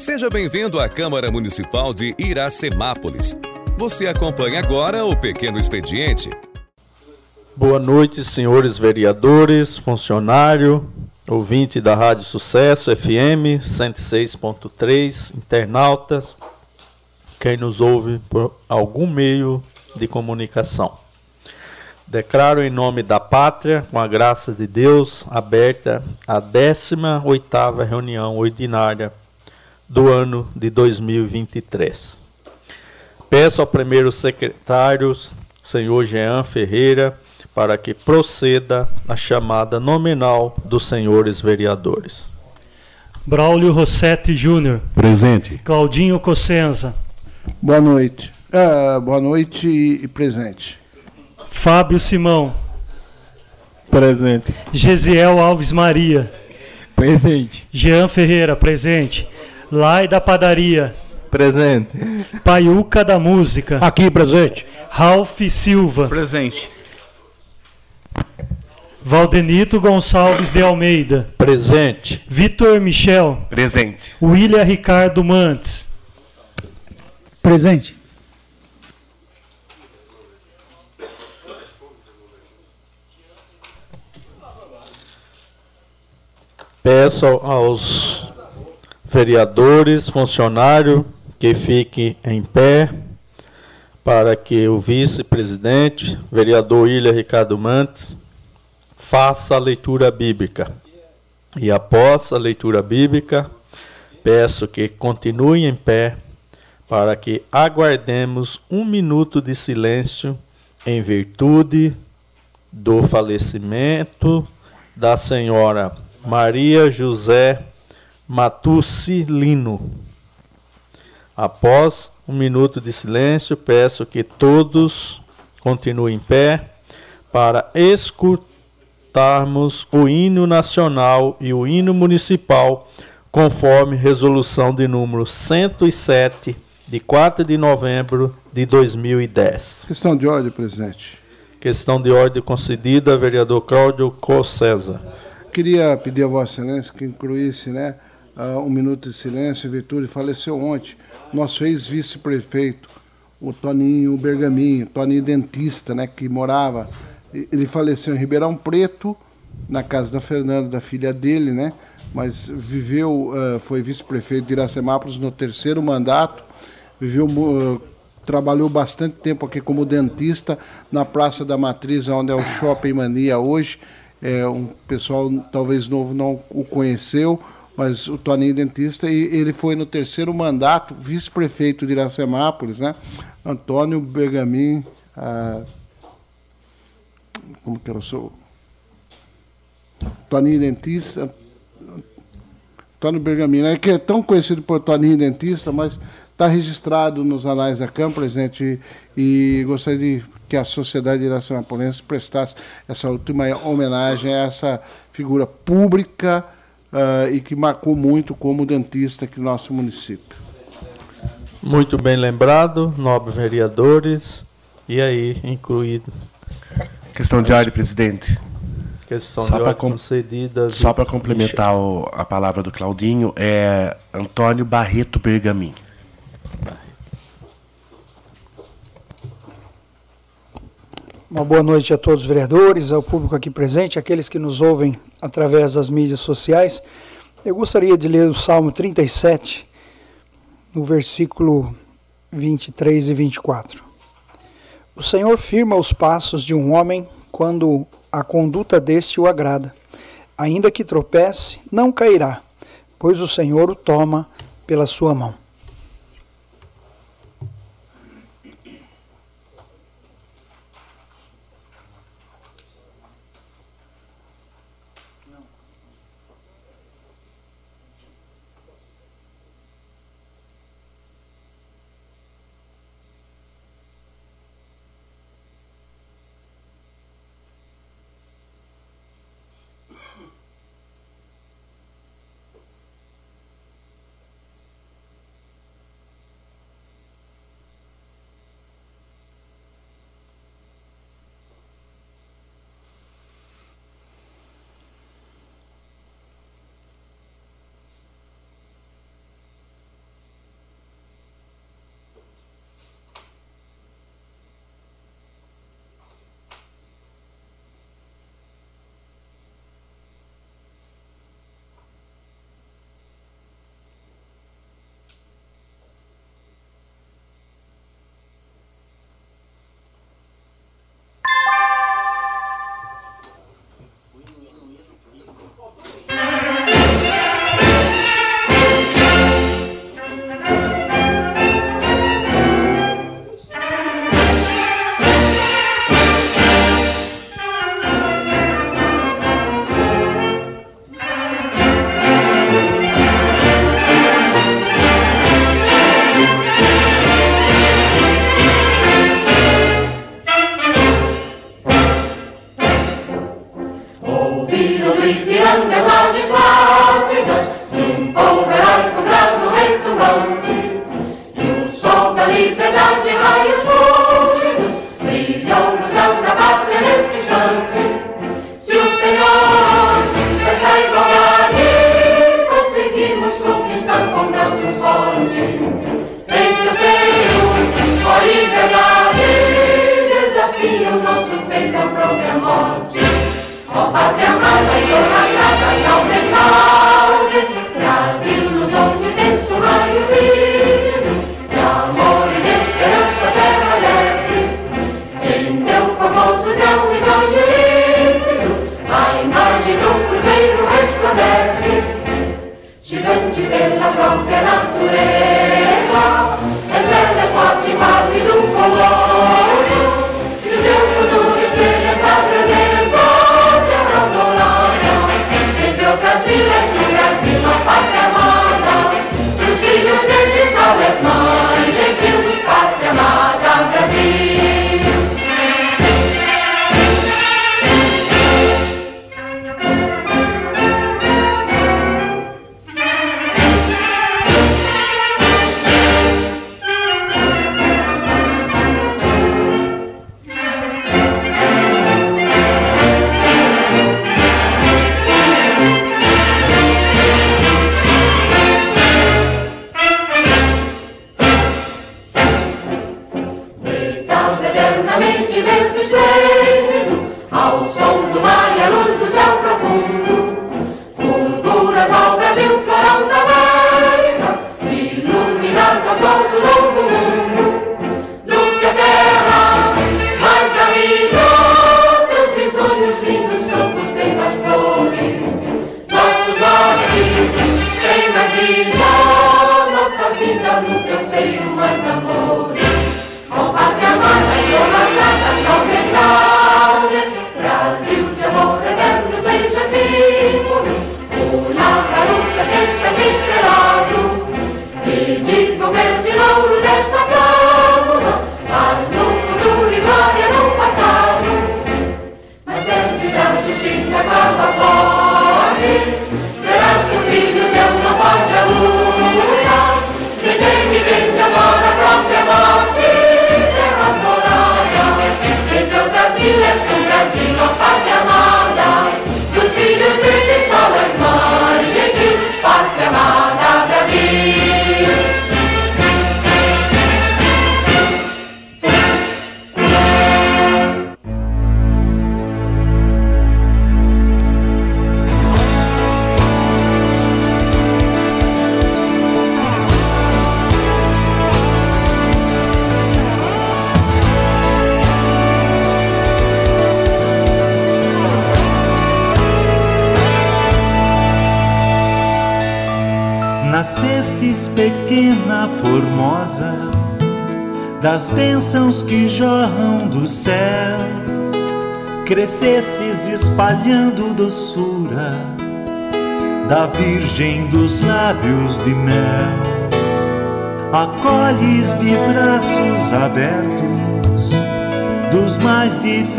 Seja bem-vindo à Câmara Municipal de Iracemápolis. Você acompanha agora o Pequeno Expediente. Boa noite, senhores vereadores, funcionário, ouvinte da Rádio Sucesso FM 106.3, internautas, quem nos ouve por algum meio de comunicação. Declaro em nome da pátria, com a graça de Deus, aberta a 18ª reunião ordinária do ano de 2023. Peço ao primeiro secretário, senhor Jean Ferreira, para que proceda a chamada nominal dos senhores vereadores. Braulio Rossetti Júnior. Presente. Claudinho Cossenza. Boa noite. Ah, boa noite e presente. Fábio Simão. Presente. Gesiel Alves Maria. Presente. Jean Ferreira, presente. Lai da Padaria. Presente. Paiuca da Música. Aqui, presente. Ralph Silva. Presente. Valdenito Gonçalves de Almeida. Presente. Vitor Michel. Presente. William Ricardo Mantes. Presente. Peço aos vereadores, funcionários, que fiquem em pé para que o vice-presidente, vereador Ilha Ricardo Mantes, faça a leitura bíblica. E após a leitura bíblica, peço que continuem em pé para que aguardemos um minuto de silêncio em virtude do falecimento da senhora Maria José Matucci Lino. Após um minuto de silêncio, peço que todos continuem em pé para escutarmos o hino nacional e o hino municipal, conforme resolução de número 107, de 4 de novembro de 2010. Questão de ordem, presidente. Questão de ordem concedida, vereador Cláudio Cossesa. Queria pedir a Vossa Excelência que incluísse né, uh, um minuto de silêncio em virtude, faleceu ontem, nosso ex-vice-prefeito, o Toninho Bergaminho, Toninho dentista, né, que morava, ele faleceu em Ribeirão Preto, na casa da Fernanda, da filha dele, né, mas viveu, uh, foi vice-prefeito de Iracemápolis no terceiro mandato, viveu, uh, trabalhou bastante tempo aqui como dentista na Praça da Matriz, onde é o Shopping Mania hoje, é, um pessoal talvez novo não o conheceu, mas o Toninho Dentista, e ele foi no terceiro mandato vice-prefeito de Iracemápolis, né? Antônio Bergamin, ah, como que o seu? Toninho Dentista, Antônio Bergamin, né? que é tão conhecido por Toninho Dentista, mas está registrado nos anais da Câmara, presidente, e, e gostaria de que a sociedade iracemápolense prestasse essa última homenagem a essa figura pública uh, e que marcou muito como dentista aqui no nosso município. Muito bem lembrado, nobres vereadores. E aí, incluído. Questão de ordem, presidente. Questão só de ordem com... concedida. Só para complementar o, a palavra do Claudinho, é Antônio Barreto Bergamin. Uma boa noite a todos os vereadores, ao público aqui presente, aqueles que nos ouvem através das mídias sociais. Eu gostaria de ler o Salmo 37, no versículo 23 e 24. O Senhor firma os passos de um homem quando a conduta deste o agrada. Ainda que tropece, não cairá, pois o Senhor o toma pela sua mão.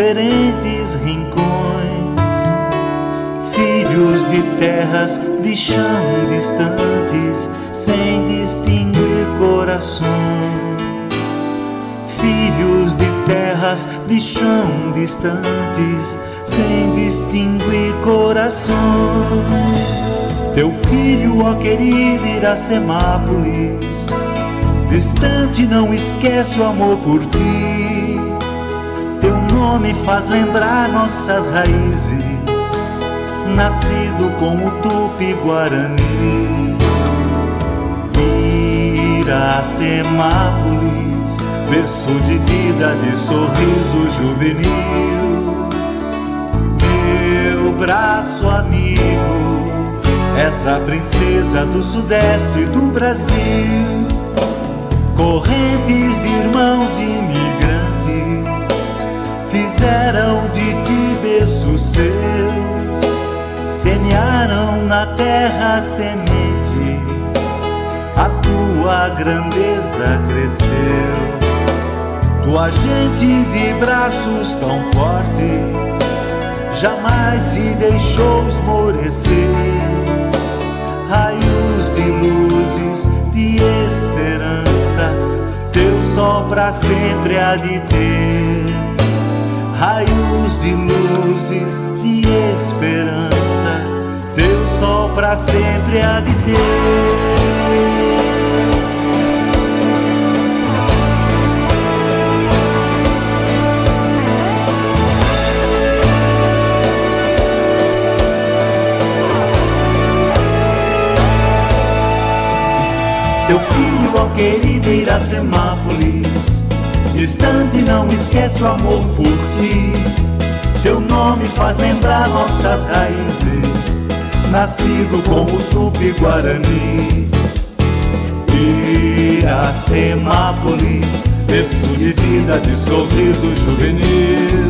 Diferentes rincões, filhos de terras de chão distantes, sem distinguir corações filhos de terras de chão distantes, sem distinguir corações. Teu filho, ó querido Iracemápolis, distante não esquece o amor por ti. Nome faz lembrar nossas raízes, nascido como Tupi-Guarani. Iracemápolis berço de vida, de sorriso juvenil. Meu braço amigo, essa princesa do sudeste do Brasil. Correntes de irmãos imigrantes fizeram de ti berço seus, semearam na terra semente, a tua grandeza cresceu tua gente de braços tão fortes jamais se deixou esmorecer. Raios de luzes, de esperança, teu sol para sempre há de ter. Raios de luzes, de esperança, teu sol para sempre há de ter. Teu filho, ó querida Iracemápolis Distante não esquece o amor por ti. Teu nome faz lembrar nossas raízes. Nascido como Tupi-Guarani Iracemápolis Berço de vida, de sorriso juvenil.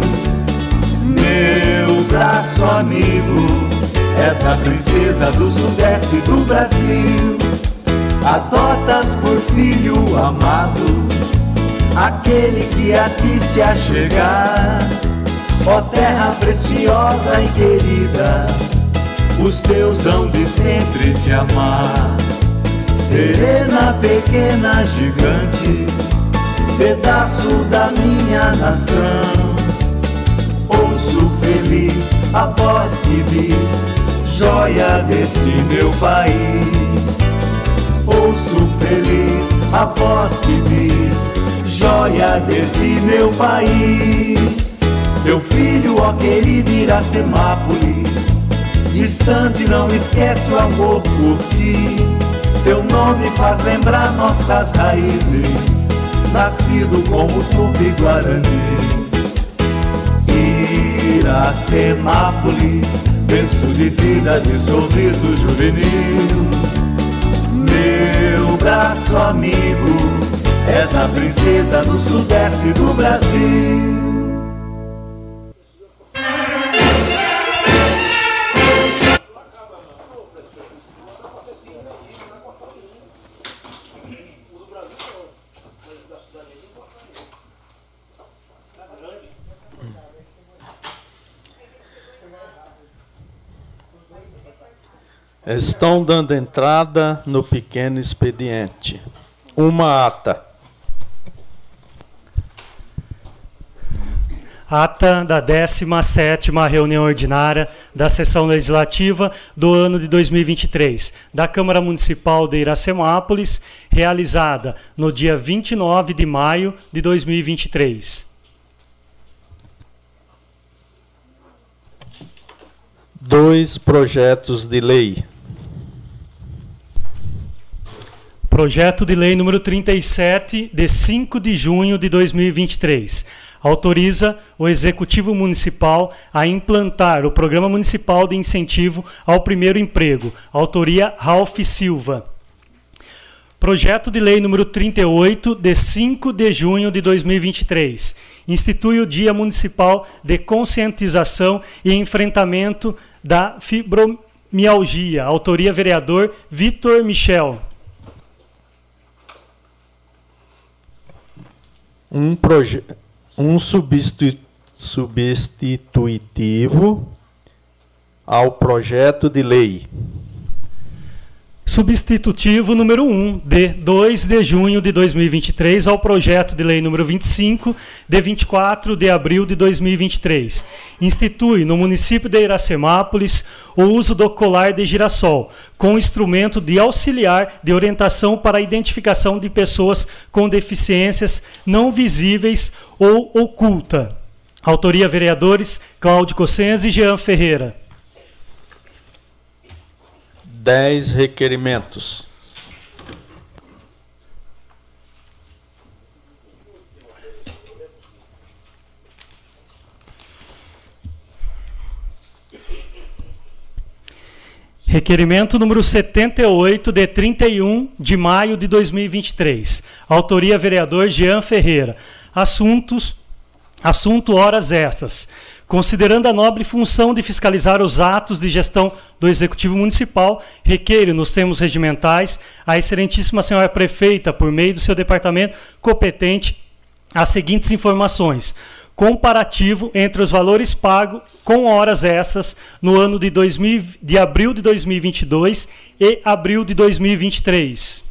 Meu braço amigo Essa princesa do sudeste do Brasil. Adotas por filho amado, aquele que a ti se achegar. Ó terra preciosa e querida, os teus hão de sempre te amar. Serena, pequena, gigante, pedaço da minha nação. Ouço feliz a voz que diz, joia deste meu país ouço feliz a voz que diz: Joia deste meu país. Meu filho, ó querido Iracemápolis, distante não esquece o amor por ti. Teu nome faz lembrar nossas raízes, nascido como Tupi-Guarani. Iracemápolis, berço de vida, de sorriso juvenil meu braço amigo. És a princesa do sudeste do Brasil. Estão dando entrada no pequeno expediente. Uma ata. Ata da 17ª reunião ordinária da sessão legislativa do ano de 2023 da Câmara Municipal de Iracemápolis, realizada no dia 29 de maio de 2023. Dois projetos de lei. Projeto de Lei número 37, de 5 de junho de 2023. Autoriza o Executivo Municipal a implantar o Programa Municipal de Incentivo ao Primeiro Emprego. Autoria Ralph Silva. Projeto de Lei número 38, de 5 de junho de 2023. Institui o Dia Municipal de Conscientização e Enfrentamento da Fibromialgia. Autoria vereador Vitor Michel. Um, um substitu substitutivo ao projeto de lei. Substitutivo número 1, de 2 de junho de 2023, ao projeto de lei número 25, de 24 de abril de 2023. Institui no município de Iracemápolis o uso do colar de girassol, com instrumento de auxiliar de orientação para a identificação de pessoas com deficiências não visíveis ou oculta. Autoria vereadores Cláudio Cossenza e Jean Ferreira. 10 requerimentos. Requerimento número 78, de 31 de maio de 2023. Autoria vereador Jean Ferreira. Assuntos, assunto horas extras. Considerando a nobre função de fiscalizar os atos de gestão do Executivo Municipal, requeiro nos termos regimentais a Excelentíssima Senhora Prefeita, por meio do seu departamento competente, as seguintes informações comparativo entre os valores pagos com horas extras no ano de, 2000, de abril de 2022 e abril de 2023.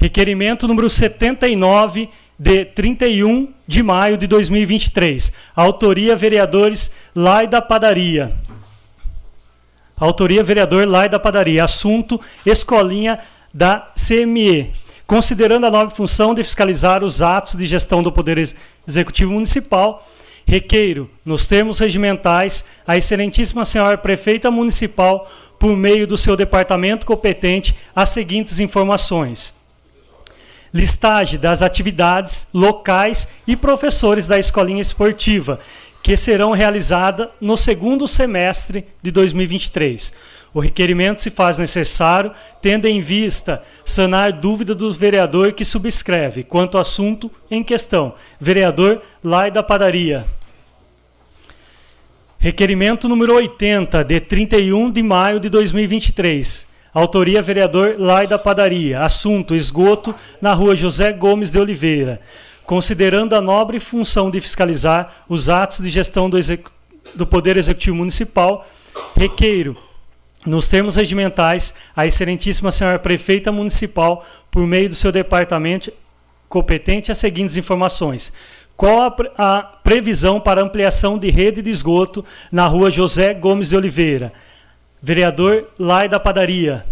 Requerimento número 79 de 31 de maio de 2023. Autoria vereadores Lai da Padaria. Autoria vereador Lai da Padaria. Assunto Escolinha da CME. Considerando a nova função de fiscalizar os atos de gestão do Poder Executivo Municipal, requeiro, nos termos regimentais, a Excelentíssima Senhora Prefeita Municipal, por meio do seu departamento competente, as seguintes informações listagem das atividades locais e professores da escolinha esportiva, que serão realizadas no segundo semestre de 2023. O requerimento se faz necessário, tendo em vista sanar dúvida do vereador que subscreve quanto ao assunto em questão. Vereador Lai da Padaria. Requerimento número 80, de 31 de maio de 2023 Autoria vereador Lai da Padaria. Assunto: esgoto na rua José Gomes de Oliveira. Considerando a nobre função de fiscalizar os atos de gestão do, do Poder Executivo Municipal, requeiro, nos termos regimentais, a Excelentíssima Senhora Prefeita Municipal, por meio do seu departamento competente, as seguintes informações. Qual a, a previsão para ampliação de rede de esgoto na rua José Gomes de Oliveira? Vereador Lai da Padaria.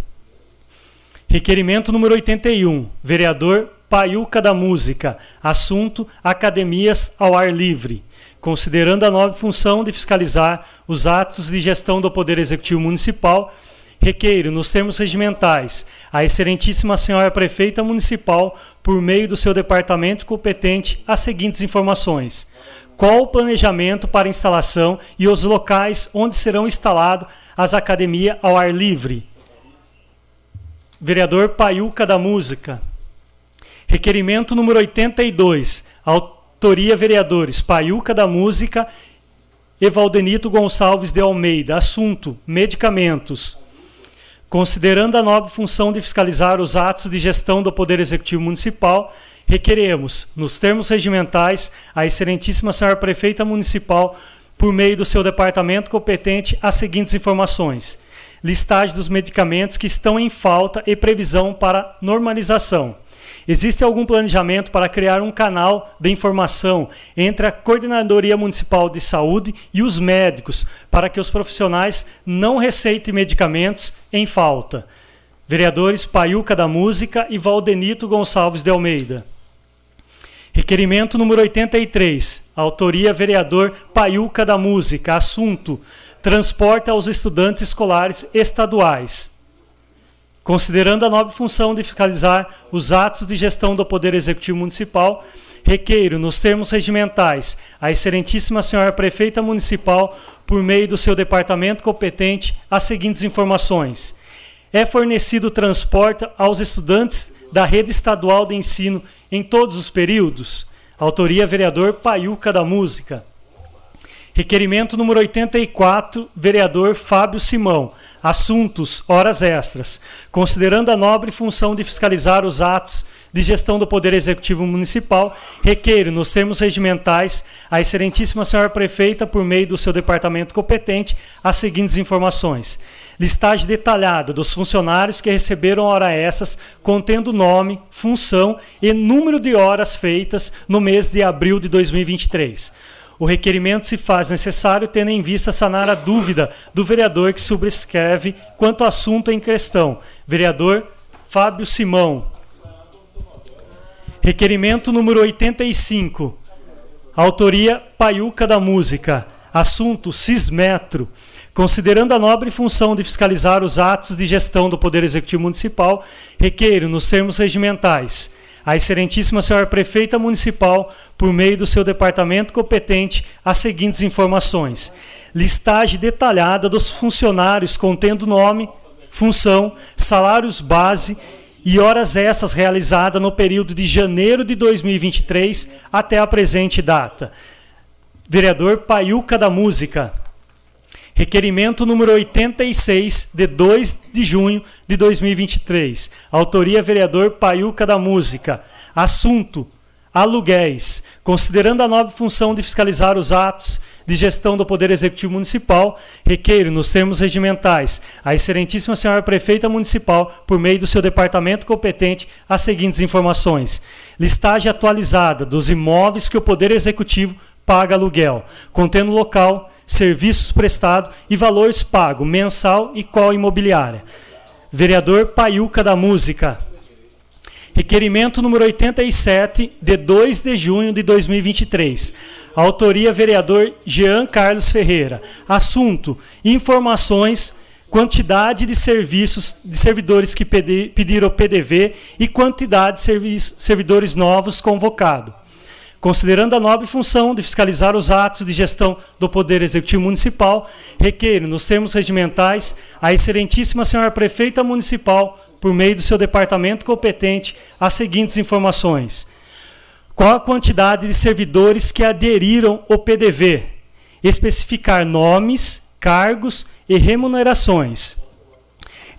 Requerimento número 81. Vereador Paiuca da Música. Assunto: Academias ao ar livre. Considerando a nova função de fiscalizar os atos de gestão do Poder Executivo Municipal, requeiro, nos termos regimentais, a Excelentíssima Senhora Prefeita Municipal, por meio do seu departamento competente, as seguintes informações qual o planejamento para instalação e os locais onde serão instaladas as academias ao ar livre. Vereador Paiuca da Música. Requerimento número 82, autoria vereadores Paiuca da Música e Valdenito Gonçalves de Almeida. Assunto: medicamentos. Considerando a nobre função de fiscalizar os atos de gestão do Poder Executivo Municipal, requeremos, nos termos regimentais, a Excelentíssima Senhora Prefeita Municipal, por meio do seu departamento competente, as seguintes informações: listagem dos medicamentos que estão em falta e previsão para normalização Existe algum planejamento para criar um canal de informação entre a Coordenadoria Municipal de Saúde e os médicos para que os profissionais não receitem medicamentos em falta? Vereadores Paiuca da Música e Valdenito Gonçalves de Almeida. Requerimento número 83. Autoria vereador Paiuca da Música. Assunto: transporte aos estudantes escolares estaduais. Considerando a nobre função de fiscalizar os atos de gestão do Poder Executivo Municipal, requeiro, nos termos regimentais, a Excelentíssima Senhora Prefeita Municipal, por meio do seu departamento competente, as seguintes informações. É fornecido transporte aos estudantes da rede estadual de ensino em todos os períodos? Autoria vereador Paiuca da Música. Requerimento número 84, vereador Fábio Simão. Assuntos, horas extras. Considerando a nobre função de fiscalizar os atos de gestão do Poder Executivo Municipal, requeiro, nos termos regimentais, a Excelentíssima Senhora Prefeita, por meio do seu departamento competente, as seguintes informações. Listagem detalhada dos funcionários que receberam hora extras, contendo nome, função e número de horas feitas no mês de abril de 2023 o requerimento se faz necessário tendo em vista sanar a dúvida do vereador que subscreve quanto ao assunto em questão. Vereador Fábio Simão. Requerimento número 85. Autoria Paiuca da Música. Assunto Cismetro. Considerando a nobre função de fiscalizar os atos de gestão do Poder Executivo Municipal, requeiro, nos termos regimentais, a Excelentíssima Senhora Prefeita Municipal, por meio do seu departamento competente, as seguintes informações: listagem detalhada dos funcionários contendo nome, função, salários base e horas extras realizadas no período de janeiro de 2023 até a presente data. Vereador Paiuca da Música. Requerimento número 86, de 2 de junho de 2023. Autoria vereador Paiuca da Música. Assunto: aluguéis. Considerando a nobre função de fiscalizar os atos de gestão do Poder Executivo Municipal, requeiro, nos termos regimentais, a Excelentíssima Senhora Prefeita Municipal, por meio do seu departamento competente, as seguintes informações: listagem atualizada dos imóveis que o Poder Executivo paga aluguel, contendo local serviços prestados e valores pagos mensal e qual imobiliária. Vereador Paiuca da Música. Requerimento número 87, de 2 de junho de 2023. Autoria vereador Jean Carlos Ferreira. Assunto: informações, quantidade de serviços de servidores que pediram PDV e quantidade de servidores novos convocados considerando a nobre função de fiscalizar os atos de gestão do Poder Executivo Municipal, requeiro, nos termos regimentais, a Excelentíssima Senhora Prefeita Municipal, por meio do seu departamento competente, as seguintes informações. Qual a quantidade de servidores que aderiram ao PDV? Especificar nomes, cargos e remunerações.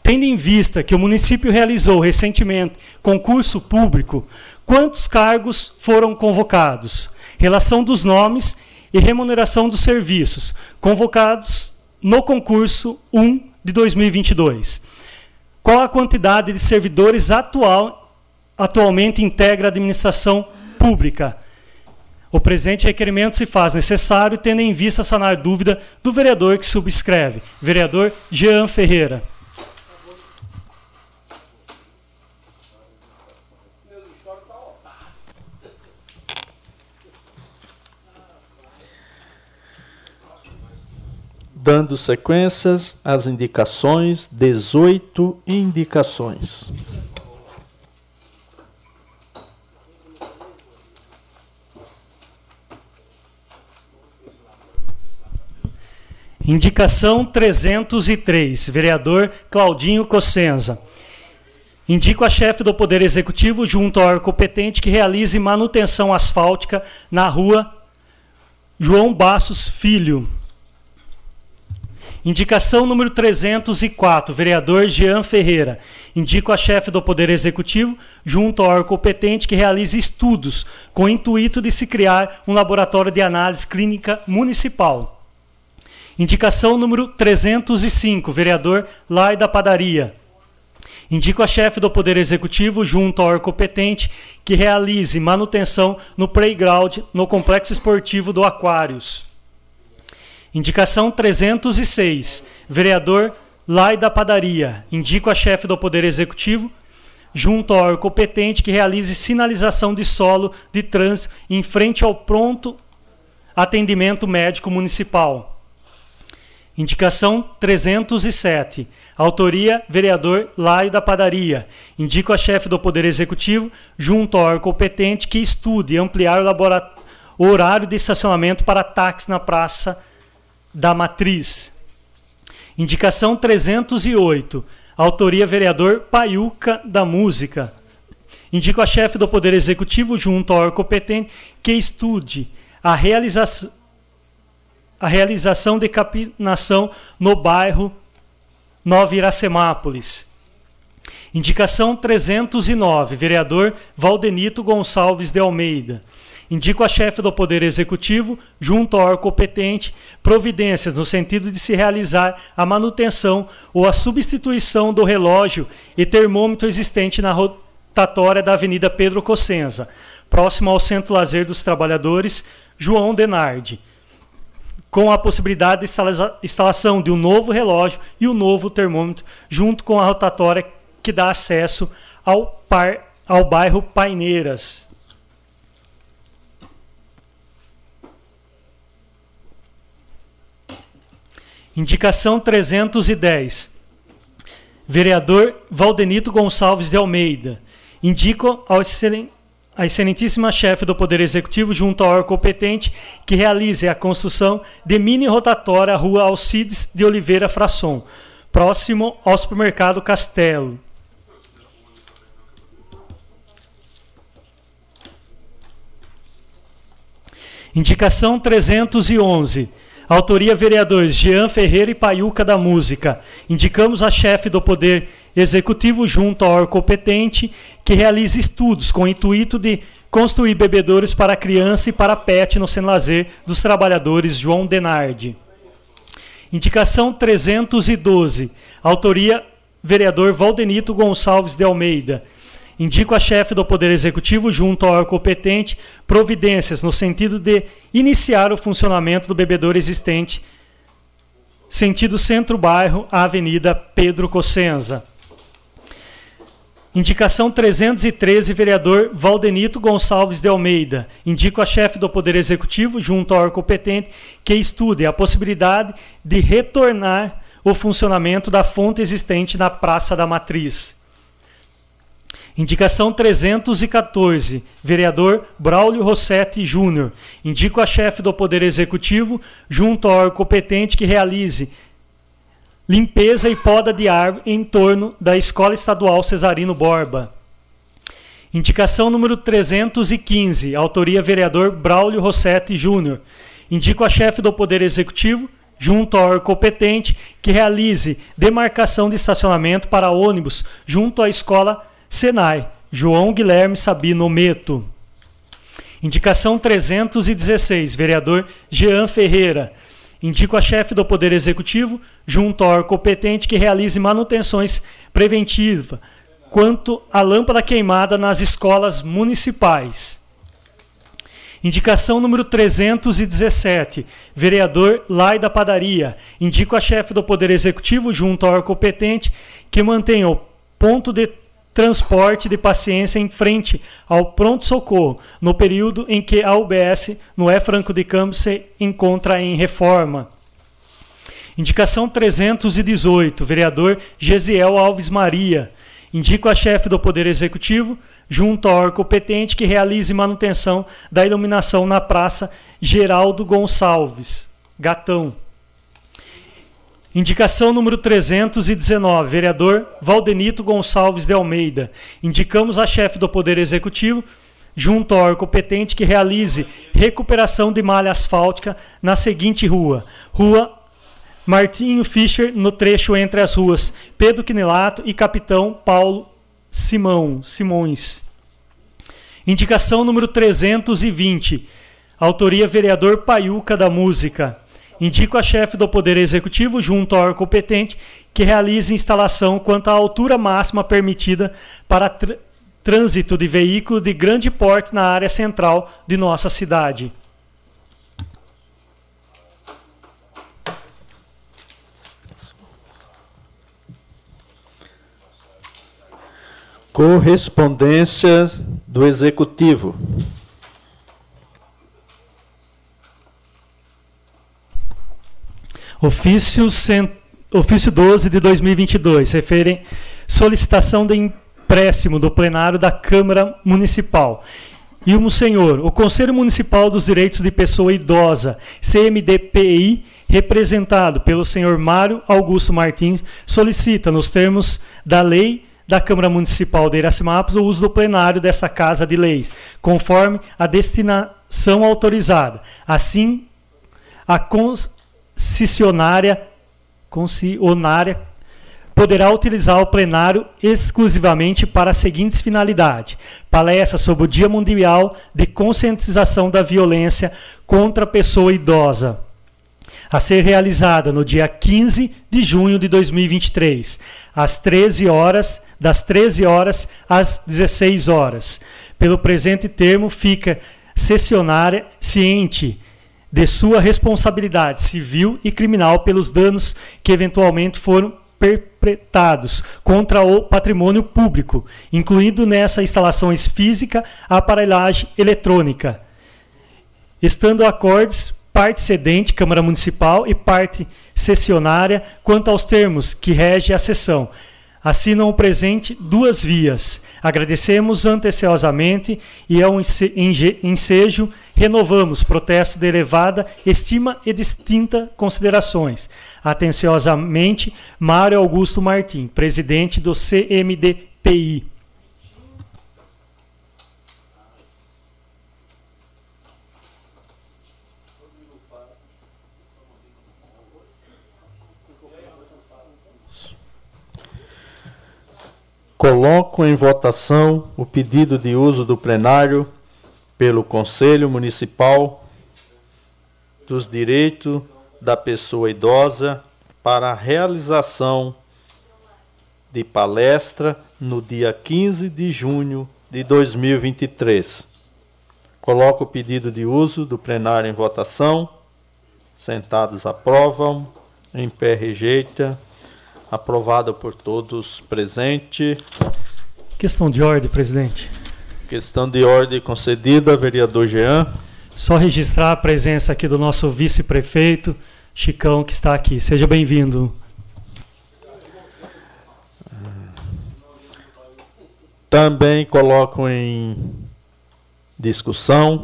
Tendo em vista que o município realizou recentemente concurso público Quantos cargos foram convocados? Relação dos nomes e remuneração dos serviços convocados no concurso 1 de 2022. Qual a quantidade de servidores atual, atualmente integra a administração pública? O presente requerimento se faz necessário, tendo em vista sanar dúvida do vereador que subscreve, vereador Jean Ferreira. Dando sequências às indicações, 18 indicações. Indicação 303, vereador Claudinho Cossenza. Indico a chefe do Poder Executivo, junto ao competente, que realize manutenção asfáltica na rua João Bassos Filho. Indicação número 304, vereador Jean Ferreira. Indico a chefe do Poder Executivo, junto ao órgão competente, que realize estudos com o intuito de se criar um laboratório de análise clínica municipal. Indicação número 305, vereador Lai da Padaria. Indico a chefe do Poder Executivo, junto ao órgão competente, que realize manutenção no playground no Complexo Esportivo do Aquários. Indicação 306, vereador Lai da Padaria. Indico a chefe do Poder Executivo, junto ao órgão competente, que realize sinalização de solo de trânsito em frente ao pronto atendimento médico municipal. Indicação 307. Autoria, vereador Laio da Padaria. Indico a chefe do Poder Executivo, junto ao órgão competente, que estude ampliar o, o horário de estacionamento para táxi na Praça da Matriz. Indicação 308. Autoria vereador Paiuca da Música. Indico a chefe do Poder Executivo, junto ao órgão competente, que estude a realização, a realização de capinação no bairro Nova Iracemápolis. Indicação 309. Vereador Valdenito Gonçalves de Almeida. Indico a chefe do Poder Executivo, junto ao órgão competente, providências no sentido de se realizar a manutenção ou a substituição do relógio e termômetro existente na rotatória da Avenida Pedro Cossenza, próximo ao Centro Lazer dos Trabalhadores, João Denardi, com a possibilidade de instalação de um novo relógio e um novo termômetro, junto com a rotatória que dá acesso ao, par, ao bairro Paineiras. Indicação 310. Vereador Valdenito Gonçalves de Almeida. Indico ao excelente a excelentíssima chefe do Poder Executivo, junto ao órgão competente, que realize a construção de mini rotatória rua Alcides de Oliveira Frasson, próximo ao supermercado Castelo. Indicação 311. Autoria vereadores Jean Ferreira e Paiuca da Música. Indicamos a chefe do Poder Executivo junto ao órgão competente que realize estudos com o intuito de construir bebedouros para criança e para pet no Sem Lazer dos Trabalhadores João Denardi. Indicação 312. Autoria vereador Valdenito Gonçalves de Almeida. Indico a chefe do Poder Executivo, junto ao órgão competente, providências no sentido de iniciar o funcionamento do bebedouro existente, sentido centro-bairro, Avenida Pedro Cossenza. Indicação 313, vereador Valdenito Gonçalves de Almeida. Indico a chefe do Poder Executivo, junto ao órgão competente, que estude a possibilidade de retornar o funcionamento da fonte existente na Praça da Matriz. Indicação 314, vereador Braulio Rossetti Júnior. Indico a chefe do Poder Executivo, junto ao órgão competente, que realize limpeza e poda de árvore em torno da Escola Estadual Cesarino Borba. Indicação número 315, autoria vereador Braulio Rossetti Júnior. Indico a chefe do Poder Executivo, junto ao competente, que realize demarcação de estacionamento para ônibus junto à Escola Senai, João Guilherme Sabino Meto. Indicação 316, vereador Jean Ferreira. Indico a chefe do Poder Executivo, junto ao competente, que realize manutenções preventivas quanto à lâmpada queimada nas escolas municipais. Indicação número 317, vereador Lai da Padaria. Indico a chefe do Poder Executivo, junto ao competente, que mantenha o ponto de transporte de paciência em frente ao pronto-socorro, no período em que a UBS no Franco de Campos se encontra em reforma. Indicação 318, vereador Gesiel Alves Maria. Indico a chefe do Poder Executivo, junto ao órgão competente, que realize manutenção da iluminação na Praça Geraldo Gonçalves, Gatão. Indicação número 319, vereador Valdenito Gonçalves de Almeida. Indicamos a chefe do Poder Executivo, junto ao órgão competente, que realize recuperação de malha asfáltica na seguinte rua: Rua Martinho Fischer, no trecho entre as ruas Pedro Quinelato e Capitão Paulo Simão, Simões. Indicação número 320. Autoria vereador Paiuca da Música. Indico a chefe do Poder Executivo, junto ao órgão competente, que realize instalação quanto à altura máxima permitida para tr trânsito de veículo de grande porte na área central de nossa cidade. Correspondências do Executivo. Ofício, cent... Ofício 12 de 2022, referem solicitação de empréstimo do plenário da Câmara Municipal. E o senhor, o Conselho Municipal dos Direitos de Pessoa Idosa, CMDPI, representado pelo senhor Mário Augusto Martins, solicita, nos termos da lei da Câmara Municipal de Iracemápolis, o uso do plenário desta Casa de Leis, conforme a destinação autorizada. Assim, a concessionária, concessionária poderá utilizar o plenário exclusivamente para as seguintes finalidades: palestra sobre o Dia Mundial de Conscientização da Violência contra a Pessoa Idosa, a ser realizada no dia 15 de junho de 2023, às 13 horas, das 13 horas às 16 horas. Pelo presente termo, fica sessionária ciente de sua responsabilidade civil e criminal pelos danos que eventualmente foram perpetrados contra o patrimônio público, incluindo nessa instalações física aparelhagem eletrônica, estando acordes parte cedente, Câmara Municipal, e parte cessionária quanto aos termos que rege a sessão. Assinam o presente duas vias. Agradecemos anteciosamente e ao ensejo renovamos protesto de elevada estima e distinta considerações. Atenciosamente, Mário Augusto Martim, presidente do CMDPI. Coloco em votação o pedido de uso do plenário pelo Conselho Municipal dos Direitos da Pessoa Idosa para a realização de palestra no dia 15 de junho de 2023. Coloco o pedido de uso do plenário em votação. Sentados aprovam, em pé rejeita. Aprovada por todos presente. Questão de ordem, presidente. Questão de ordem concedida, vereador Jean. Só registrar a presença aqui do nosso vice-prefeito, Chicão, que está aqui. Seja bem-vindo. Também coloco em discussão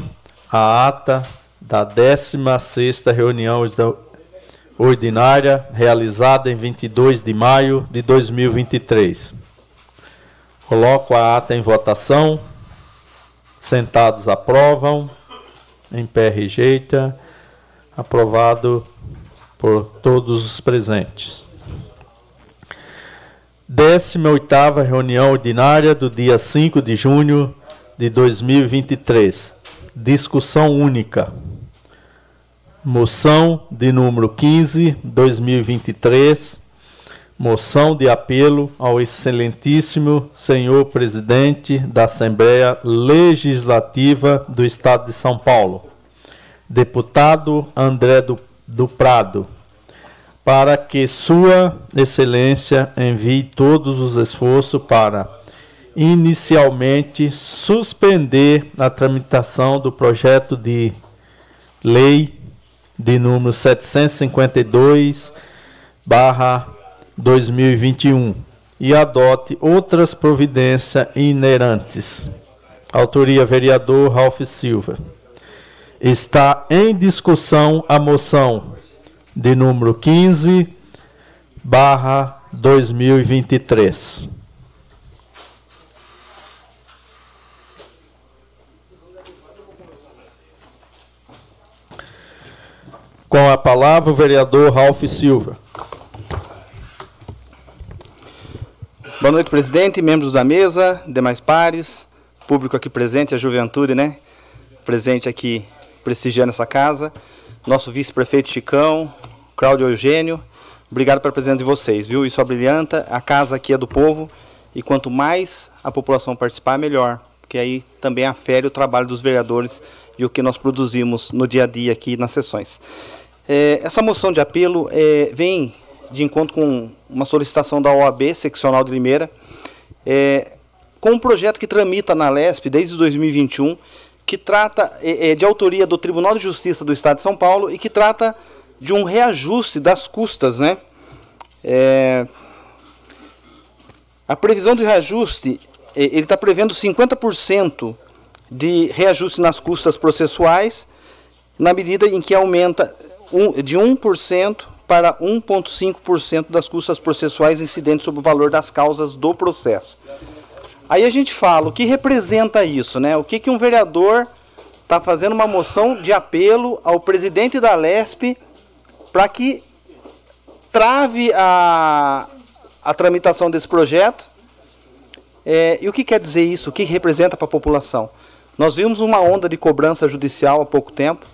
a ata da 16ª reunião ordinária realizada em 22 de maio de 2023. Coloco a ata em votação. Sentados aprovam. Em pé rejeita. Aprovado por todos os presentes. 18ª reunião ordinária do dia 5 de junho de 2023. Discussão única. Moção de número 15, 2023. Moção de apelo ao excelentíssimo senhor presidente da Assembleia Legislativa do Estado de São Paulo, deputado André do, do Prado, para que Sua Excelência envie todos os esforços para, inicialmente, suspender a tramitação do projeto de lei de número 752 barra 2021 e adote outras providências inerentes. Autoria vereador Ralph Silva. Está em discussão a moção de número 15 barra 2023. Com a palavra o vereador Ralph Silva. Boa noite, presidente, membros da mesa, demais pares, público aqui presente, a juventude, né? Presente aqui prestigiando essa casa. Nosso vice-prefeito Chicão, Cláudio Eugênio, obrigado pela presença de vocês, viu? Isso abrilhanta, a casa aqui é do povo e quanto mais a população participar, melhor, porque aí também afere o trabalho dos vereadores e o que nós produzimos no dia a dia aqui nas sessões. É, essa moção de apelo é, vem de encontro com uma solicitação da OAB, seccional de Limeira, é, com um projeto que tramita na LESP desde 2021, que trata é, é, de autoria do Tribunal de Justiça do Estado de São Paulo e que trata de um reajuste das custas, né? É, a previsão de reajuste, é, ele está prevendo 50% de reajuste nas custas processuais, na medida em que aumenta um, de 1% para 1,5% das custas processuais incidentes sobre o valor das causas do processo. Aí a gente fala, o que representa isso? Né? O que, que um vereador está fazendo uma moção de apelo ao presidente da LESP para que trave a, a tramitação desse projeto. É, e o que quer dizer isso? O que representa para a população? Nós vimos uma onda de cobrança judicial há pouco tempo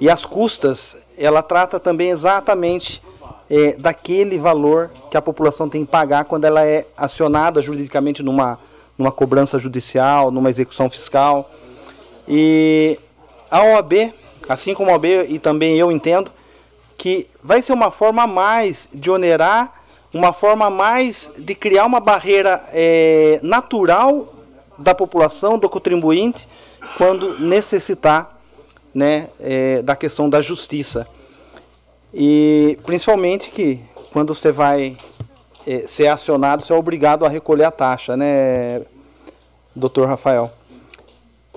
e as custas ela trata também exatamente é, daquele valor que a população tem que pagar quando ela é acionada juridicamente numa, numa cobrança judicial, numa execução fiscal. E a OAB, assim como a OAB e também eu entendo, que vai ser uma forma a mais de onerar, uma forma a mais de criar uma barreira é, natural da população, do contribuinte, quando necessitar né, é, da questão da justiça. E principalmente que quando você vai é, ser acionado, você é obrigado a recolher a taxa, né, doutor Rafael?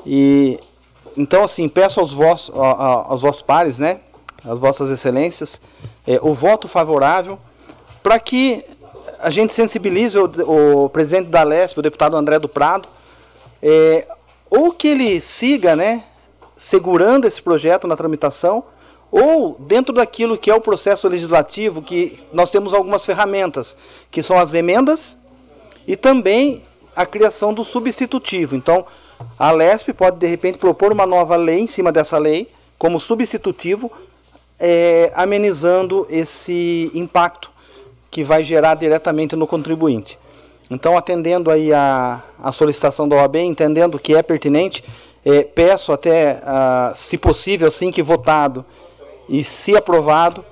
E então assim, peço aos vossos, aos vossos pares, né, às vossas excelências, é, o voto favorável para que a gente sensibilize o, o, presidente da LESP, o deputado André do Prado, é, ou que ele siga, né, segurando esse projeto na tramitação, ou dentro daquilo que é o processo legislativo, que nós temos algumas ferramentas, que são as emendas e também a criação do substitutivo. Então, a LESP pode, de repente, propor uma nova lei em cima dessa lei, como substitutivo, é, amenizando esse impacto que vai gerar diretamente no contribuinte. Então, atendendo aí a, a solicitação da OAB, entendendo que é pertinente, é, peço até, ah, se possível, assim que votado e se aprovado,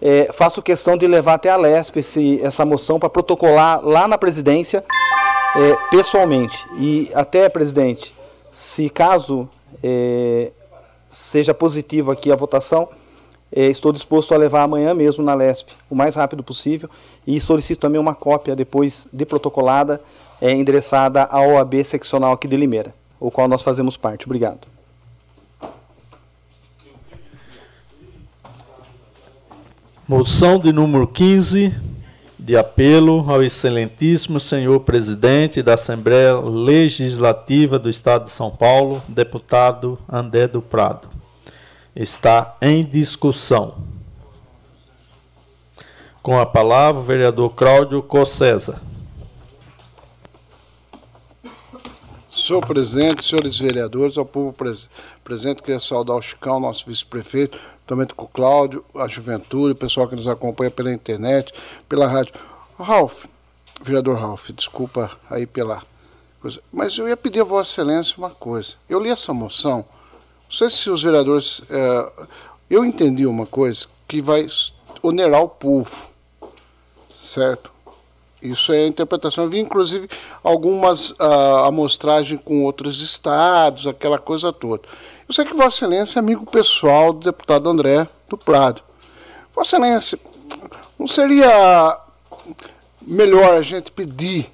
é, faço questão de levar até a LESP esse, essa moção para protocolar lá na presidência é, pessoalmente. E até, presidente, se caso é, seja positivo aqui a votação, é, estou disposto a levar amanhã mesmo na LESP, o mais rápido possível, e solicito também uma cópia depois de protocolada, é, endereçada à OAB seccional aqui de Limeira o qual nós fazemos parte. Obrigado. Moção de número 15, de apelo ao excelentíssimo senhor presidente da Assembleia Legislativa do Estado de São Paulo, deputado André do Prado. Está em discussão. Com a palavra, o vereador Cláudio Cossesa. Senhor presidente, senhores vereadores, ao povo pres presente, queria saudar o Chicão, nosso vice-prefeito, também com o Cláudio, a juventude, o pessoal que nos acompanha pela internet, pela rádio. Ralf, vereador Ralf, desculpa aí pela coisa, mas eu ia pedir a Vossa Excelência uma coisa. Eu li essa moção, não sei se os vereadores. É, eu entendi uma coisa que vai onerar o povo, certo? Isso é a interpretação. Eu vi, inclusive, algumas uh, amostragens com outros estados, aquela coisa toda. Eu sei que Vossa Excelência é amigo pessoal do deputado André do Prado. Vossa Excelência, não seria melhor a gente pedir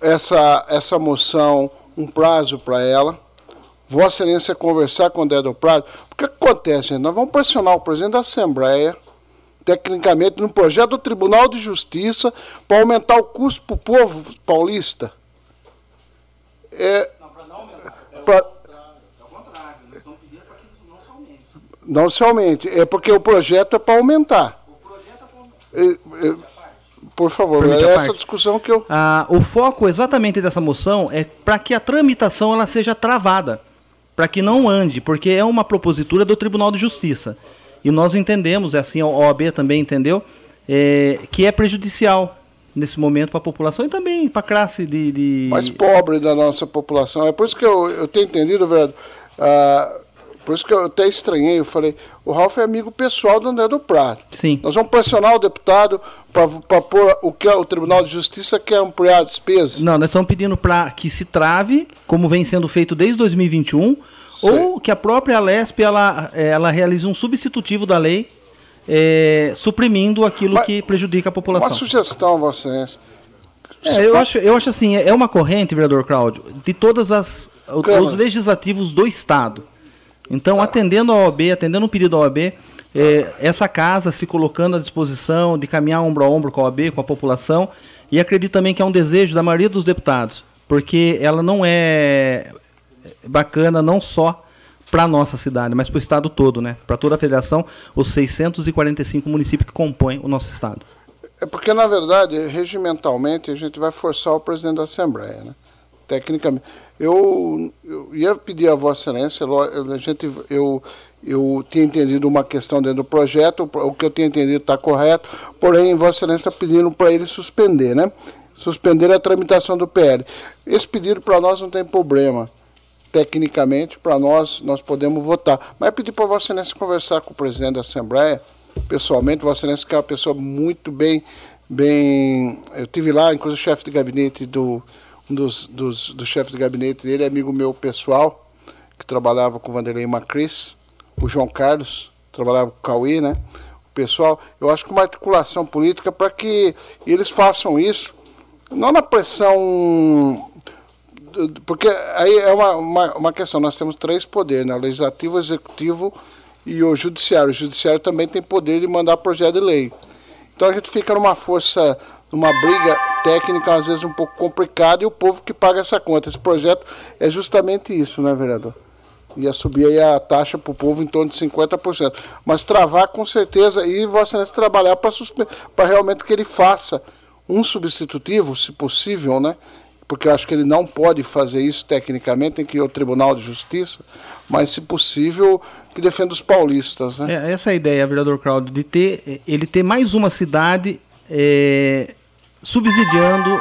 essa, essa moção, um prazo para ela? Vossa Excelência conversar com o André do Prado? Porque o que acontece, gente? Nós vamos pressionar o presidente da Assembleia tecnicamente, no projeto do Tribunal de Justiça para aumentar o custo para o povo paulista. É, pra, não se aumente. É porque o projeto é para aumentar. É, é, por favor, é essa parte. discussão que eu. Ah, o foco exatamente dessa moção é para que a tramitação ela seja travada, para que não ande, porque é uma propositura do Tribunal de Justiça. E nós entendemos, é assim a OAB também entendeu, é, que é prejudicial nesse momento para a população e também para a classe de, de, mais pobre da nossa população. É por isso que eu, eu tenho entendido, velho. Uh, por isso que eu até estranhei, eu falei, o Ralf é amigo pessoal do André do Prado. Sim. Nós vamos pressionar o deputado para pôr o que o Tribunal de Justiça quer ampliar a despesa. Não, nós estamos pedindo para que se trave, como vem sendo feito desde 2021, Sei. ou que a própria Alesp ela, ela realize um substitutivo da lei é, suprimindo aquilo Mas, que prejudica a população. Uma sugestão, Excelência. É, eu, acho, eu acho assim, é uma corrente, vereador Cláudio, de todas as os legislativos do Estado. Então, atendendo a OAB, atendendo um pedido da OAB, é, essa casa se colocando à disposição de caminhar ombro a ombro com a OAB, com a população, e acredito também que é um desejo da maioria dos deputados, porque ela não é bacana não só para a nossa cidade, mas para o estado todo, né? Para toda a federação, os 645 municípios que compõem o nosso estado. É porque, na verdade, regimentalmente, a gente vai forçar o presidente da Assembleia, né? Tecnicamente. Eu, eu ia pedir a Vossa Excelência, a gente, eu, eu tinha entendido uma questão dentro do projeto, o que eu tinha entendido está correto, porém, Vossa Excelência está pedindo para ele suspender, né? Suspender a tramitação do PL. Esse pedido para nós não tem problema. Tecnicamente, para nós, nós podemos votar. Mas pedir para Vossa Excelência conversar com o presidente da Assembleia, pessoalmente, Vossa Excelência que é uma pessoa muito bem, bem. Eu tive lá, inclusive, o chefe de gabinete do um dos, dos, do chefe de gabinete dele amigo meu pessoal, que trabalhava com o Vanderlei Macris, o João Carlos, trabalhava com o Cauê, né? O pessoal, eu acho que uma articulação política para que eles façam isso, não na pressão. Porque aí é uma, uma, uma questão, nós temos três poderes, né? o legislativo, o executivo e o judiciário. O judiciário também tem poder de mandar projeto de lei. Então a gente fica numa força numa briga técnica, às vezes um pouco complicada, e o povo que paga essa conta. Esse projeto é justamente isso, né, vereador? Ia subir aí a taxa para o povo em torno de 50%. Mas travar com certeza, e Vossa Excelência trabalhar para realmente que ele faça um substitutivo, se possível, né? Porque eu acho que ele não pode fazer isso tecnicamente, tem que ir ao Tribunal de Justiça, mas se possível, que defenda os paulistas. Né? É, essa é a ideia, vereador Claudio, de ter ele ter mais uma cidade é, subsidiando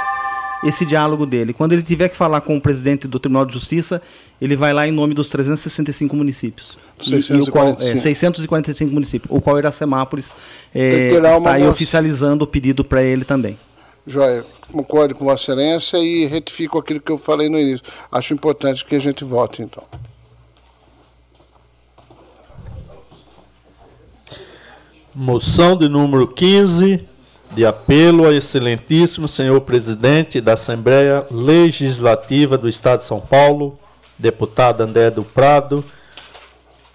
esse diálogo dele. Quando ele tiver que falar com o presidente do Tribunal de Justiça, ele vai lá em nome dos 365 municípios. 645. E, qual, é, 645 municípios, o qual Iracemápolis é, está aí oficializando o pedido para ele também. Joia, concordo com Vossa Excelência e retifico aquilo que eu falei no início. Acho importante que a gente vote, então. Moção de número 15, de apelo ao excelentíssimo senhor presidente da Assembleia Legislativa do Estado de São Paulo, deputado André do Prado,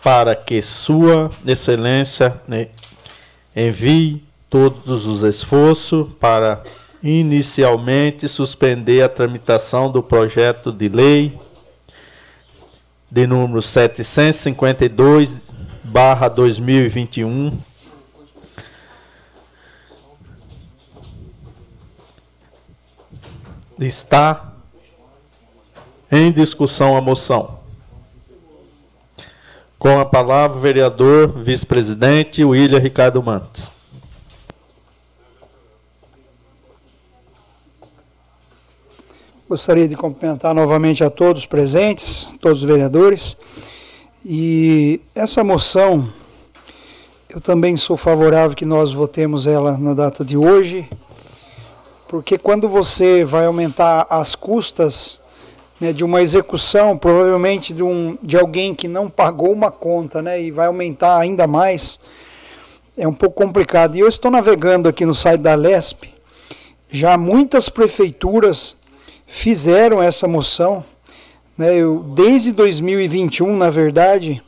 para que sua excelência né, envie todos os esforços para inicialmente suspender a tramitação do projeto de lei de número 752 barra 2021 Está em discussão a moção. Com a palavra, o vereador vice-presidente William Ricardo Mantes. Gostaria de cumprimentar novamente a todos os presentes, todos os vereadores. E essa moção, eu também sou favorável que nós votemos ela na data de hoje, porque quando você vai aumentar as custas né, de uma execução, provavelmente de, um, de alguém que não pagou uma conta, né, e vai aumentar ainda mais, é um pouco complicado. E eu estou navegando aqui no site da LESP, já muitas prefeituras fizeram essa moção, né, eu, desde 2021, na verdade,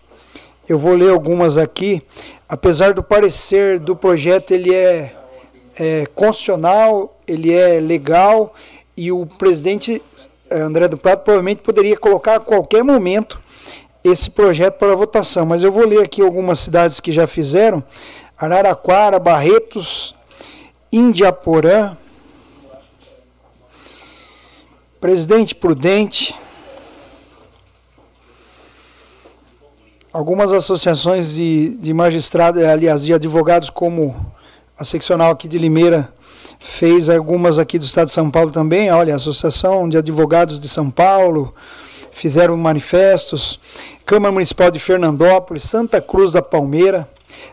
eu vou ler algumas aqui. apesar do parecer do projeto, ele é, é constitucional, ele é legal e o presidente eh, André do Prado provavelmente poderia colocar a qualquer momento esse projeto para votação. Mas eu vou ler aqui algumas cidades que já fizeram: Araraquara, Barretos, Indiaporã, Presidente Prudente, algumas associações de, de magistrados, aliás, de advogados, como a seccional aqui de Limeira, fez algumas aqui do Estado de São Paulo também. Olha, a Associação de Advogados de São Paulo fizeram manifestos. Câmara Municipal de Fernandópolis, Santa Cruz da Palmeira,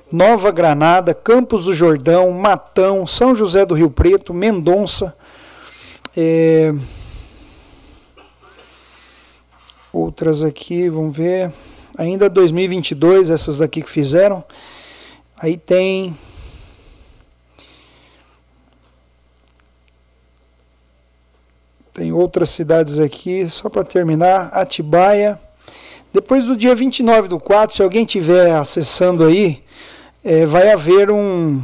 Nova Granada, Campos do Jordão, Matão, São José do Rio Preto, Mendonça. É... Outras aqui, vamos ver ainda 2022, essas daqui que fizeram. Aí tem Tem outras cidades aqui, só para terminar, Atibaia. Depois do dia 29 do 4, se alguém estiver acessando aí, é, vai haver um,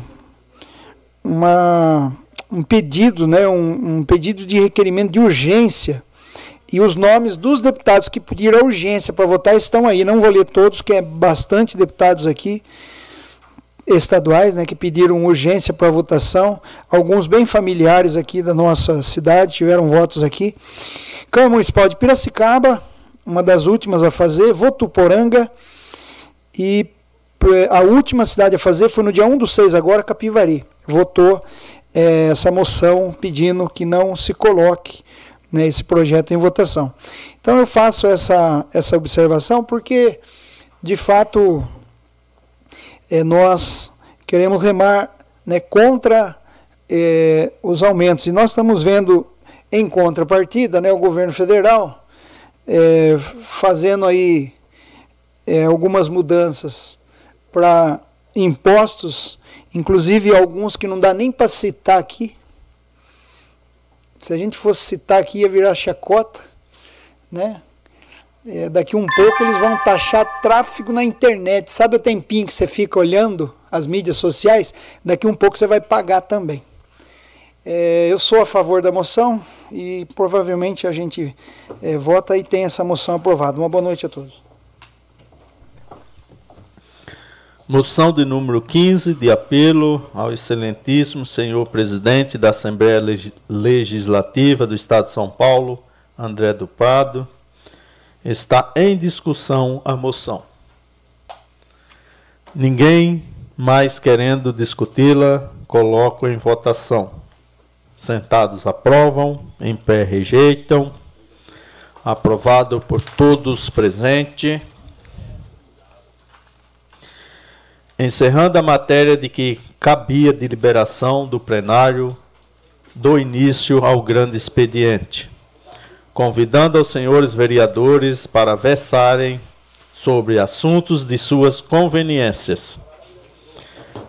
uma, um pedido, né, um, um pedido de requerimento de urgência e os nomes dos deputados que pediram urgência para votar estão aí. Não vou ler todos, que é bastante deputados aqui estaduais, né, que pediram urgência para votação. Alguns bem familiares aqui da nossa cidade tiveram votos aqui. Câmara Municipal de Piracicaba, uma das últimas a fazer, Votuporanga e eh, a última cidade a fazer foi no dia 1 do 6 agora, Capivari. Votou é, essa moção pedindo que não se coloque né, esse projeto em votação. Então eu faço essa, essa observação porque, de fato, é, nós queremos remar né, contra é, os aumentos. E nós estamos vendo, em contrapartida, né, o governo federal é, fazendo aí algumas mudanças para impostos, inclusive alguns que não dá nem para citar aqui, se a gente fosse citar aqui ia virar chacota, né? É, daqui um pouco eles vão taxar tráfego na internet. Sabe o tempinho que você fica olhando as mídias sociais? Daqui um pouco você vai pagar também. É, eu sou a favor da moção e provavelmente a gente é, vota e tem essa moção aprovada. Uma boa noite a todos. Moção de número 15, de apelo ao excelentíssimo senhor presidente da Assembleia Legislativa do Estado de São Paulo, André do Prado. Está em discussão a moção. Ninguém mais querendo discuti-la, coloco em votação. Sentados aprovam, em pé rejeitam. Aprovado por todos presentes. Encerrando a matéria de que cabia deliberação do plenário do início ao grande expediente, convidando aos senhores vereadores para versarem sobre assuntos de suas conveniências.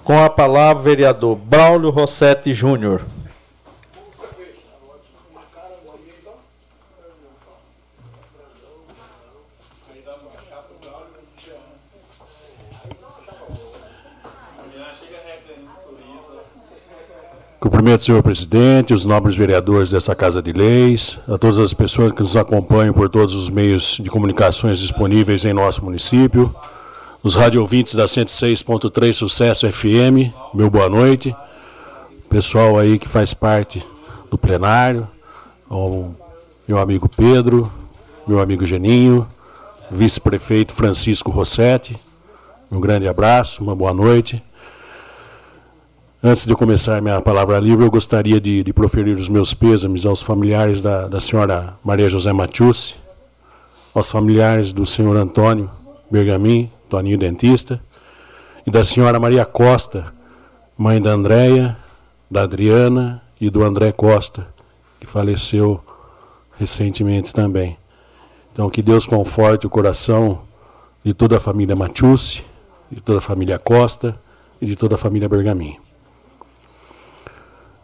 Com a palavra, vereador Braulio Rossetti Júnior. Cumprimento, senhor presidente, os nobres vereadores dessa Casa de Leis, a todas as pessoas que nos acompanham por todos os meios de comunicações disponíveis em nosso município, os radiovintes da 106.3 Sucesso FM, meu boa noite, pessoal aí que faz parte do plenário, meu amigo Pedro, meu amigo Geninho, vice-prefeito Francisco Rossetti, um grande abraço, uma boa noite. Antes de começar minha palavra livre, eu gostaria de, de proferir os meus pêsames aos familiares da, da senhora Maria José Matiusi, aos familiares do senhor Antônio Bergamin, Toninho Dentista, e da senhora Maria Costa, mãe da Andréia, da Adriana e do André Costa, que faleceu recentemente também. Então, que Deus conforte o coração de toda a família Matiusi, de toda a família Costa e de toda a família Bergamin.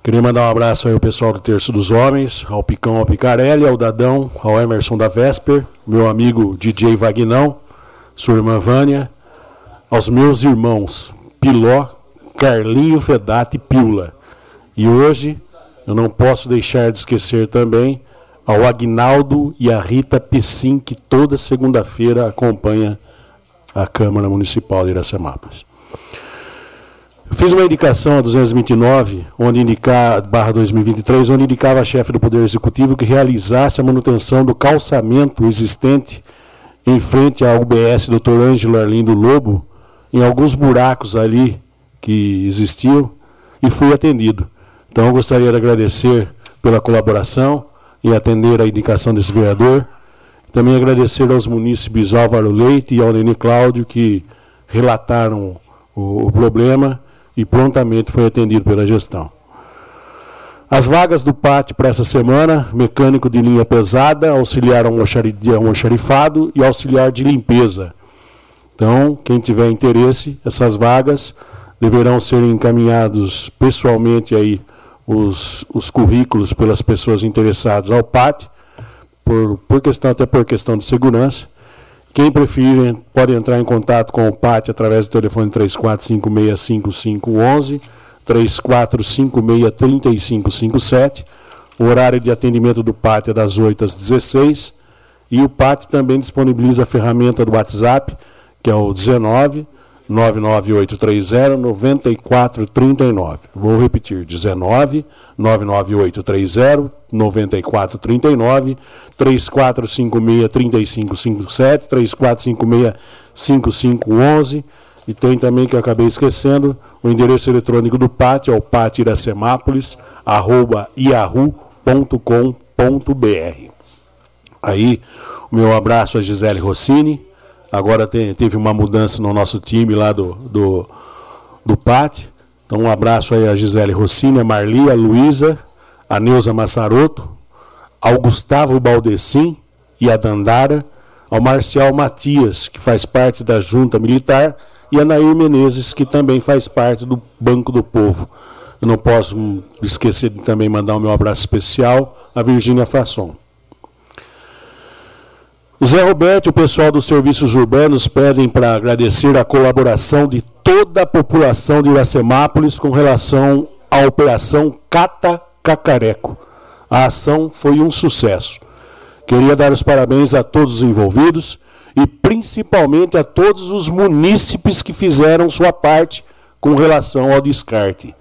Queria mandar um abraço aí ao pessoal do Terço dos Homens, ao Picão, ao Picarelli, ao Dadão, ao Emerson da Vesper, meu amigo DJ Vagnão, sua irmã Vânia, aos meus irmãos Piló, Carlinho Fedati Piula. E hoje eu não posso deixar de esquecer também ao Agnaldo e a Rita Pessim, que toda segunda-feira acompanha a Câmara Municipal de Iracemápolis. Fiz uma indicação a 229, onde indicar, barra 2023, onde indicava a chefe do Poder Executivo que realizasse a manutenção do calçamento existente em frente à UBS Dr. Ângelo Arlindo Lobo, em alguns buracos ali que existiam, e fui atendido. Então eu gostaria de agradecer pela colaboração e atender a indicação desse vereador. Também agradecer aos munícipes Álvaro Leite e ao Nenê Cláudio que relataram o, o problema e prontamente foi atendido pela gestão. As vagas do PAT para essa semana, mecânico de linha pesada, auxiliar almoxarifado e auxiliar de limpeza. Então, quem tiver interesse, essas vagas deverão ser encaminhados pessoalmente aí os, os currículos pelas pessoas interessadas ao PAT, por, por questão, até por questão de segurança. Quem preferir pode entrar em contato com o PAT através do telefone 34565511, 34563557. O horário de atendimento do PAT é das 8 às 16 e o PAT também disponibiliza a ferramenta do WhatsApp, que é o 19 99830 9439. Vou repetir: 19 99830 9439 3456 3557 3456 5511 e tem também que eu acabei esquecendo o endereço eletrônico do PAT, é o patiracemápolis, arroba yahoo.com.br. Aí, o meu abraço a Gisele Rossini, Agora tem, teve uma mudança no nosso time lá do, do, do PAT. Então um abraço aí a Gisele Rossini, a Marli, a Luísa, a Neuza Massaroto, ao Gustavo Baldessim e a Dandara, ao Marcial Matias, que faz parte da Junta Militar, e a Nair Menezes, que também faz parte do Banco do Povo. Eu não posso esquecer de também mandar o meu abraço especial à Virgínia Fasson. O Zé Roberto e o pessoal dos serviços urbanos pedem para agradecer a colaboração de toda a população de Iracemápolis com relação à operação Cata Cacareco. A ação foi um sucesso. Queria dar os parabéns a todos os envolvidos e principalmente a todos os munícipes que fizeram sua parte com relação ao descarte.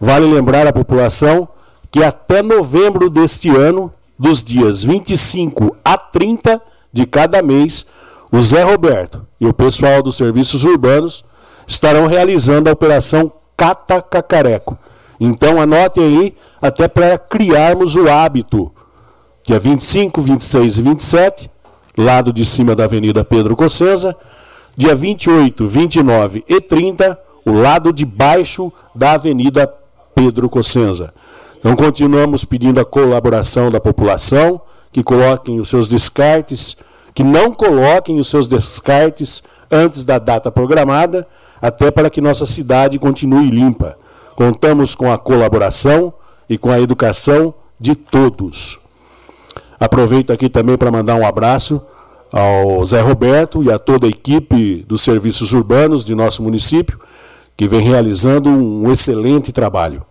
Vale lembrar à população que até novembro deste ano, dos dias 25 a 30, de cada mês, o Zé Roberto e o pessoal dos serviços urbanos estarão realizando a operação Cata Cacareco. Então anotem aí, até para criarmos o hábito. Dia 25, 26 e 27, lado de cima da Avenida Pedro Cossenza. Dia 28, 29 e 30, o lado de baixo da Avenida Pedro Cossenza. Então continuamos pedindo a colaboração da população, que coloquem os seus descartes, que não coloquem os seus descartes antes da data programada, até para que nossa cidade continue limpa. Contamos com a colaboração e com a educação de todos. Aproveito aqui também para mandar um abraço ao Zé Roberto e a toda a equipe dos serviços urbanos de nosso município, que vem realizando um excelente trabalho.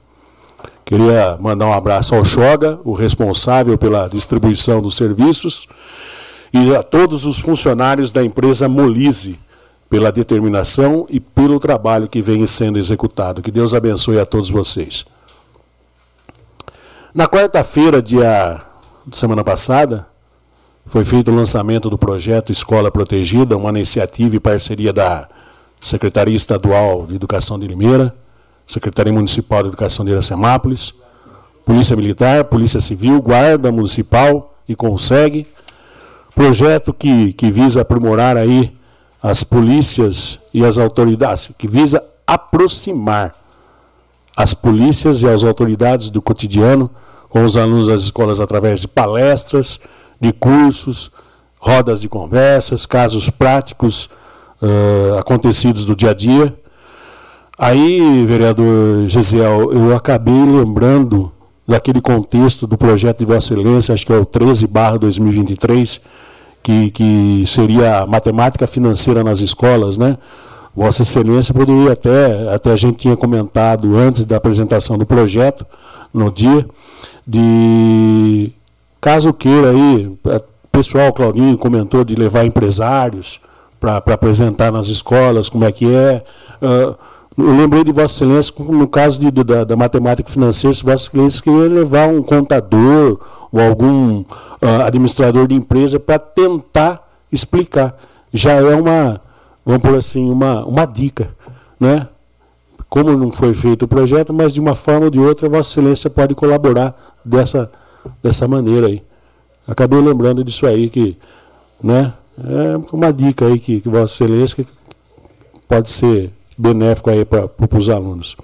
Queria mandar um abraço ao Xoga, o responsável pela distribuição dos serviços, e a todos os funcionários da empresa Molise, pela determinação e pelo trabalho que vem sendo executado. Que Deus abençoe a todos vocês. Na quarta-feira, dia de semana passada, foi feito o lançamento do projeto Escola Protegida, uma iniciativa e parceria da Secretaria Estadual de Educação de Limeira, Secretaria Municipal de Educação de Iracemápolis, Polícia Militar, Polícia Civil, Guarda Municipal e Consegue. Projeto que, que visa aprimorar aí as polícias e as autoridades, que visa aproximar as polícias e as autoridades do cotidiano com os alunos das escolas através de palestras, de cursos, rodas de conversas, casos práticos uh, acontecidos do dia a dia Aí, vereador Gesiel, eu acabei lembrando daquele contexto do projeto de Vossa Excelência, acho que é o 13 barra 2023, que, que seria matemática financeira nas escolas, né? Vossa Excelência poderia até, até a gente tinha comentado antes da apresentação do projeto, no dia, de caso queira aí, pessoal, Claudinho comentou de levar empresários para apresentar nas escolas como é que é. Uh, eu lembrei de Vossa Excelência, no caso de, da, da, matemática financeira, se Vossa Excelência queria levar um contador ou algum uh, administrador de empresa para tentar explicar. Já é uma, vamos por assim, uma, uma dica. Né? Como não foi feito o projeto, mas de uma forma ou de outra, Vossa Excelência pode colaborar dessa, dessa maneira aí. Acabei lembrando disso aí, que né, é uma dica aí que, que Vossa Excelência pode ser benéfico aí para os alunos.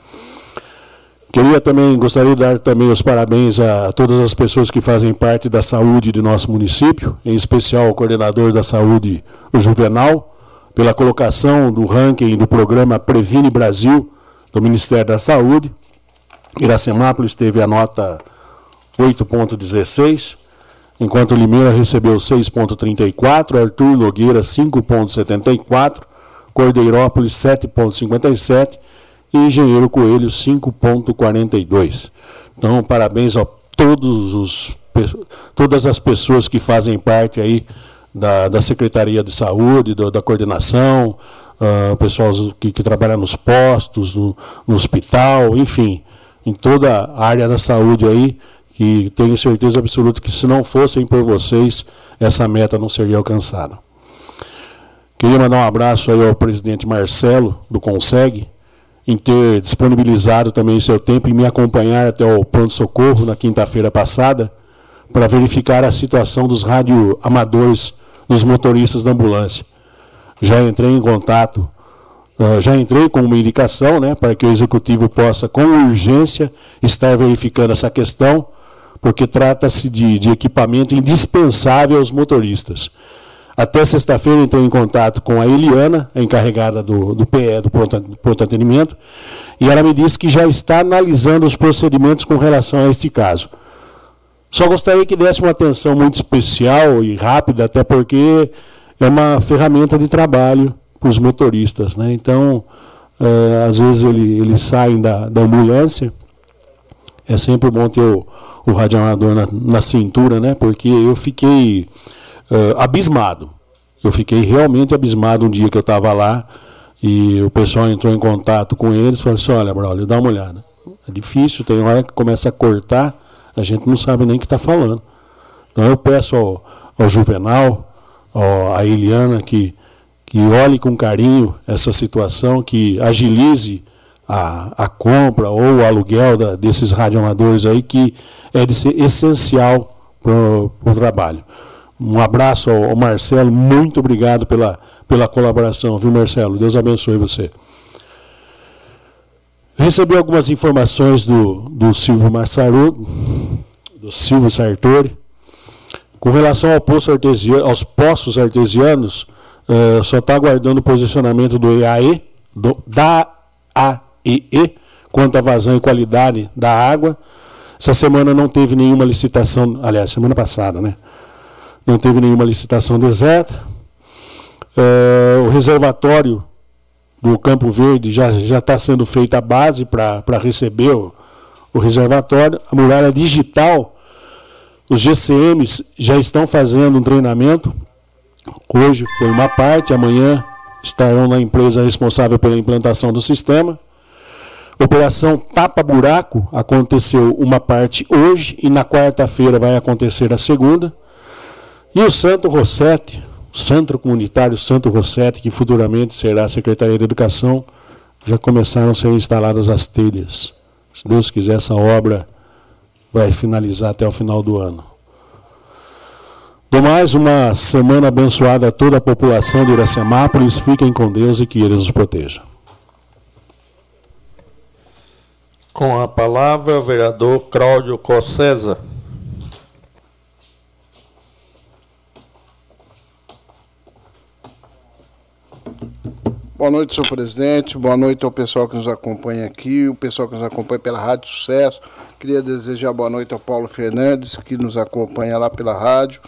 Queria também, gostaria de dar também os parabéns a todas as pessoas que fazem parte da saúde de nosso município, em especial o coordenador da saúde, o Juvenal, pela colocação do ranking do programa Previne Brasil, do Ministério da Saúde. Iracemápolis teve a nota 8.16, enquanto Limeira recebeu 6.34, Arthur Nogueira 5.74, Cordeirópolis 7,57 e Engenheiro Coelho 5,42. Então, parabéns a todos os, todas as pessoas que fazem parte aí da, da Secretaria de Saúde, do, da coordenação, uh, pessoal que, que trabalha nos postos, no, no hospital, enfim, em toda a área da saúde aí, que tenho certeza absoluta que se não fossem por vocês, essa meta não seria alcançada. Queria mandar um abraço aí ao presidente Marcelo, do Conseg, em ter disponibilizado também seu tempo e me acompanhar até o pronto-socorro na quinta-feira passada, para verificar a situação dos radioamadores dos motoristas da ambulância. Já entrei em contato, uh, já entrei com uma indicação né, para que o executivo possa, com urgência, estar verificando essa questão, porque trata-se de, de equipamento indispensável aos motoristas. Até sexta-feira entrei em contato com a Eliana, a encarregada do, do PE, do pronto, atendimento, e ela me disse que já está analisando os procedimentos com relação a este caso. Só gostaria que desse uma atenção muito especial e rápida, até porque é uma ferramenta de trabalho para os motoristas. Né? Então, é, às vezes ele, eles saem da, da ambulância, é sempre bom ter o, o radioamador na, na cintura, né? porque eu fiquei uh, abismado. Eu fiquei realmente abismado um dia que eu estava lá e o pessoal entrou em contato com eles e falou assim, olha, Braulio, dá uma olhada. É difícil, tem hora que começa a cortar, a gente não sabe nem o que está falando. Então eu peço ao, ao Juvenal, ao, a Eliana, que, que olhe com carinho essa situação, que agilize a, a compra ou o aluguel da, desses radioamadores aí, que é de ser essencial para o trabalho. Um abraço ao, Marcelo, muito obrigado pela, pela colaboração, viu, Marcelo? Deus abençoe você. Recebi algumas informações do, do Silvio Marsarudo, do Silvio Sartori, com relação ao poço artesiano, aos poços artesianos, uh, só está aguardando o posicionamento do EAE, do, da AEE, quanto à vazão e qualidade da água. Essa semana não teve nenhuma licitação, aliás, semana passada, né? Não teve nenhuma licitação deserta. É, o reservatório do Campo Verde já está sendo feita a base para receber o, o reservatório. A muralha digital, os GCMs já estão fazendo um treinamento. Hoje foi uma parte, amanhã estarão na empresa responsável pela implantação do sistema. Operação Tapa Buraco aconteceu uma parte hoje e na quarta-feira vai acontecer a segunda. E o Santo Rossetti, Centro Comunitário Santo Rossetti, que futuramente será a Secretaria de Educação, já começaram a ser instaladas as telhas. Se Deus quiser, essa obra vai finalizar até o final do ano. Do mais, uma semana abençoada a toda a população de Iracemápolis. Fiquem com Deus e que Ele nos proteja. Com a palavra, o vereador Cláudio Cossesa. Boa noite, senhor presidente. Boa noite ao pessoal que nos acompanha aqui, o pessoal que nos acompanha pela Rádio Sucesso. Queria desejar boa noite ao Paulo Fernandes, que nos acompanha lá pela rádio.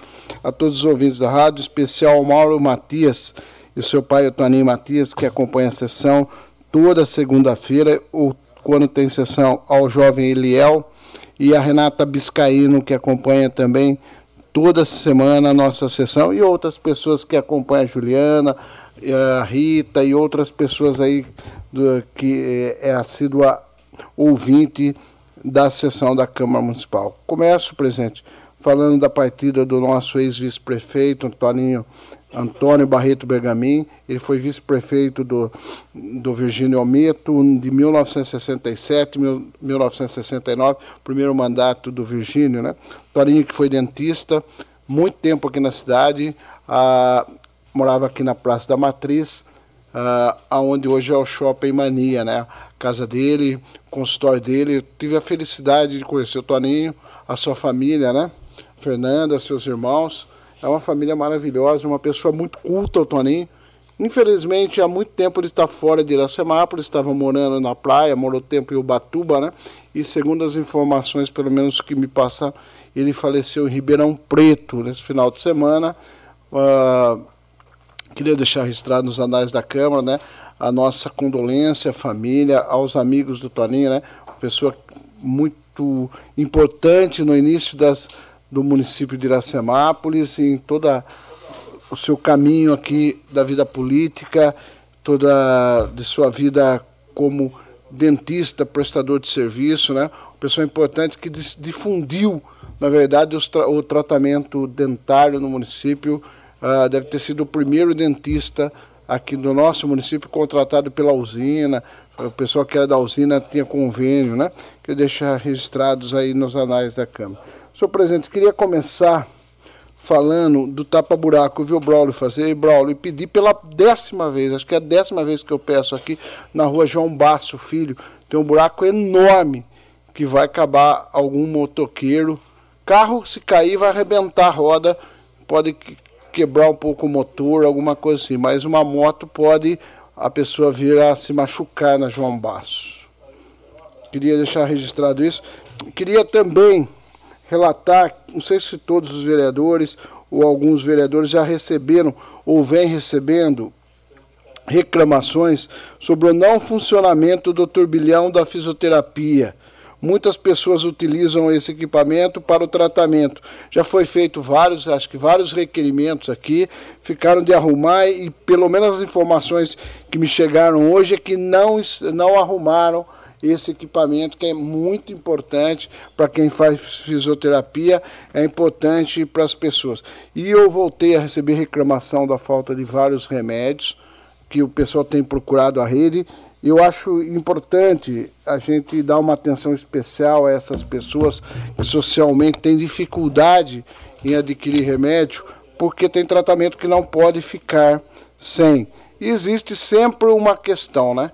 A todos os ouvintes da rádio, especial ao Mauro Matias e seu pai, o Toninho Matias, que acompanha a sessão toda segunda-feira, ou quando tem sessão ao jovem Eliel, e a Renata Biscaíno, que acompanha também toda semana a nossa sessão, e outras pessoas que acompanham a Juliana, a Rita e outras pessoas aí do, que é assídua ouvinte da sessão da Câmara Municipal. Começo, presidente, falando da partida do nosso ex-vice-prefeito, Toninho Antônio Barreto Bergamin. Ele foi vice-prefeito do, do Virgínio Almeto de 1967 1969, primeiro mandato do Virgínio. Né? Toninho, que foi dentista, muito tempo aqui na cidade, ah, morava aqui na Praça da Matriz, ah, onde hoje é o Shopping Mania, né? casa dele, consultório dele. Eu tive a felicidade de conhecer o Toninho, a sua família, né? Fernanda, seus irmãos. É uma família maravilhosa, uma pessoa muito culta, o Toninho. Infelizmente, há muito tempo ele está fora de Iracemápolis, estava morando na praia, morou tempo em Ubatuba, né? E segundo as informações, pelo menos que me passaram, ele faleceu em Ribeirão Preto nesse final de semana. Uh, queria deixar registrado nos anais da Câmara, né? A nossa condolência à família, aos amigos do Toninho, né? Uma pessoa muito importante no início das, do município de Iracemápolis, em toda o seu caminho aqui da vida política, toda de sua vida como dentista, prestador de serviço, né? Uma pessoa importante que difundiu, na verdade, tra o tratamento dentário no município. Uh, deve ter sido o primeiro dentista aqui do nosso município contratado pela usina. O pessoal que era da usina tinha convênio, né? Queria deixar registrados aí nos anais da Câmara. Senhor presidente, queria começar falando do tapa-buraco, viu, Braulio fazer? Braulio, e pedir pela décima vez, acho que é a décima vez que eu peço aqui, na rua João Basso, filho, tem um buraco enorme que vai acabar algum motoqueiro. Carro, se cair, vai arrebentar a roda, pode quebrar um pouco o motor, alguma coisa assim, mas uma moto pode a pessoa vir a se machucar na João Basso. Queria deixar registrado isso. Queria também relatar, não sei se todos os vereadores ou alguns vereadores já receberam ou vêm recebendo reclamações sobre o não funcionamento do turbilhão da fisioterapia. Muitas pessoas utilizam esse equipamento para o tratamento. Já foi feito vários, acho que vários requerimentos aqui, ficaram de arrumar e pelo menos as informações que me chegaram hoje é que não, não arrumaram esse equipamento que é muito importante para quem faz fisioterapia, é importante para as pessoas. E eu voltei a receber reclamação da falta de vários remédios que o pessoal tem procurado a rede. Eu acho importante a gente dar uma atenção especial a essas pessoas que socialmente têm dificuldade em adquirir remédio, porque tem tratamento que não pode ficar sem. E existe sempre uma questão, né?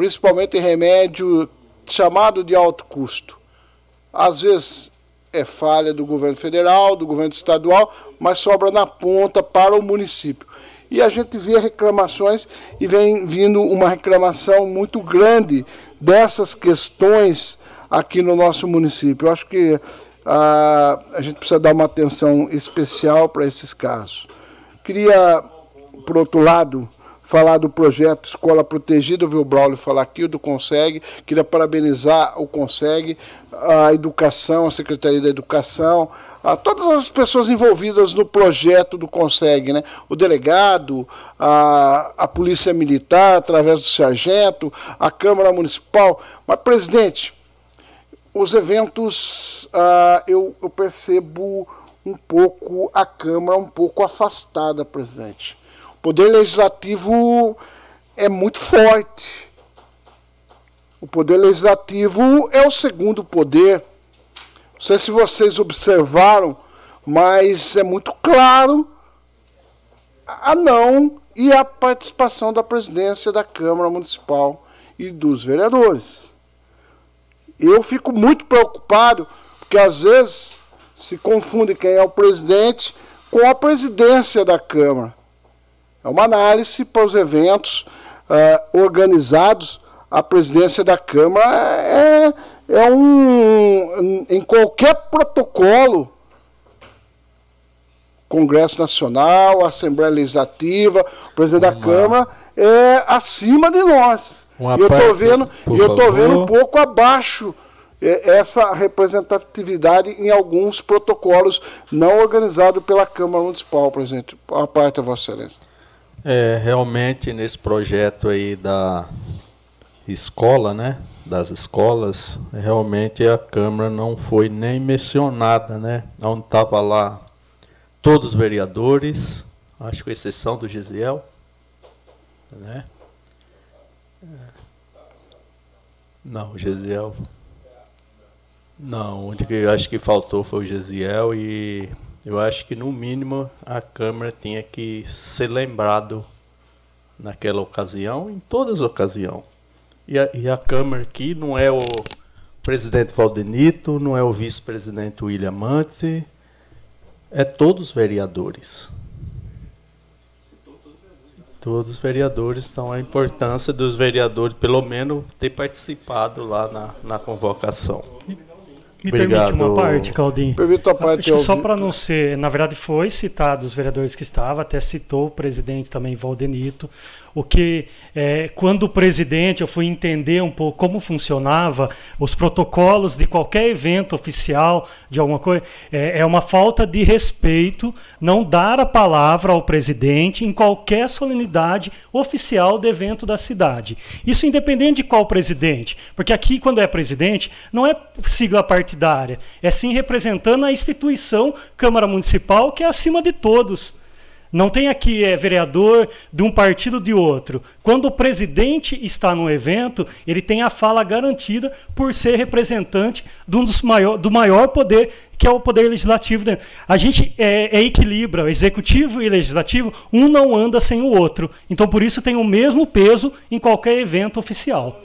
principalmente remédio chamado de alto custo. Às vezes é falha do governo federal, do governo estadual, mas sobra na ponta para o município. E a gente vê reclamações e vem vindo uma reclamação muito grande dessas questões aqui no nosso município. Eu acho que a, ah, a gente precisa dar uma atenção especial para esses casos. Queria, por outro lado, falar do projeto Escola Protegida, viu Braulio falar aqui, do Consegue. Queria parabenizar o Consegue, a educação, a Secretaria da Educação, a todas as pessoas envolvidas no projeto do Consegue, né? O delegado, a, a Polícia Militar, através do sargento, a Câmara Municipal. Mas, presidente, os eventos, ah, eu, eu percebo um pouco a Câmara um pouco afastada, presidente. O poder legislativo é muito forte. O poder legislativo é o segundo poder. Não sei se vocês observaram, mas é muito claro a não e a participação da presidência da Câmara Municipal e dos vereadores. Eu fico muito preocupado, porque às vezes se confunde quem é o presidente com a presidência da Câmara. É uma análise para os eventos uh, organizados. A presidência da Câmara é, é um. Em qualquer protocolo, Congresso Nacional, Assembleia Legislativa, presidente Uma... da Câmara é acima de nós. E eu estou vendo, eu tô vendo um pouco abaixo é, essa representatividade em alguns protocolos não organizados pela Câmara Municipal, presidente. A parte, Vossa Excelência. É, realmente nesse projeto aí da escola, né? Das escolas, realmente a Câmara não foi nem mencionada, né? Onde estava lá todos os vereadores, acho com exceção do Gisiel, né? Não, o Gesiel. Não, onde que eu acho que faltou foi o Gesiel e eu acho que no mínimo a Câmara tinha que ser lembrado naquela ocasião, em todas as ocasiões. E a, e a Câmara aqui não é o presidente Valdenito, não é o vice-presidente William Mantzi, é todos os vereadores. Todos os vereadores, então a importância dos vereadores, pelo menos, ter participado lá na, na convocação. Me Obrigado. permite uma parte, Claudinho? Permito a parte. Acho que só para não ser, na verdade foi citado os vereadores que estavam, até citou o presidente também, Valdenito, o que é, quando o presidente eu fui entender um pouco como funcionava os protocolos de qualquer evento oficial de alguma coisa é, é, uma falta de respeito não dar a palavra ao presidente em qualquer solenidade oficial do evento da cidade. Isso independente de qual presidente porque aqui quando é presidente não é sigla partidária é sim representando a instituição Câmara Municipal que é acima de todos não tem aqui é vereador de um partido de outro. Quando o presidente está no evento, ele tem a fala garantida por ser representante de um dos maior, do maior poder, que é o poder legislativo. A gente é, é equilibra, executivo e legislativo, um não anda sem o outro. Então, por isso, tem o mesmo peso em qualquer evento oficial.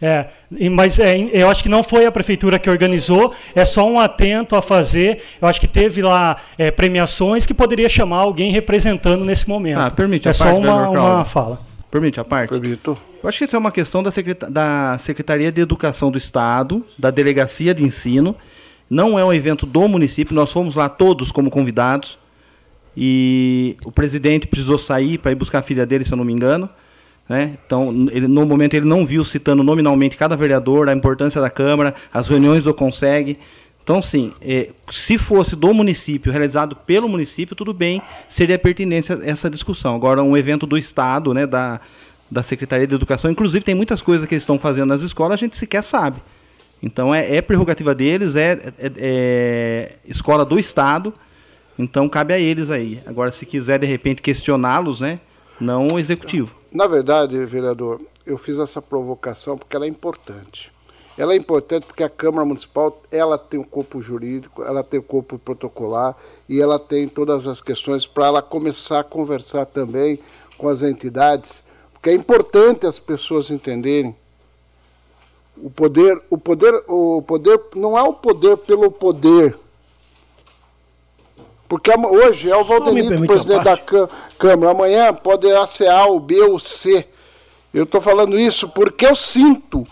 É, mas é, eu acho que não foi a prefeitura que organizou, é só um atento a fazer. Eu acho que teve lá é, premiações que poderia chamar alguém representando nesse momento. Ah, permite. É só parte, uma, uma fala. Permite a parte? Permito. Eu acho que isso é uma questão da, da Secretaria de Educação do Estado, da Delegacia de Ensino. Não é um evento do município, nós fomos lá todos como convidados. E o presidente precisou sair para ir buscar a filha dele, se eu não me engano. Né? Então, ele, no momento, ele não viu citando nominalmente cada vereador, a importância da Câmara, as reuniões do Consegue. Então, sim, é, se fosse do município, realizado pelo município, tudo bem, seria pertinente essa discussão. Agora, um evento do Estado, né, da, da Secretaria de Educação, inclusive tem muitas coisas que eles estão fazendo nas escolas, a gente sequer sabe. Então, é, é prerrogativa deles, é, é, é escola do Estado, então cabe a eles aí. Agora, se quiser, de repente, questioná-los, né, não o executivo. Na verdade, vereador, eu fiz essa provocação porque ela é importante. Ela é importante porque a Câmara Municipal ela tem o corpo jurídico, ela tem o corpo protocolar e ela tem todas as questões para ela começar a conversar também com as entidades, porque é importante as pessoas entenderem o poder, o poder, o poder não é o poder pelo poder, porque hoje é o Valdenito, presidente da Câmara. Amanhã pode ser A, o B ou C. Eu estou falando isso porque eu sinto,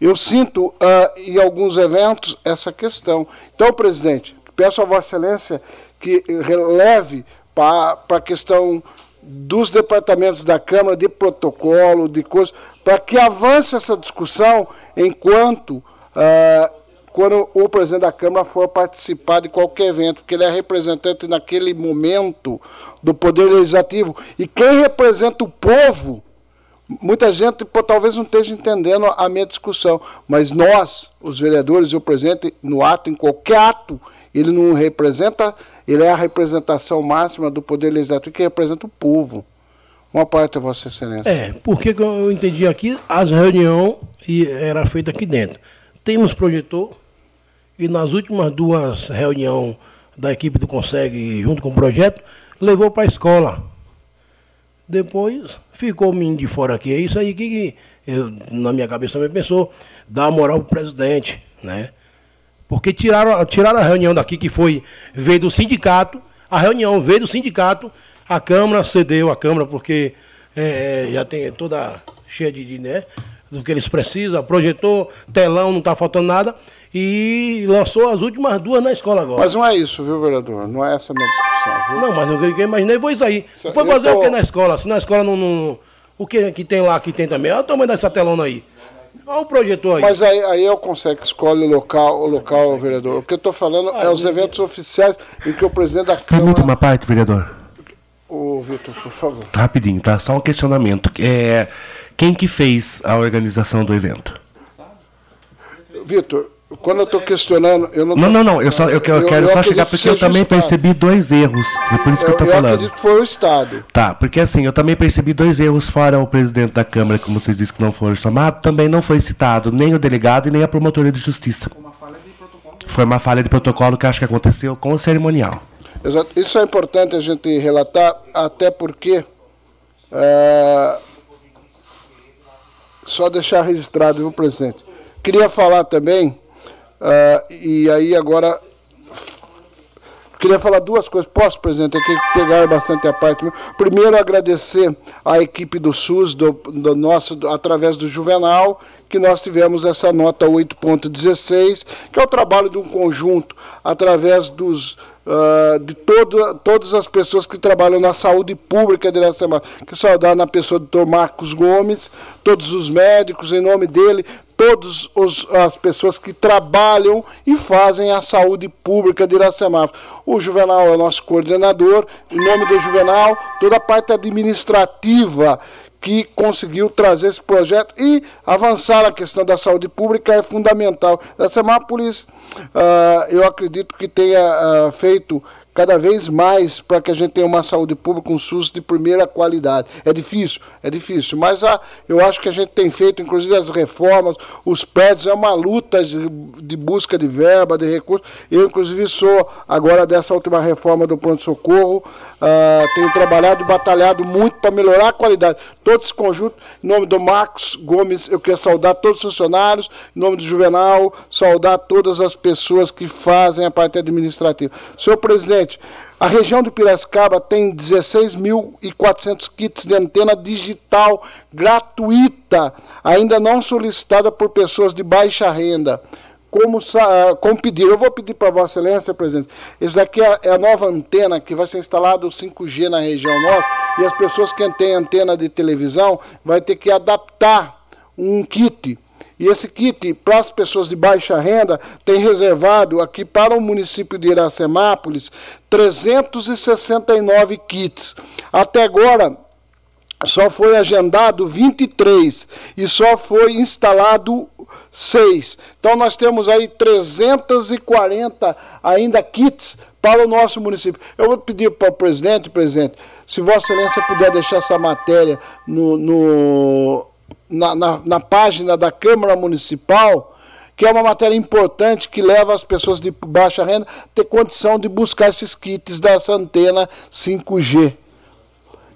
eu sinto uh, em alguns eventos essa questão. Então, presidente, peço a Vossa Excelência que releve para a questão dos departamentos da Câmara, de protocolo, de coisas, para que avance essa discussão enquanto uh, quando o presidente da Câmara for participar de qualquer evento, porque ele é representante naquele momento do Poder Legislativo. E quem representa o povo, muita gente pô, talvez não esteja entendendo a minha discussão, mas nós, os vereadores e o presidente, no ato, em qualquer ato, ele não representa, ele é a representação máxima do Poder Legislativo que representa o povo. Uma parte, Vossa Excelência. É, porque eu entendi aqui, as reuniões era feita aqui dentro. Temos projetor, e nas últimas duas reuniões da equipe do Consegue, junto com o projeto, levou para a escola. Depois ficou o menino de fora aqui. É isso aí que eu, na minha cabeça também pensou, dar moral para o presidente, né? Porque tiraram, tiraram a reunião daqui, que foi, veio do sindicato, a reunião veio do sindicato, a Câmara cedeu a Câmara, porque é, já tem toda cheia de né, do que eles precisam, projetor, telão, não está faltando nada e lançou as últimas duas na escola agora. Mas não é isso, viu, vereador? Não é essa a minha discussão, viu? Não, mas não que eu imaginei foi isso aí. Isso- Foi fazer tô- o que na escola? Se na escola não. não- o que, que tem lá, que tem também? Olha o tamanho dessa telona aí. Olha o projetor aí. Mas aí, aí é o Conselho que escolhe o local, o local, vereador. O que eu estou falando é os eventos oficiais em que o presidente da Permita Câmara. uma parte, vereador. Ô, Vitor, por favor. Rapidinho, tá? Só um questionamento. É, quem que fez a organização do evento? Vitor, quando eu estou questionando, eu não. Não, não, não. Eu, só, eu, quero- eu quero só acredito chegar que porque eu também Estado. percebi dois erros. É por isso que eu Eu, tô eu falando. acredito que foi o Estado. Tá, porque assim, eu também percebi dois erros fora o presidente da Câmara, como vocês disseram que não foram chamados, também não foi citado nem o delegado e nem a promotoria de justiça. Foi uma falha de protocolo que acho que aconteceu com o cerimonial. Exato. Isso é importante a gente relatar, até porque. é, Só deixar registrado, viu, presidente? Queria falar também, ah, e aí agora. Queria falar duas coisas. Posso, presidente? Aqui pegar bastante a parte. Primeiro, agradecer à equipe do SUS, do, do nosso, do- através do Juvenal, que nós tivemos essa nota 8.16, que é o trabalho de um conjunto, através dos, ah, de todo, todas as pessoas que trabalham na saúde pública de Iracema. Que saudar na pessoa do Dr. Marcos Gomes, todos os médicos, em nome dele, todas as pessoas que trabalham e fazem a saúde pública de Iracemápolis. O Juvenal é o nosso coordenador, em nome do Juvenal, toda a parte administrativa que conseguiu trazer esse projeto e avançar na questão da saúde pública é fundamental. Iracemápolis, ah, eu acredito que tenha ah, feito cada vez mais para que a gente tenha uma saúde pública, um SUS de primeira qualidade. É difícil, é difícil, mas ah, eu acho que a gente tem feito, inclusive as reformas, os prédios, é uma luta de, de busca de verba, de recursos. Eu, inclusive, sou agora dessa última reforma do pronto-socorro, ah, tenho trabalhado e batalhado muito para melhorar a qualidade. Todo esse conjunto, em nome do Marcos Gomes, eu quero saudar todos os funcionários, em nome do Juvenal, saudar todas as pessoas que fazem a parte administrativa. Senhor presidente, a região de Piracicaba tem 16.400 kits de antena digital gratuita, ainda não solicitada por pessoas de baixa renda. Como, como pedir? Eu vou pedir para Vossa Excelência, presidente. Isso daqui é é a nova antena que vai ser instalada o 5G na região nossa e as pessoas que têm antena de televisão vai ter que adaptar um kit. E esse kit, para as pessoas de baixa renda, tem reservado aqui para o município de Iracemápolis 369 kits. Até agora, só foi agendado 23 e só foi instalado 6. Então nós temos aí 340 ainda kits para o nosso município. Eu vou pedir para o presidente, presidente, se Vossa Excelência puder deixar essa matéria no, no- na, na- na página da Câmara Municipal, que é uma matéria importante que leva as pessoas de baixa renda a ter condição de buscar esses kits dessa antena 5G.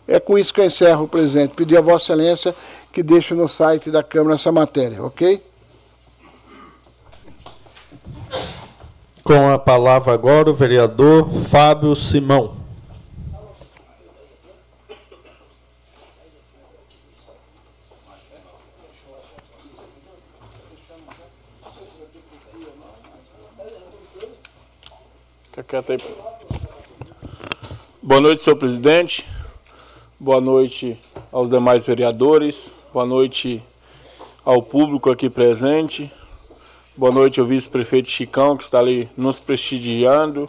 É com isso que eu encerro, presidente. Pedir a Vossa Excelência que deixe no site da Câmara essa matéria, ok? Com a palavra agora o vereador Fábio Simão. Boa noite, senhor presidente. Boa noite aos demais vereadores. Boa noite ao público aqui presente. Boa noite ao vice-prefeito Chicão, que está ali nos prestigiando.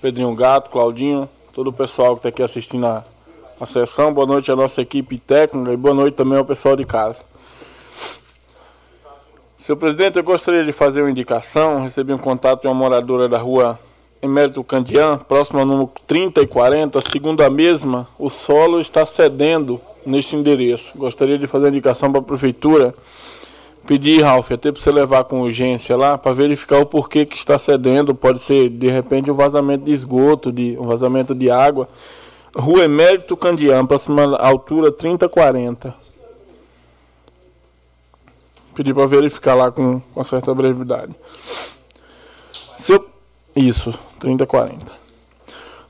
Pedrinho Gato, Claudinho, todo o pessoal que está aqui assistindo a, a sessão. Boa noite à nossa equipe técnica e boa noite também ao pessoal de casa. Senhor presidente, eu gostaria de fazer uma indicação. Recebi um contato de uma moradora da rua Emérito Candian, próximo ao número 30 e 40. Segundo a mesma, o solo está cedendo neste endereço. Gostaria de fazer uma indicação para a prefeitura. Pedir, Ralf, até para você levar com urgência lá, para verificar o porquê que está cedendo. Pode ser, de repente, um vazamento de esgoto, de, um vazamento de água. Rua Emérito Candian, próxima altura 30 40 pedir para verificar lá com, com certa brevidade. Seu, isso, 30 40.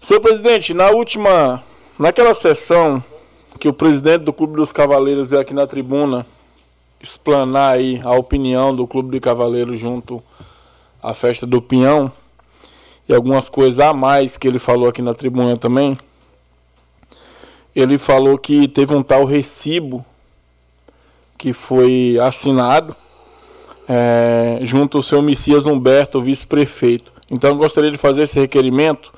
Seu presidente, na última, naquela sessão que o presidente do Clube dos Cavaleiros veio aqui na tribuna explanar aí a opinião do Clube de Cavaleiros junto a festa do Pinhão e algumas coisas a mais que ele falou aqui na tribuna também. Ele falou que teve um tal recibo que foi assinado é, junto ao seu Messias Humberto, vice-prefeito. Então eu gostaria de fazer esse requerimento.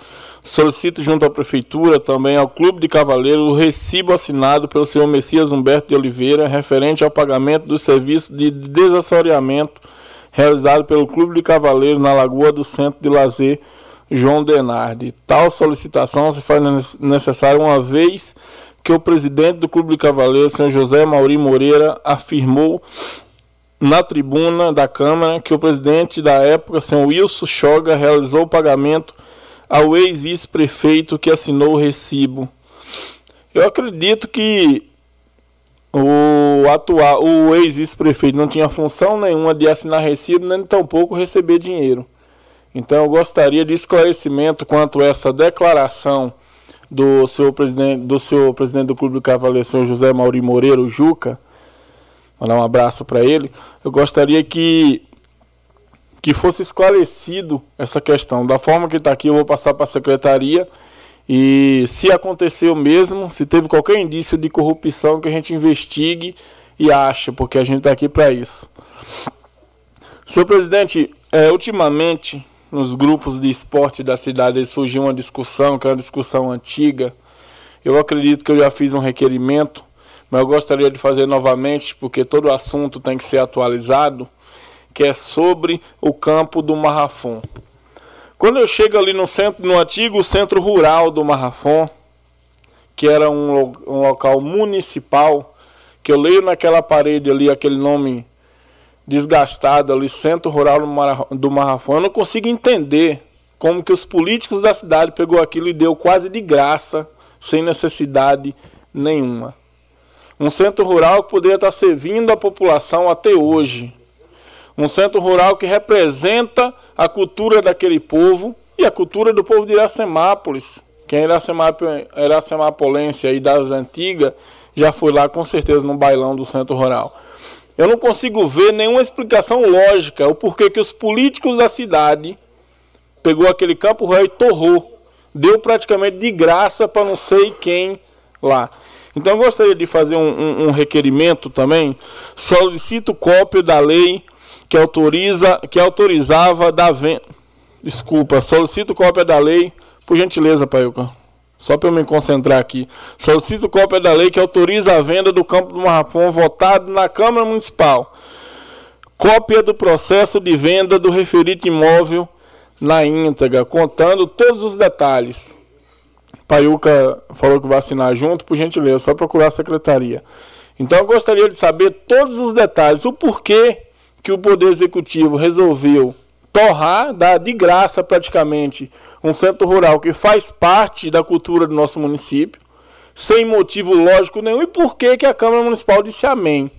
Solicito junto à Prefeitura, também ao Clube de Cavaleiros, o recibo assinado pelo senhor Messias Humberto de Oliveira, referente ao pagamento do serviço de desassoreamento realizado pelo Clube de Cavaleiros na Lagoa do Centro de Lazer João Denardi. Tal solicitação se faz necessária uma vez que o presidente do Clube de Cavaleiros, senhor José Mauri Moreira, afirmou na tribuna da Câmara que o presidente da época, senhor Wilson Choga, realizou o pagamento ao ex-vice-prefeito que assinou o recibo. Eu acredito que o atual, o ex-vice-prefeito não tinha função nenhuma de assinar recibo, nem tampouco receber dinheiro. Então eu gostaria de esclarecimento quanto a essa declaração do seu presidente do seu presidente do Clube do Cavaleiro, senhor José Mauri Moreira, o Juca, mandar um abraço para ele. Eu gostaria que que fosse esclarecido essa questão. Da forma que está aqui, eu vou passar para a secretaria e se aconteceu mesmo, se teve qualquer indício de corrupção, que a gente investigue e acha, porque a gente está aqui para isso. Senhor presidente, é, ultimamente nos grupos de esporte da cidade surgiu uma discussão, que é uma discussão antiga. Eu acredito que eu já fiz um requerimento, mas eu gostaria de fazer novamente, porque todo assunto tem que ser atualizado que é sobre o campo do Marrafon. Quando eu chego ali no centro, no antigo centro rural do Marrafon, que era um, um local municipal, que eu leio naquela parede ali aquele nome desgastado ali, Centro Rural do Marrafon, eu não consigo entender como que os políticos da cidade pegou aquilo e deu quase de graça, sem necessidade nenhuma. Um centro rural que poderia estar servindo a população até hoje. Um centro rural que representa a cultura daquele povo e a cultura do povo de Iracemápolis. Quem é Iracemapolense aí das antigas já foi lá com certeza no bailão do centro rural. Eu não consigo ver nenhuma explicação lógica o porquê que os políticos da cidade pegou aquele campo rural e torrou. Deu praticamente de graça para não sei quem lá. Então eu gostaria de fazer um, um, um requerimento também. Solicito cópia da lei que autoriza, que autorizava da venda. Desculpa, solicito cópia da lei, por gentileza, Paiuca. Só para eu me concentrar aqui. Solicito cópia da lei que autoriza a venda do campo do Marrapão votado na Câmara Municipal. Cópia do processo de venda do referido imóvel na íntegra, contando todos os detalhes. Paiuca falou que vai assinar junto, por gentileza, só procurar a secretaria. Então eu gostaria de saber todos os detalhes, o porquê que o Poder Executivo resolveu torrar, dar de graça praticamente, um centro rural que faz parte da cultura do nosso município, sem motivo lógico nenhum, e por que, que a Câmara Municipal disse amém.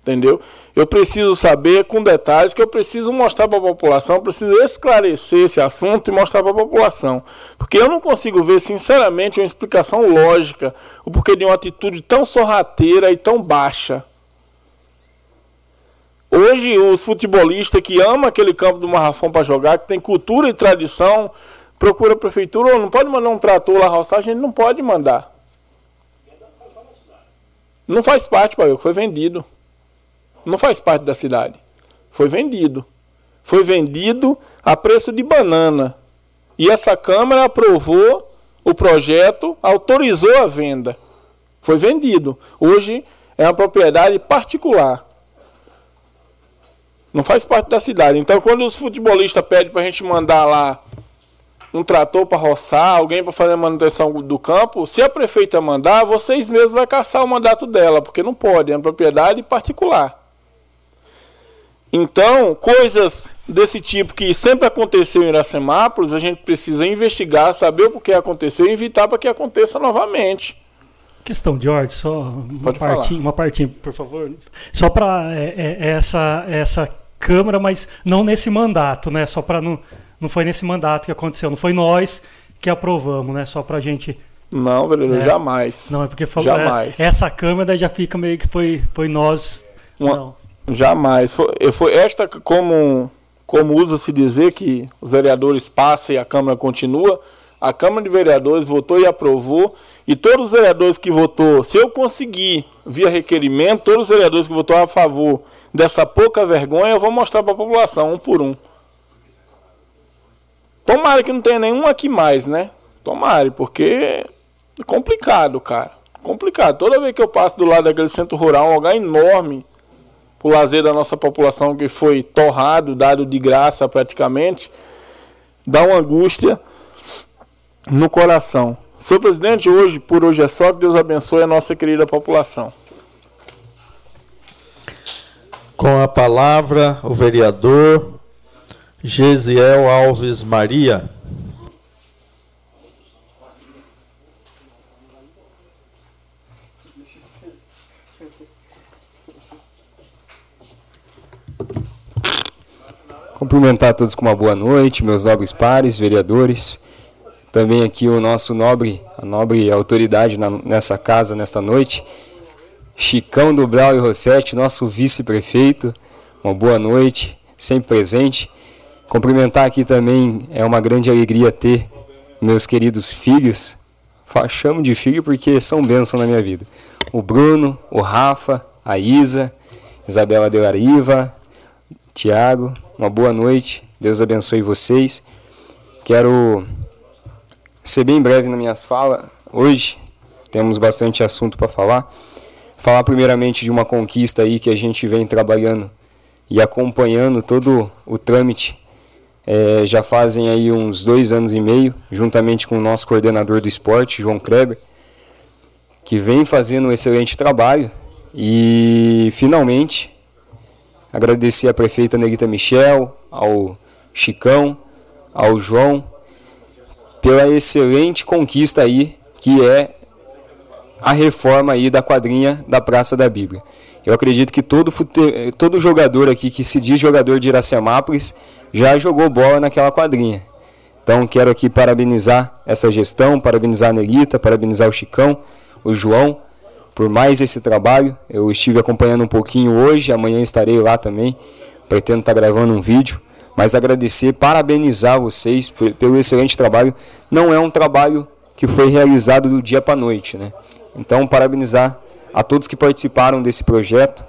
Entendeu? Eu preciso saber com detalhes que eu preciso mostrar para a população, preciso esclarecer esse assunto e mostrar para a população. Porque eu não consigo ver, sinceramente, uma explicação lógica o porquê de uma atitude tão sorrateira e tão baixa Hoje, os futebolistas que amam aquele campo do Marrafão para jogar, que tem cultura e tradição, procura a prefeitura, oh, não pode mandar um trator lá roçar, a gente não pode mandar. Não faz parte, pai, foi vendido. Não faz parte da cidade. Foi vendido. Foi vendido a preço de banana. E essa Câmara aprovou o projeto, autorizou a venda. Foi vendido. Hoje é uma propriedade particular. Não faz parte da cidade. Então, quando os futebolistas pedem para a gente mandar lá um trator para roçar, alguém para fazer a manutenção do campo, se a prefeita mandar, vocês mesmos vão caçar o mandato dela, porque não pode, é uma propriedade particular. Então, coisas desse tipo que sempre aconteceu em Iracemápolis, a gente precisa investigar, saber o porquê aconteceu e evitar para que aconteça novamente. Questão, George, só uma partinha, uma partinha, por favor. Só para é, é, é, essa, essa Câmara, mas não nesse mandato, né? Só para não. Não foi nesse mandato que aconteceu, não foi nós que aprovamos, né? Só para a gente. Não, vereador, é, jamais. Não, é porque falou. É, jamais. essa Câmara já fica meio que foi, foi nós. Uma, não. Jamais. Foi, foi esta como como usa-se dizer que os vereadores passam e a Câmara continua, a Câmara de Vereadores votou e aprovou, e todos os vereadores que votou, se eu conseguir via requerimento, todos os vereadores que votou a favor dessa pouca vergonha, eu vou mostrar para a população, um por um. Tomara que não tenha nenhum aqui mais, né? Tomara, porque é complicado, cara. Complicado. Toda vez que eu passo do lado daquele centro rural, um lugar enorme o lazer da nossa população que foi torrado, dado de graça praticamente, dá uma angústia no coração. Senhor presidente, hoje, por hoje é só, que Deus abençoe a nossa querida população. Com a palavra, o vereador Gesiel Alves Maria. Cumprimentar a todos com uma boa noite, meus nobres pares, vereadores. Também aqui o nosso nobre, a nobre autoridade na, nessa casa, nesta noite. Chicão do Brau e Rossetti, nosso vice-prefeito. Uma boa noite, sempre presente. Cumprimentar aqui também é uma grande alegria ter meus queridos filhos. Chamo de filho porque são bênçãos na minha vida. O Bruno, o Rafa, a Isa, Isabela de Lariva, Tiago, uma boa noite. Deus abençoe vocês. Quero ser bem breve nas minhas falas. Hoje temos bastante assunto para falar. Falar primeiramente de uma conquista aí que a gente vem trabalhando e acompanhando todo o trâmite. É, já fazem aí uns dois anos e meio, juntamente com o nosso coordenador do esporte, João Kreber, que vem fazendo um excelente trabalho e finalmente Agradecer à prefeita Neguita Michel, ao Chicão, ao João, pela excelente conquista aí que é a reforma aí da quadrinha da Praça da Bíblia. Eu acredito que todo, todo jogador aqui que se diz jogador de Iracemápolis já jogou bola naquela quadrinha. Então quero aqui parabenizar essa gestão, parabenizar a Nelita, parabenizar o Chicão, o João, por mais esse trabalho. Eu estive acompanhando um pouquinho hoje, amanhã estarei lá também. Pretendo estar gravando um vídeo. Mas agradecer, parabenizar vocês pelo excelente trabalho. Não é um trabalho que foi realizado do dia para a noite, né? Então, parabenizar a todos que participaram desse projeto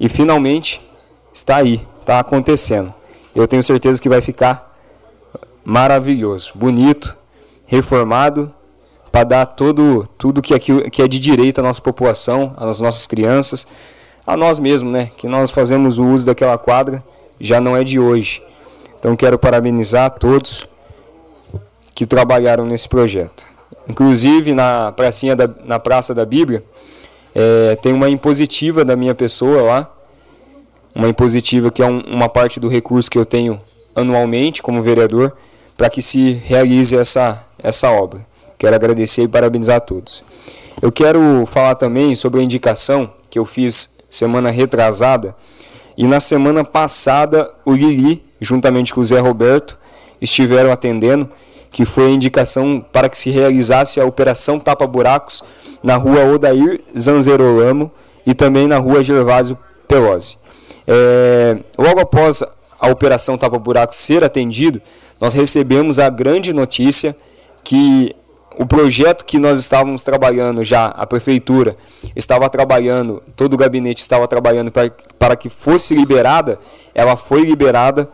e finalmente está aí, está acontecendo. Eu tenho certeza que vai ficar maravilhoso, bonito, reformado para dar todo, tudo que, que é de direito à nossa população, às nossas crianças, a nós mesmos, né? Que nós fazemos o uso daquela quadra, já não é de hoje. Então quero parabenizar a todos que trabalharam nesse projeto. Inclusive na pracinha da, na Praça da Bíblia, é, tem uma impositiva da minha pessoa lá, uma impositiva que é um, uma parte do recurso que eu tenho anualmente como vereador, para que se realize essa, essa obra. Quero agradecer e parabenizar a todos. Eu quero falar também sobre a indicação que eu fiz semana retrasada e na semana passada o Lili, juntamente com o Zé Roberto, estiveram atendendo, que foi a indicação para que se realizasse a operação Tapa Buracos na rua Odair Zanzerolamo e também na rua Gervásio Pelosi. É, logo após a operação Tapa Buracos ser atendido, nós recebemos a grande notícia que o projeto que nós estávamos trabalhando já, a prefeitura estava trabalhando, todo o gabinete estava trabalhando para, para que fosse liberada, ela foi liberada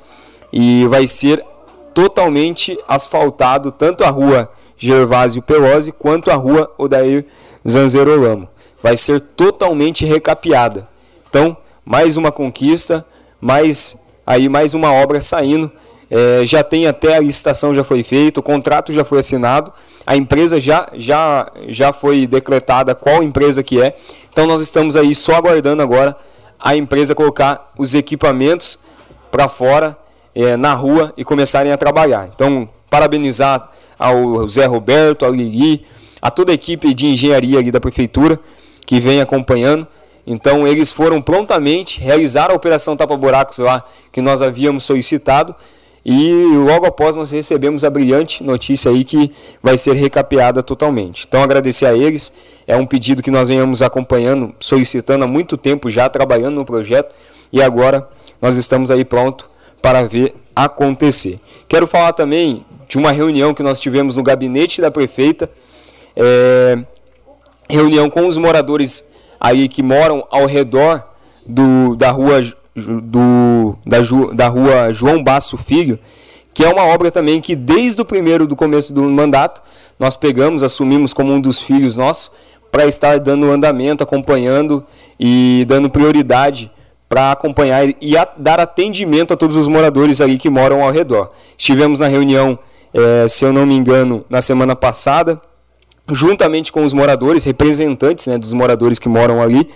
e vai ser totalmente asfaltado tanto a rua Gervásio Pelosi quanto a rua Odair Zanzerolamo. Vai ser totalmente recapeada. Então, mais uma conquista, mais aí mais uma obra saindo. É, já tem até a licitação já foi feita, o contrato já foi assinado a empresa já, já, já foi decretada qual empresa que é. Então nós estamos aí só aguardando agora a empresa colocar os equipamentos para fora, é, na rua e começarem a trabalhar. Então, parabenizar ao Zé Roberto, ao Lili, a toda a equipe de engenharia ali da prefeitura que vem acompanhando. Então, eles foram prontamente realizar a operação tapa-buracos lá que nós havíamos solicitado e logo após nós recebemos a brilhante notícia aí que vai ser recapeada totalmente. Então agradecer a eles, é um pedido que nós venhamos acompanhando, solicitando há muito tempo já, trabalhando no projeto, e agora nós estamos aí pronto para ver acontecer. Quero falar também de uma reunião que nós tivemos no gabinete da prefeita, é, reunião com os moradores aí que moram ao redor do, da rua do, da, da rua João Basso Filho, que é uma obra também que desde o primeiro do começo do mandato nós pegamos, assumimos como um dos filhos nossos para estar dando andamento, acompanhando e dando prioridade para acompanhar e a, dar atendimento a todos os moradores ali que moram ao redor. Estivemos na reunião, é, se eu não me engano, na semana passada, juntamente com os moradores, representantes né, dos moradores que moram ali.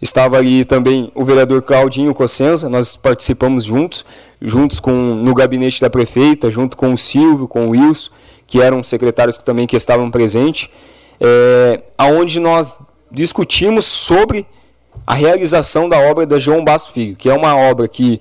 Estava ali também o vereador Claudinho Cossenza, nós participamos juntos, juntos com no gabinete da prefeita, junto com o Silvio, com o Wilson, que eram secretários que também que estavam presentes, é, aonde nós discutimos sobre a realização da obra da João Basso Filho, que é uma obra que,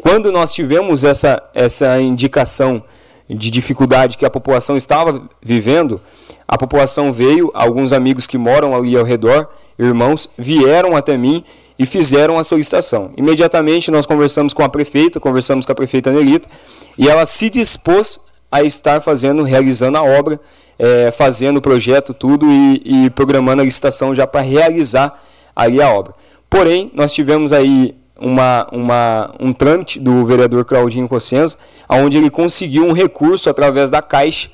quando nós tivemos essa, essa indicação de dificuldade que a população estava vivendo, a população veio, alguns amigos que moram ali ao redor, irmãos, vieram até mim e fizeram a solicitação. Imediatamente nós conversamos com a prefeita, conversamos com a prefeita Nelita, e ela se dispôs a estar fazendo, realizando a obra, é, fazendo o projeto, tudo e, e programando a licitação já para realizar ali a obra. Porém, nós tivemos aí uma, uma, um trâmite do vereador Claudinho Cossenza, onde ele conseguiu um recurso através da Caixa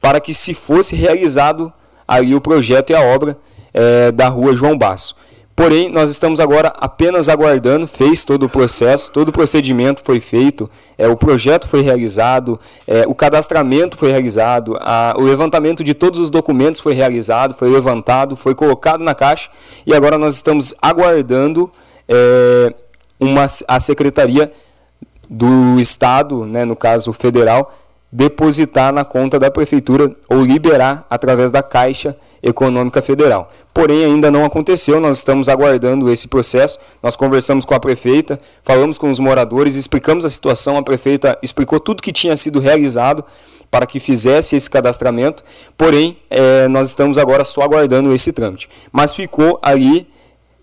para que se fosse realizado ali o projeto e a obra é, da rua João Basso. Porém, nós estamos agora apenas aguardando, fez todo o processo, todo o procedimento foi feito, é, o projeto foi realizado, é, o cadastramento foi realizado, a, o levantamento de todos os documentos foi realizado, foi levantado, foi colocado na caixa e agora nós estamos aguardando é, uma, a Secretaria do Estado, né, no caso federal, depositar na conta da Prefeitura ou liberar através da Caixa Econômica Federal. Porém, ainda não aconteceu, nós estamos aguardando esse processo. Nós conversamos com a prefeita, falamos com os moradores, explicamos a situação, a prefeita explicou tudo que tinha sido realizado para que fizesse esse cadastramento, porém, é, nós estamos agora só aguardando esse trâmite. Mas ficou ali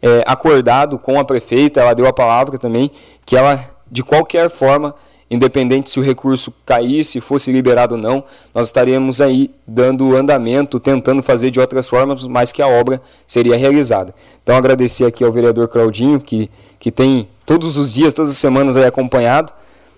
é, acordado com a prefeita, ela deu a palavra também, que ela, de qualquer forma, independente se o recurso caísse, fosse liberado ou não, nós estaríamos aí dando andamento, tentando fazer de outras formas, mas que a obra seria realizada. Então agradecer aqui ao vereador Claudinho, que, que tem todos os dias, todas as semanas aí acompanhado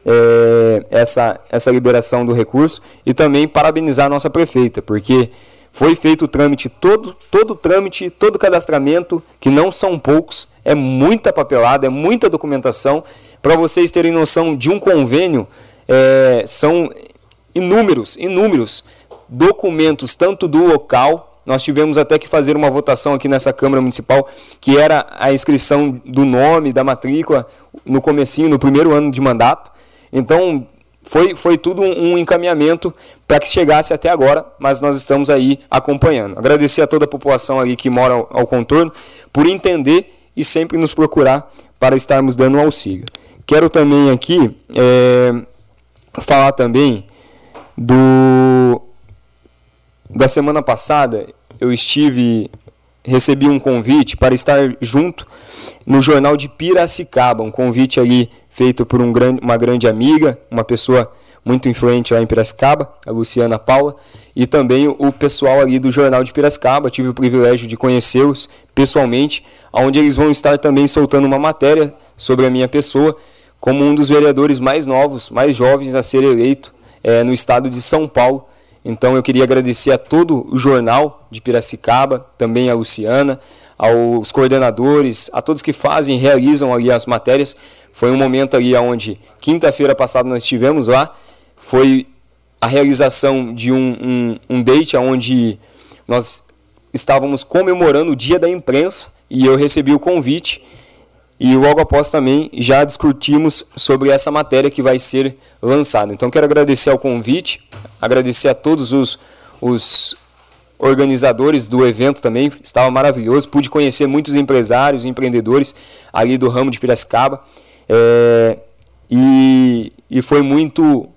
é, essa, essa liberação do recurso, e também parabenizar a nossa prefeita, porque foi feito o trâmite, todo, todo o trâmite, todo o cadastramento, que não são poucos, é muita papelada, é muita documentação, para vocês terem noção de um convênio, é, são inúmeros, inúmeros documentos, tanto do local, nós tivemos até que fazer uma votação aqui nessa Câmara Municipal, que era a inscrição do nome, da matrícula, no comecinho, no primeiro ano de mandato. Então, foi, foi tudo um, encaminhamento para que chegasse até agora, mas nós estamos aí acompanhando. Agradecer a toda a população ali que mora ao, ao contorno por entender e sempre nos procurar para estarmos dando um auxílio. Quero também aqui é, falar também do da semana passada eu estive recebi um convite para estar junto no jornal de Piracicaba, um convite ali feito por um grande, uma grande amiga, uma pessoa muito influente lá em Piracicaba, a Luciana Paula, e também o pessoal ali do Jornal de Piracicaba. Tive o privilégio de conhecê-los pessoalmente, onde eles vão estar também soltando uma matéria sobre a minha pessoa, como um dos vereadores mais novos, mais jovens a ser eleito é, no estado de São Paulo. Então eu queria agradecer a todo o jornal de Piracicaba, também a Luciana, aos coordenadores, a todos que fazem e realizam ali as matérias. Foi um momento ali onde, quinta-feira passada, nós estivemos lá. Foi a realização de um, um, um date onde nós estávamos comemorando o Dia da Imprensa e eu recebi o convite e logo após também já discutimos sobre essa matéria que vai ser lançada. Então quero agradecer ao convite, agradecer a todos os, os organizadores do evento também, estava maravilhoso. Pude conhecer muitos empresários, empreendedores ali do ramo de Piracicaba. É, e, e foi muito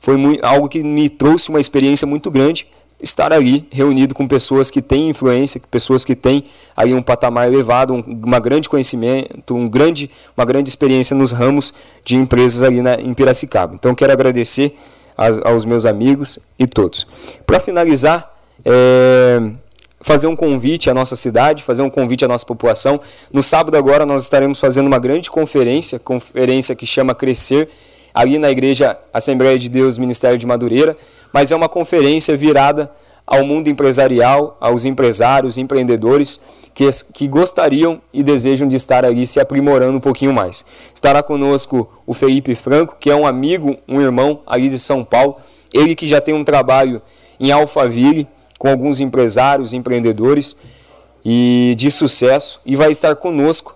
foi muito, algo que me trouxe uma experiência muito grande estar ali reunido com pessoas que têm influência, pessoas que têm aí um patamar elevado, um, uma grande conhecimento, um grande, uma grande experiência nos ramos de empresas ali na, em Piracicaba. Então quero agradecer as, aos meus amigos e todos. Para finalizar, é, fazer um convite à nossa cidade, fazer um convite à nossa população. No sábado agora nós estaremos fazendo uma grande conferência, conferência que chama Crescer, ali na Igreja Assembleia de Deus Ministério de Madureira, mas é uma conferência virada ao mundo empresarial, aos empresários, empreendedores que, que gostariam e desejam de estar ali se aprimorando um pouquinho mais. Estará conosco o Felipe Franco, que é um amigo, um irmão ali de São Paulo, ele que já tem um trabalho em Alphaville com alguns empresários, empreendedores e de sucesso e vai estar conosco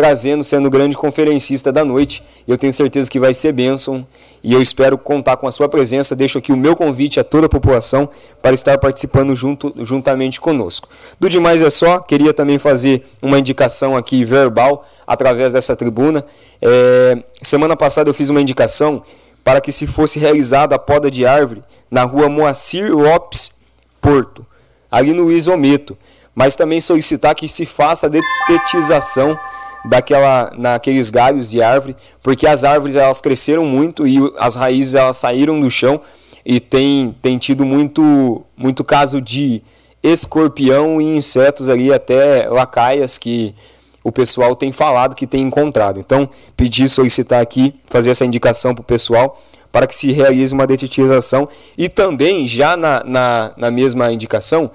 trazendo, sendo o grande conferencista da noite. Eu tenho certeza que vai ser bênção e eu espero contar com a sua presença. Deixo aqui o meu convite a toda a população para estar participando junto, juntamente conosco. Do demais é só, queria também fazer uma indicação aqui verbal através dessa tribuna. É, semana passada eu fiz uma indicação para que se fosse realizada a poda de árvore na rua Moacir Lopes Porto, ali no Isometo, mas também solicitar que se faça a detetização daquela naqueles galhos de árvore, porque as árvores elas cresceram muito e as raízes elas saíram do chão e tem, tem tido muito muito caso de escorpião e insetos ali até lacaias que o pessoal tem falado que tem encontrado. Então, pedir, solicitar aqui, fazer essa indicação para o pessoal para que se realize uma detetização e também, já na, na, na mesma indicação,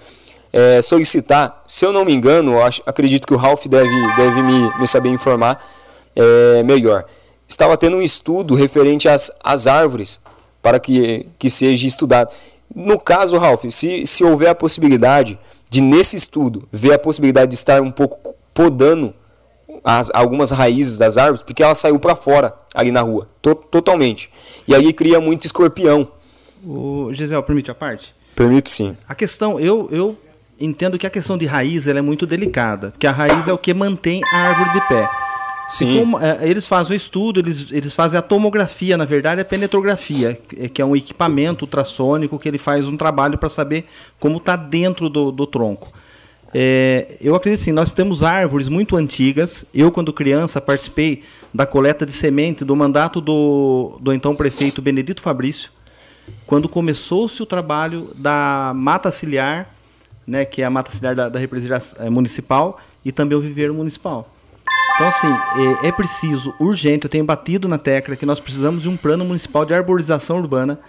é, solicitar, se eu não me engano, acho, acredito que o Ralph deve, deve me, me saber informar é, melhor. Estava tendo um estudo referente às, às árvores para que, que seja estudado. No caso, Ralph, se, se houver a possibilidade de, nesse estudo, ver a possibilidade de estar um pouco podando as, algumas raízes das árvores, porque ela saiu para fora ali na rua, to, totalmente. E aí cria muito escorpião. O Gisele, permite a parte? Permito sim. A questão, eu, eu entendo que a questão de raiz ela é muito delicada, porque a raiz é o que mantém a árvore de pé. Sim. Como, é, eles fazem o estudo, eles, eles fazem a tomografia, na verdade, a penetrografia, que é um equipamento ultrassônico que ele faz um trabalho para saber como está dentro do, do tronco. É, eu acredito assim, nós temos árvores muito antigas. Eu, quando criança, participei da coleta de semente do mandato do, do então prefeito Benedito Fabrício, quando começou-se o trabalho da mata ciliar né, que é a mata ciliar da, da representação é, municipal e também o viveiro municipal. Então, assim, é, é, preciso, urgente, eu tenho batido na tecla que nós precisamos de um plano municipal de arborização urbana.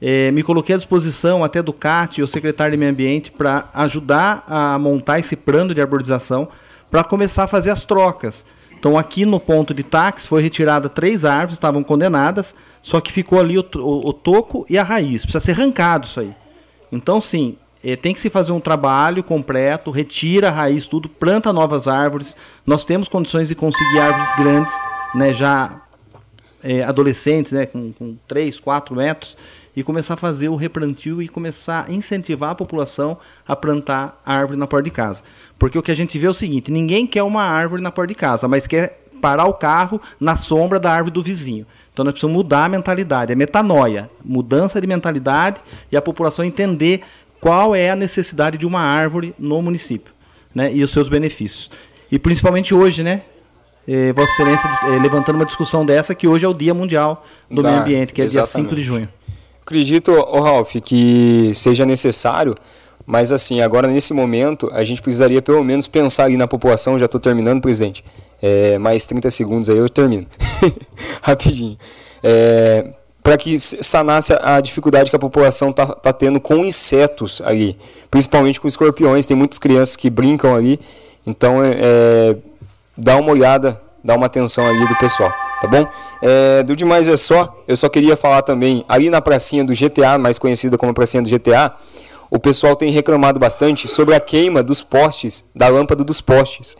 É, me coloquei à disposição até do CAT, o secretário de Meio Ambiente, para ajudar a montar esse plano de arborização, para começar a fazer as trocas. Então, aqui no ponto de táxi, foi retirada três árvores, estavam condenadas, só que ficou ali o, o, o toco e a raiz. Precisa ser arrancado isso aí. Então, sim, tem que se fazer um trabalho completo, retira a raiz, tudo, planta novas árvores. Nós temos condições de conseguir árvores grandes, né, já é, adolescentes, né, com, com 3, 4 metros, e começar a fazer o replantio e começar a incentivar a população a plantar árvore na porta de casa. Porque o que a gente vê é o seguinte: ninguém quer uma árvore na porta de casa, mas quer parar o carro na sombra da árvore do vizinho. Então nós precisamos mudar a mentalidade, é metanoia, mudança de mentalidade e a população entender qual é a necessidade de uma árvore no município, né? E os seus benefícios. E principalmente hoje, né? Eh, Vossa Excelência eh, levantando uma discussão dessa, que hoje é o Dia Mundial do da, Meio Ambiente, que é exatamente. dia 5 de junho. Acredito, oh, Ralf, que seja necessário, mas assim, agora nesse momento, a gente precisaria pelo menos pensar ali na população, já estou terminando, presidente. É, mais 30 segundos aí eu termino. Rapidinho. É, para que sanasse a dificuldade que a população está tá tendo com insetos ali, principalmente com escorpiões. Tem muitas crianças que brincam ali, então é, é, dá uma olhada, dá uma atenção ali do pessoal, tá bom? É, do demais é só, eu só queria falar também, ali na pracinha do GTA, mais conhecida como pracinha do GTA, o pessoal tem reclamado bastante sobre a queima dos postes, da lâmpada dos postes.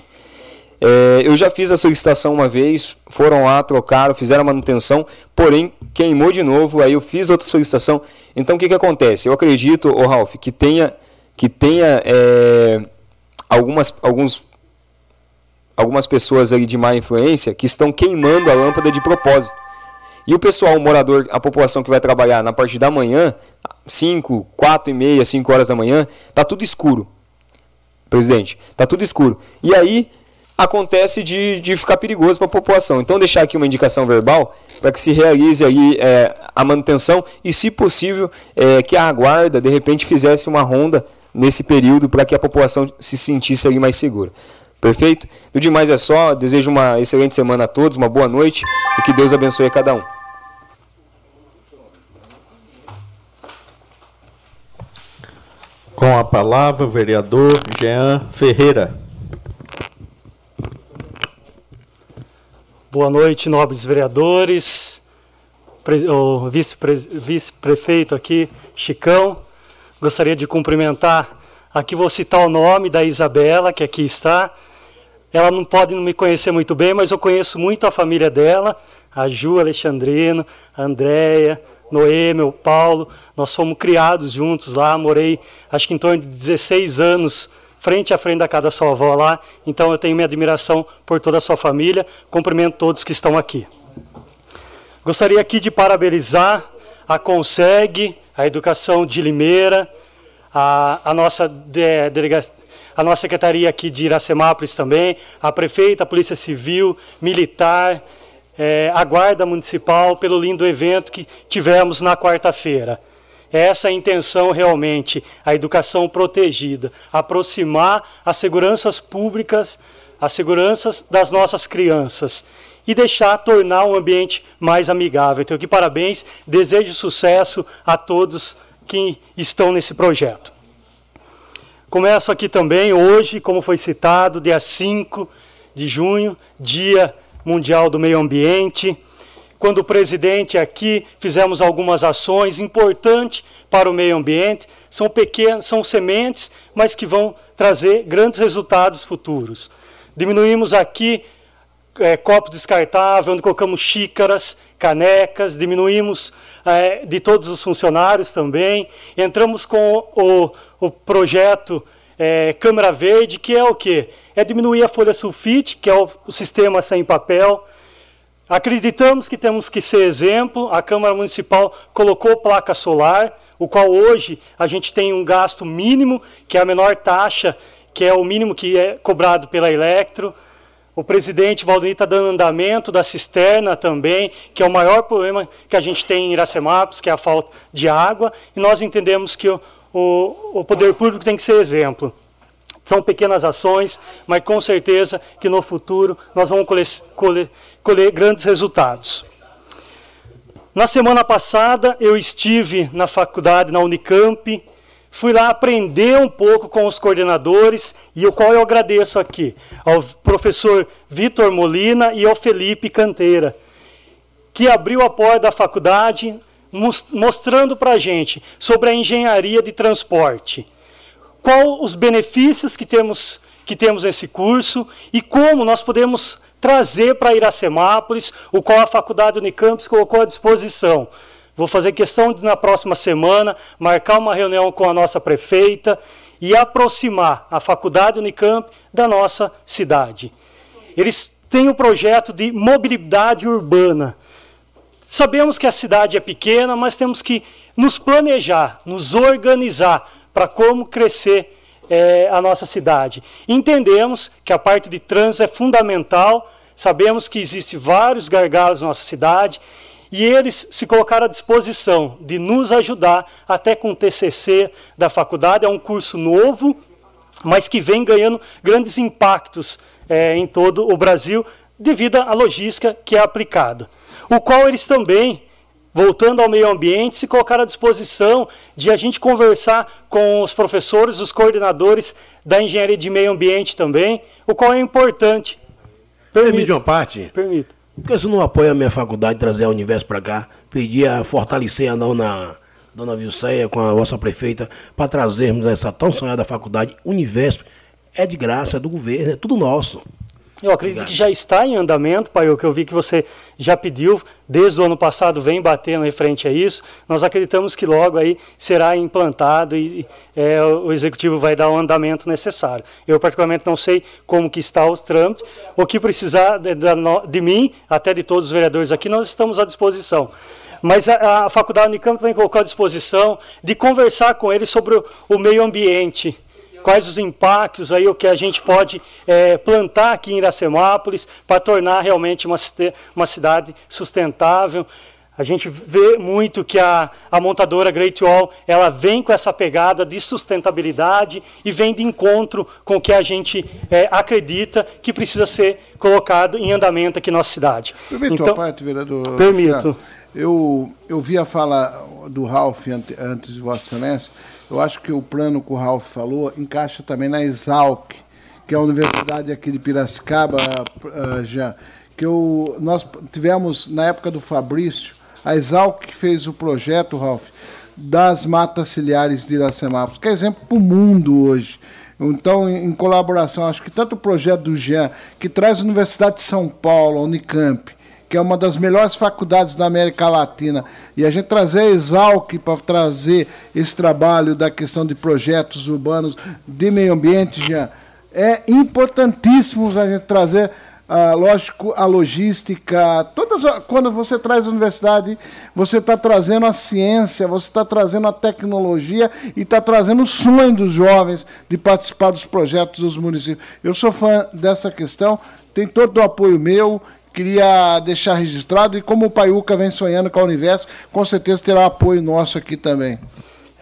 É, eu já fiz a solicitação uma vez, foram lá, trocaram, fizeram a manutenção, porém queimou de novo, aí eu fiz outra solicitação. Então o que, que acontece? Eu acredito, o Ralph, que tenha, que tenha é, algumas, alguns, algumas pessoas ali de má influência que estão queimando a lâmpada de propósito. E o pessoal, o morador, a população que vai trabalhar na parte da manhã, 5, 4 e meia, 5 horas da manhã, tá tudo escuro. Presidente, tá tudo escuro. E aí acontece de, de ficar perigoso para a população. Então deixar aqui uma indicação verbal para que se realize aí é, a manutenção e, se possível, é, que a guarda de repente fizesse uma ronda nesse período para que a população se sentisse ali mais segura. Perfeito? Do demais é só. Desejo uma excelente semana a todos, uma boa noite e que Deus abençoe a cada um. Com a palavra, o vereador Jean Ferreira. Boa noite, nobres vereadores, o vice-prefeito aqui, Chicão. Gostaria de cumprimentar, aqui vou citar o nome da Isabela, que aqui está. Ela não pode me conhecer muito bem, mas eu conheço muito a família dela, a Ju Alexandrino, a Andréia, Noêmio, Paulo. Nós fomos criados juntos lá, morei acho que em torno de 16 anos frente a frente da casa da sua avó lá. Então eu tenho minha admiração por toda a sua família. Cumprimento todos que estão aqui. Gostaria aqui de parabenizar a Conseg, a Educação de Limeira, a, a nossa de, delegacia a nossa secretaria aqui de Iracemápolis também, a prefeita, a Polícia Civil, Militar, é, a Guarda Municipal, pelo lindo evento que tivemos na quarta-feira. Essa é a intenção realmente, a educação protegida, aproximar as seguranças públicas, as seguranças das nossas crianças e deixar tornar o ambiente mais amigável. Então, aqui parabéns, desejo sucesso a todos que estão nesse projeto. Começo aqui também hoje, como foi citado, dia 5 de junho, Dia Mundial do Meio Ambiente quando o presidente aqui fizemos algumas ações importantes para o meio ambiente. São pequenas, são sementes, mas que vão trazer grandes resultados futuros. Diminuímos aqui é, copos descartáveis, onde colocamos xícaras, canecas, diminuímos é, de todos os funcionários também. Entramos com o, o projeto é, Câmara Verde, que é o quê? É diminuir a folha sulfite, que é o, o sistema sem papel. Acreditamos que temos que ser exemplo. A Câmara Municipal colocou placa solar, o qual hoje a gente tem um gasto mínimo, que é a menor taxa, que é o mínimo que é cobrado pela Electro. O presidente Valdir está dando andamento da cisterna também, que é o maior problema que a gente tem em Iracemápolis, que é a falta de água, e nós entendemos que o, o, o poder público tem que ser exemplo. São pequenas ações, mas com certeza que no futuro nós vamos colher, colher, colher grandes resultados. Na semana passada eu estive na faculdade, na Unicamp, fui lá aprender um pouco com os coordenadores e o qual eu agradeço aqui ao professor Vitor Molina e ao Felipe Canteira, que abriu a porta da faculdade mostrando para a gente sobre a engenharia de transporte qual os benefícios que temos, que temos nesse curso e como nós podemos trazer para Iracemápolis, o qual a Faculdade Unicamp colocou à disposição. Vou fazer questão de, na próxima semana, marcar uma reunião com a nossa prefeita e aproximar a Faculdade Unicamp da nossa cidade. Eles têm o um projeto de mobilidade urbana. Sabemos que a cidade é pequena, mas temos que nos planejar, nos organizar para como crescer é, a nossa cidade. Entendemos que a parte de trânsito é fundamental, sabemos que existem vários gargalos na nossa cidade e eles se colocaram à disposição de nos ajudar, até com o TCC da faculdade, é um curso novo, mas que vem ganhando grandes impactos é, em todo o Brasil, devido à logística que é aplicada. O qual eles também voltando ao meio ambiente, se colocar à disposição de a gente conversar com os professores, os coordenadores da engenharia de meio ambiente também, o qual é importante. Permite uma parte? Permito. Por que você não apoia a minha faculdade, trazer a Universo para cá, pedir a fortalecer a dona, dona Vilceia com a vossa prefeita, para trazermos essa tão sonhada faculdade Universo? É de graça, é do governo, é tudo nosso. Eu acredito que já está em andamento, pai, o que eu vi que você já pediu, desde o ano passado vem batendo referente a isso. Nós acreditamos que logo aí será implantado e é, o executivo vai dar o andamento necessário. Eu particularmente não sei como que está os trâmites. O que precisar de, de, mim, até de todos os vereadores aqui, nós estamos à disposição. Mas a, a Faculdade Unicamp vem colocar à disposição de conversar com eles sobre o, o meio ambiente quais os impactos aí o que a gente pode é, plantar aqui em Iracemápolis para tornar realmente uma, uma cidade sustentável. A gente vê muito que a, a montadora Great Wall ela vem com essa pegada de sustentabilidade e vem de encontro com o que a gente é, acredita que precisa ser colocado em andamento aqui na nossa cidade. Permito então, a parte, vereador? Permito. Eu, eu vi a fala do Ralph antes de Vossa Excelência eu acho que o plano que o Ralf falou encaixa também na Exalc, que é a universidade aqui de Piracicaba, uh, já, que eu, nós tivemos, na época do Fabrício, a Exalc que fez o projeto, Ralf, das matas ciliares de Iracemápolis, que é exemplo para o mundo hoje. Então, em colaboração, acho que tanto o projeto do Jean, que traz a Universidade de São Paulo, a Unicamp, que é uma das melhores faculdades da América Latina, e a gente trazer a Exalc para trazer esse trabalho da questão de projetos urbanos, de meio ambiente, já é importantíssimo a gente trazer, ah, lógico, a logística. Todas, quando você traz a universidade, você está trazendo a ciência, você está trazendo a tecnologia e está trazendo o sonho dos jovens de participar dos projetos dos municípios. Eu sou fã dessa questão, tem todo o apoio meu queria deixar registrado e como o Paiuca vem sonhando com a Universo, com certeza terá apoio nosso aqui também.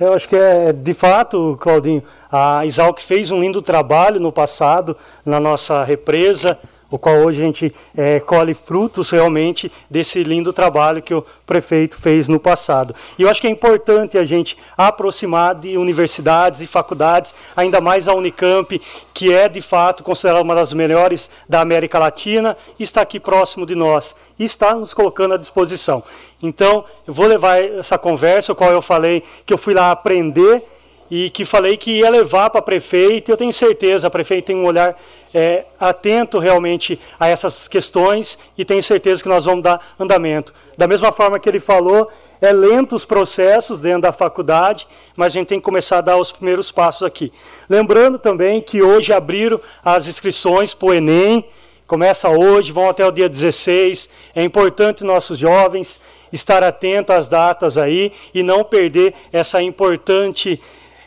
Eu acho que é, de fato, Claudinho, a Isalc fez um lindo trabalho no passado na nossa represa, o qual hoje a gente é, colhe frutos realmente desse lindo trabalho que o prefeito fez no passado. E eu acho que é importante a gente aproximar de universidades e faculdades, ainda mais a Unicamp, que é de fato considerada uma das melhores da América Latina, está aqui próximo de nós e está nos colocando à disposição. Então, eu vou levar essa conversa, o qual eu falei que eu fui lá aprender e que falei que ia levar para a prefeita. Eu tenho certeza, a prefeita tem um olhar é, atento realmente a essas questões e tenho certeza que nós vamos dar andamento. Da mesma forma que ele falou, é lento os processos dentro da faculdade, mas a gente tem que começar a dar os primeiros passos aqui. Lembrando também que hoje abriram as inscrições para o Enem, começa hoje, vão até o dia 16. É importante nossos jovens estar atentos às datas aí e não perder essa importante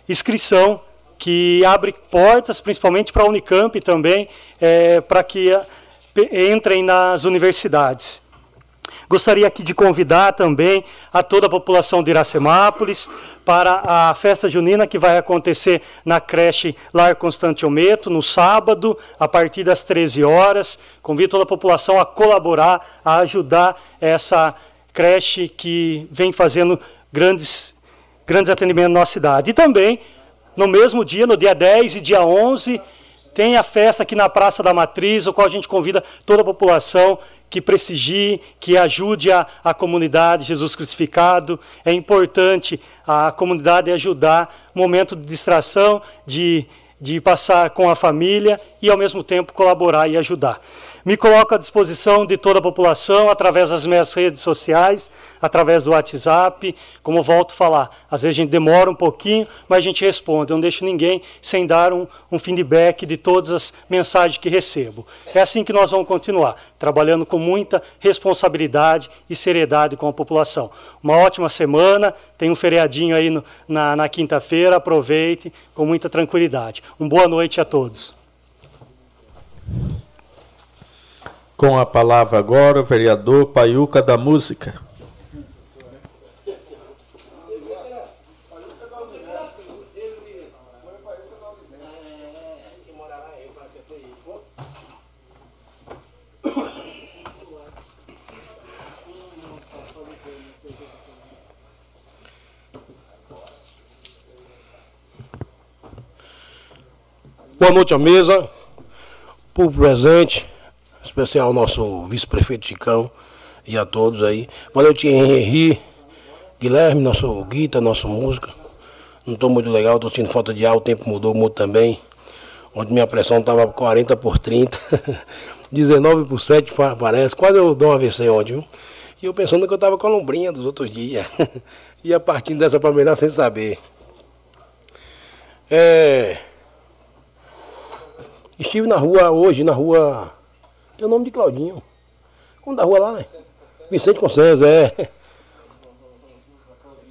inscrição que abre portas, principalmente para a Unicamp também, é, para que entrem nas universidades. Gostaria aqui de convidar também a toda a população de Iracemápolis para a festa junina que vai acontecer na creche Lar Constante Ometo, no sábado, a partir das 13 horas. Convido toda a população a colaborar, a ajudar essa creche que vem fazendo grandes grandes atendimentos na nossa cidade. E também, no mesmo dia, no dia 10 e dia 11, tem a festa aqui na Praça da Matriz, o qual a gente convida toda a população que prestigie, que ajude a, a comunidade Jesus crucificado. É importante a comunidade ajudar, momento de distração, de, de passar com a família e, ao mesmo tempo, colaborar e ajudar. Me coloco à disposição de toda a população através das minhas redes sociais, através do WhatsApp. Como volto a falar, às vezes a gente demora um pouquinho, mas a gente responde. Eu não deixo ninguém sem dar um, um feedback de todas as mensagens que recebo. É assim que nós vamos continuar, trabalhando com muita responsabilidade e seriedade com a população. Uma ótima semana, tem um feriadinho aí no, na, na quinta-feira, aproveite com muita tranquilidade. Uma boa noite a todos. Com a palavra agora o vereador Paiuca da Música. Boa noite à mesa, povo presente, especial ao nosso vice-prefeito Chicão e a todos aí. Boa noite, Henri, Guilherme, nosso guita, nosso músico. Não estou muito legal, estou sentindo falta de ar, o tempo mudou muito também. Onde minha pressão estava 40 por 30. 19 por 7 parece. Quase eu dou uma AVC ontem, viu? E eu pensando que eu estava com a lombrinha dos outros dias. Ia partindo dessa palmeira sem saber. É... Estive na rua hoje, na rua. Tem o nome de Claudinho. Como da rua lá, né? Vicente Consenza, é.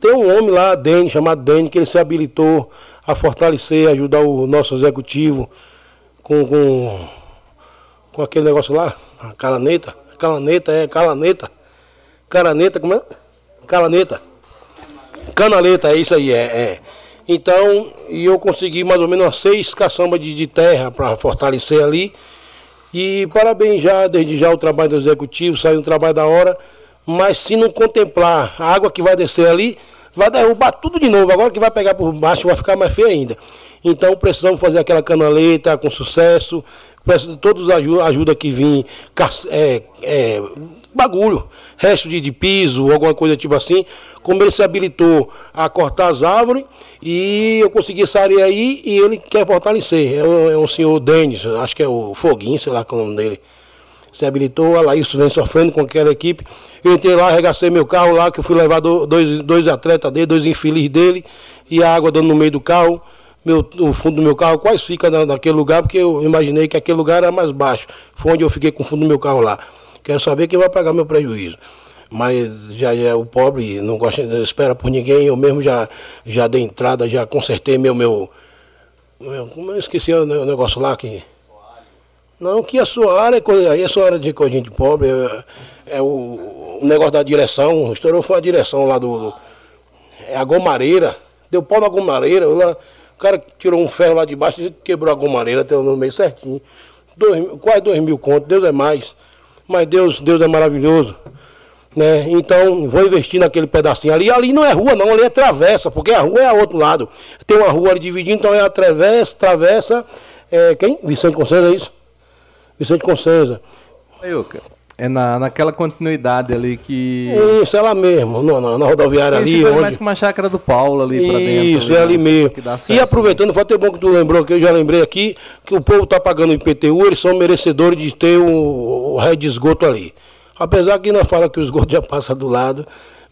Tem um homem lá, Dene, chamado Dene, que ele se habilitou a fortalecer, ajudar o nosso executivo com, com, com aquele negócio lá, a calaneta. Calaneta, é, calaneta. Caraneta, como é? Calaneta. Canaleta, é isso aí, é. é. Então, e eu consegui mais ou menos seis caçambas de, de terra para fortalecer ali. E parabéns já, desde já, o trabalho do executivo, saiu um trabalho da hora. Mas se não contemplar a água que vai descer ali, vai derrubar tudo de novo. Agora que vai pegar por baixo vai ficar mais feio ainda. Então precisamos fazer aquela canaleta com sucesso. Todos ajuda, ajuda que vim, é, é, bagulho, resto de, de piso, alguma coisa tipo assim. Como ele se habilitou a cortar as árvores e eu consegui essa aí e ele quer fortalecer. É um, é um senhor Denis, acho que é o Foguinho, sei lá qual é o nome dele. Se habilitou, lá, isso vem sofrendo com aquela equipe. Eu entrei lá, arregacei meu carro lá, que eu fui levar dois, dois atletas dele, dois infelizes dele, e a água dando no meio do carro. Meu, o fundo do meu carro quase fica na, naquele lugar, porque eu imaginei que aquele lugar era mais baixo. Foi onde eu fiquei com o fundo do meu carro lá. Quero saber quem vai pagar meu prejuízo mas já é o pobre, não gosta, não espera por ninguém, eu mesmo já, já dei entrada, já consertei meu, meu, meu como eu esqueci o negócio lá que. Não, que a sua área, aí a sua área de coisinha de pobre, é, é o, o, negócio da direção, estourou foi a direção lá do. É a gomareira, deu pau na gomareira, lá, o cara tirou um ferro lá de baixo e quebrou a gomareira, tem no meio certinho. Dois, quase dois mil contos, Deus é mais. Mas Deus, Deus é maravilhoso. Né? Então, vou investir naquele pedacinho ali. Ali não é rua, não, ali é travessa, porque a rua é a outro lado. Tem uma rua ali dividida, então é a travessa, travessa. É, quem? Vicente Consenza, é isso? Vicente Consenza. Ayuca, é na, naquela continuidade ali que. Isso, ela mesmo, na, na, na rodoviária ali. Isso onde... mais que uma chácara do Paulo ali para dentro. Isso, ali, é ali mesmo. E aproveitando, foi até bom que tu lembrou, que eu já lembrei aqui, que o povo está pagando o IPTU, eles são merecedores de ter o, o ré de esgoto ali. Apesar que nós fala que o esgoto já passa do lado,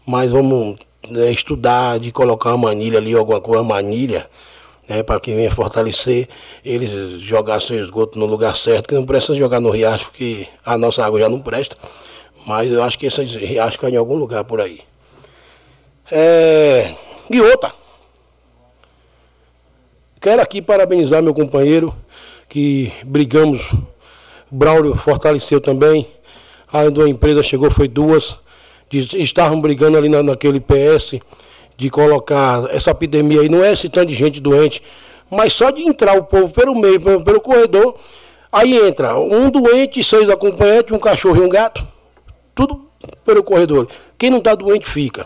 mas vamos né, estudar de colocar uma manilha ali, alguma coisa, uma manilha, né, para que venha fortalecer, eles jogar seu esgoto no lugar certo, que não precisa jogar no riacho, porque a nossa água já não presta. Mas eu acho que esse riacho cai em algum lugar por aí. É... E outra. Quero aqui parabenizar meu companheiro, que brigamos. Braulio fortaleceu também uma empresa chegou, foi duas. Estavam brigando ali na, naquele PS de colocar essa epidemia aí. Não é esse tanto de gente doente, mas só de entrar o povo pelo meio, pelo, pelo corredor, aí entra um doente, seis acompanhantes, um cachorro e um gato. Tudo pelo corredor. Quem não está doente fica.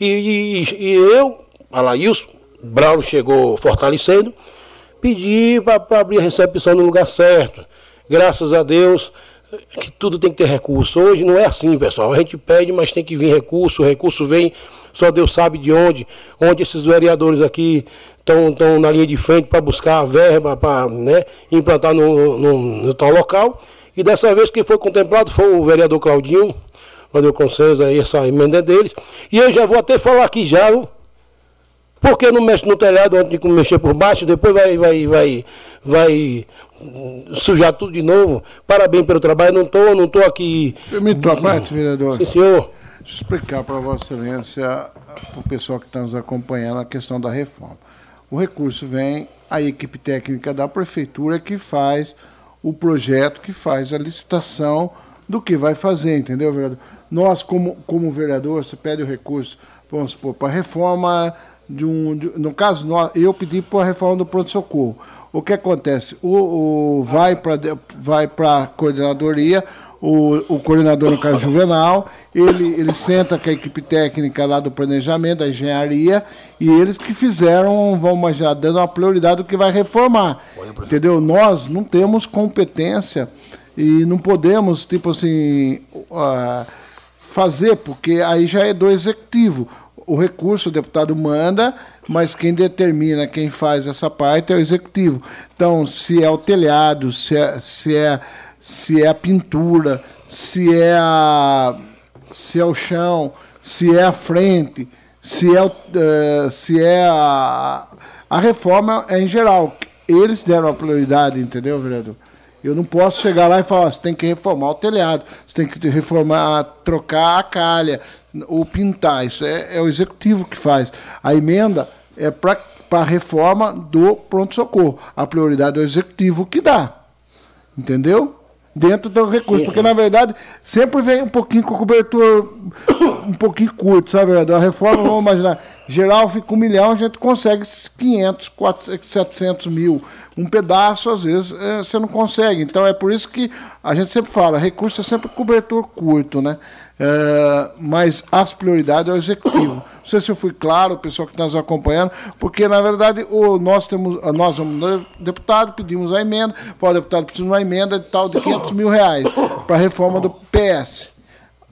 E, e, e eu, Alailson, Braulio chegou fortalecendo, pedi para abrir a recepção no lugar certo. Graças a Deus, que tudo tem que ter recurso. Hoje não é assim, pessoal. A gente pede, mas tem que vir recurso. O recurso vem, só Deus sabe de onde. Onde esses vereadores aqui estão na linha de frente para buscar a verba para né, implantar no, no, no, tal local. E dessa vez quem foi contemplado foi o vereador Claudinho, eu consenso aí essa emenda deles. E eu já vou até falar aqui já, viu? Porque não mexe no telhado antes de mexer por baixo, depois vai, vai, vai, vai sujar tudo de novo. Parabéns pelo trabalho. Não estou não tô aqui. Permite uma parte, vereador? Sim, senhor. Deixa eu explicar para Vossa Excelência, para o pessoal que está nos acompanhando, a questão da reforma. O recurso vem, a equipe técnica da prefeitura que faz o projeto, que faz a licitação do que vai fazer, entendeu, vereador? Nós, como, como vereador, você pede o recurso, vamos supor, para a reforma de um. De, no caso, nós, eu pedi para a reforma do pronto-socorro. O que acontece? O, o vai para vai a coordenadoria, o, o coordenador, no caso juvenal, ele, ele senta com a equipe técnica lá do planejamento, da engenharia, e eles que fizeram, vamos já dando uma prioridade do que vai reformar. Entendeu? Nós não temos competência e não podemos, tipo assim, uh, fazer, porque aí já é do executivo o recurso o deputado manda, mas quem determina, quem faz essa parte é o executivo. Então, se é o telhado, se é, se é, se é a pintura, se é a se é o chão, se é a frente, se é, o, uh, se é a, a reforma é em geral. Eles deram a prioridade, entendeu, vereador? Eu não posso chegar lá e falar, você tem que reformar o telhado, você tem que reformar, trocar a calha, ou pintar. Isso é, é o executivo que faz. A emenda é para a reforma do pronto-socorro. A prioridade é o executivo que dá. Entendeu? dentro do recurso, sim, porque sim. na verdade sempre vem um pouquinho com cobertura um pouquinho curto, sabe? A reforma, vamos imaginar, geral fica um milhão, a gente consegue 500, 400, 700 mil. Um pedaço, às vezes, é, você não consegue. Então é por isso que a gente sempre fala, recurso é sempre cobertor curto, né? É, mas as prioridades é o executivo. Não sei se eu fui claro, o pessoal que está nos acompanhando, porque, na verdade, o, nós temos, nós, deputado, pedimos a emenda, o deputado precisa de uma emenda de tal de 500 mil reais para a reforma do PS.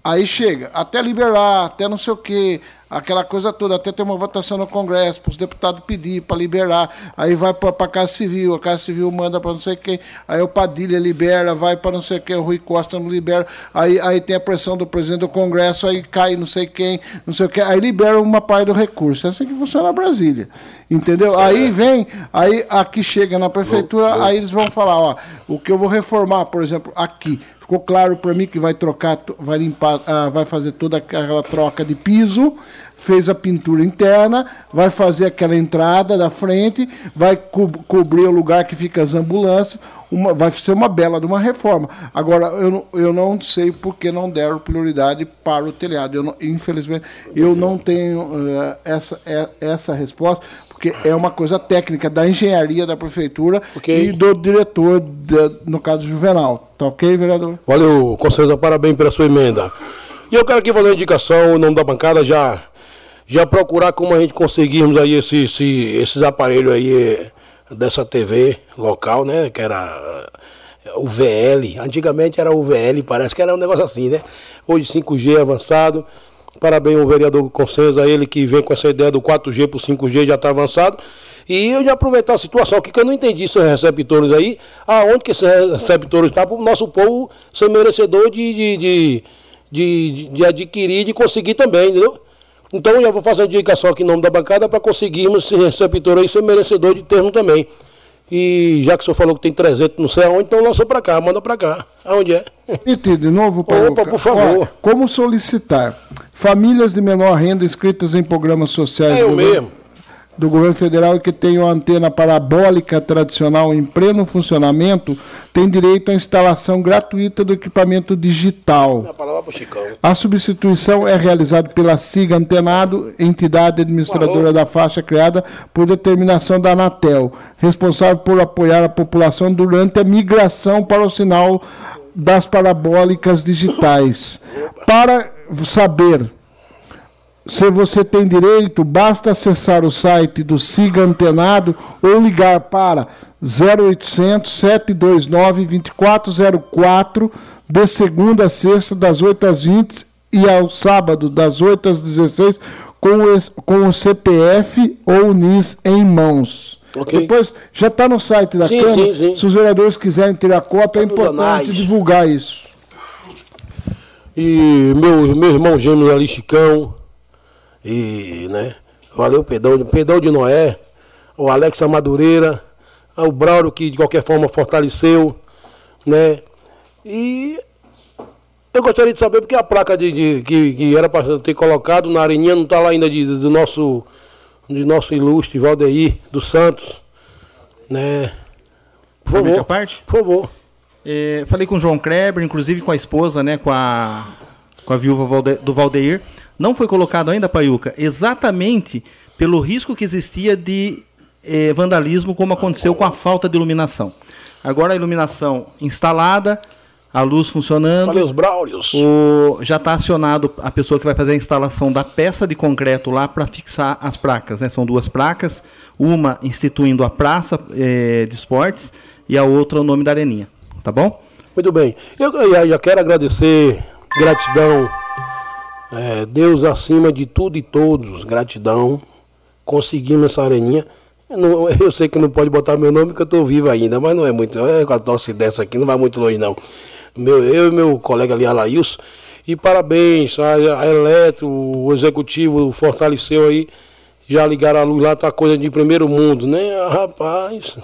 Aí chega, até liberar, até não sei o quê, aquela coisa toda, até ter uma votação no Congresso, para os deputados pedir para liberar, aí vai para a Casa Civil, a Casa Civil manda para não sei quem, aí o Padilha libera, vai para não sei quem, o Rui Costa não libera, aí, aí tem a pressão do presidente do Congresso, aí cai não sei quem, não sei o que, aí libera uma parte do recurso. É assim que funciona a Brasília. Entendeu? Aí vem, aí aqui chega na prefeitura, aí eles vão falar, ó, o que eu vou reformar, por exemplo, aqui, ficou claro para mim que vai trocar, vai limpar, uh, vai fazer toda aquela troca de piso, fez a pintura interna, vai fazer aquela entrada da frente, vai co cobrir o lugar que fica as ambulâncias, uma, vai ser uma bela de uma reforma. Agora, eu não, eu não sei por que não deram prioridade para o telhado. Eu não, infelizmente, eu não tenho uh, essa, é, essa resposta, porque é uma coisa técnica da engenharia da prefeitura okay. e do diretor, de, no caso Juvenal. Tá ok, vereador? Valeu, Conselho, parabéns pela sua emenda. E eu quero aqui fazer uma indicação, em nome da bancada, já, já procurar como a gente conseguirmos aí esse, esse, esses aparelhos aí dessa TV local, né? Que era o VL. Antigamente era o VL, parece que era um negócio assim, né? Hoje 5G avançado. Parabéns ao vereador Consenso, a ele que vem com essa ideia do 4G para o 5G já está avançado. E eu já aproveitar a situação aqui, que eu não entendi esses receptores aí, aonde que esses receptores estão para o nosso povo ser merecedor de, de, de, de, de adquirir, de conseguir também, entendeu? Então eu já vou fazer a indicação aqui em nome da bancada para conseguirmos esse receptor aí ser merecedor de termo também. E já que o senhor falou que tem 300 não sei aonde, então lançou para cá, manda para cá. Aonde é? E de novo, Paulo. Opa, por favor. como solicitar famílias de menor renda inscritas em programas sociais? É eu mesmo do governo federal que tem uma antena parabólica tradicional em pleno funcionamento tem direito à instalação gratuita do equipamento digital. A substituição é realizada pela SIGA Antenado, entidade administradora da faixa criada por determinação da Anatel, responsável por apoiar a população durante a migração para o sinal das parabólicas digitais. Para saber se você tem direito, basta acessar o site do Siga Antenado ou ligar para 0800 729 2404 de segunda a sexta, das 8 às 20 e ao sábado, das 8 às 16, com o, com o CPF ou o NIS em mãos. Okay. Depois, já está no site da sim, Câmara. Sim, sim. Se os vereadores quiserem ter a cópia, é importante divulgar isso. E meu, meu irmão gêmeo ali, Chicão, e, né? Valeu, Pedrão, Pedrão de Noé, o Alex Madureira, o Braulio que de qualquer forma fortaleceu, né? E eu gostaria de saber porque a placa de, de que, que, era para ter colocado na areninha não está lá ainda de, do nosso de nosso ilustre Valdeir dos Santos, né? Por favor. A parte? Por favor. É, falei com o João Kreber, inclusive com a esposa, né, com a com a viúva do Valdeir não foi colocado ainda, Paiuca, exatamente pelo risco que existia de eh, vandalismo, como aconteceu com a falta de iluminação. Agora a iluminação instalada, a luz funcionando. Valeu, os Braulios. O, já está acionado a pessoa que vai fazer a instalação da peça de concreto lá para fixar as placas. Né? São duas placas, uma instituindo a praça eh, de esportes e a outra o nome da areninha. Tá bom? Muito bem. Eu, eu já quero agradecer, gratidão é, Deus acima de tudo e todos, gratidão. Conseguimos essa areninha. Não, eu sei que não pode botar meu nome porque eu estou vivo ainda, mas não é muito. É com a nossa dessa aqui, não vai muito longe não. Meu, eu e meu colega ali, Alailson, e parabéns, a, a Eletro, o executivo fortaleceu aí, já ligaram a luz lá, tá coisa de primeiro mundo, né? Ah, rapaz,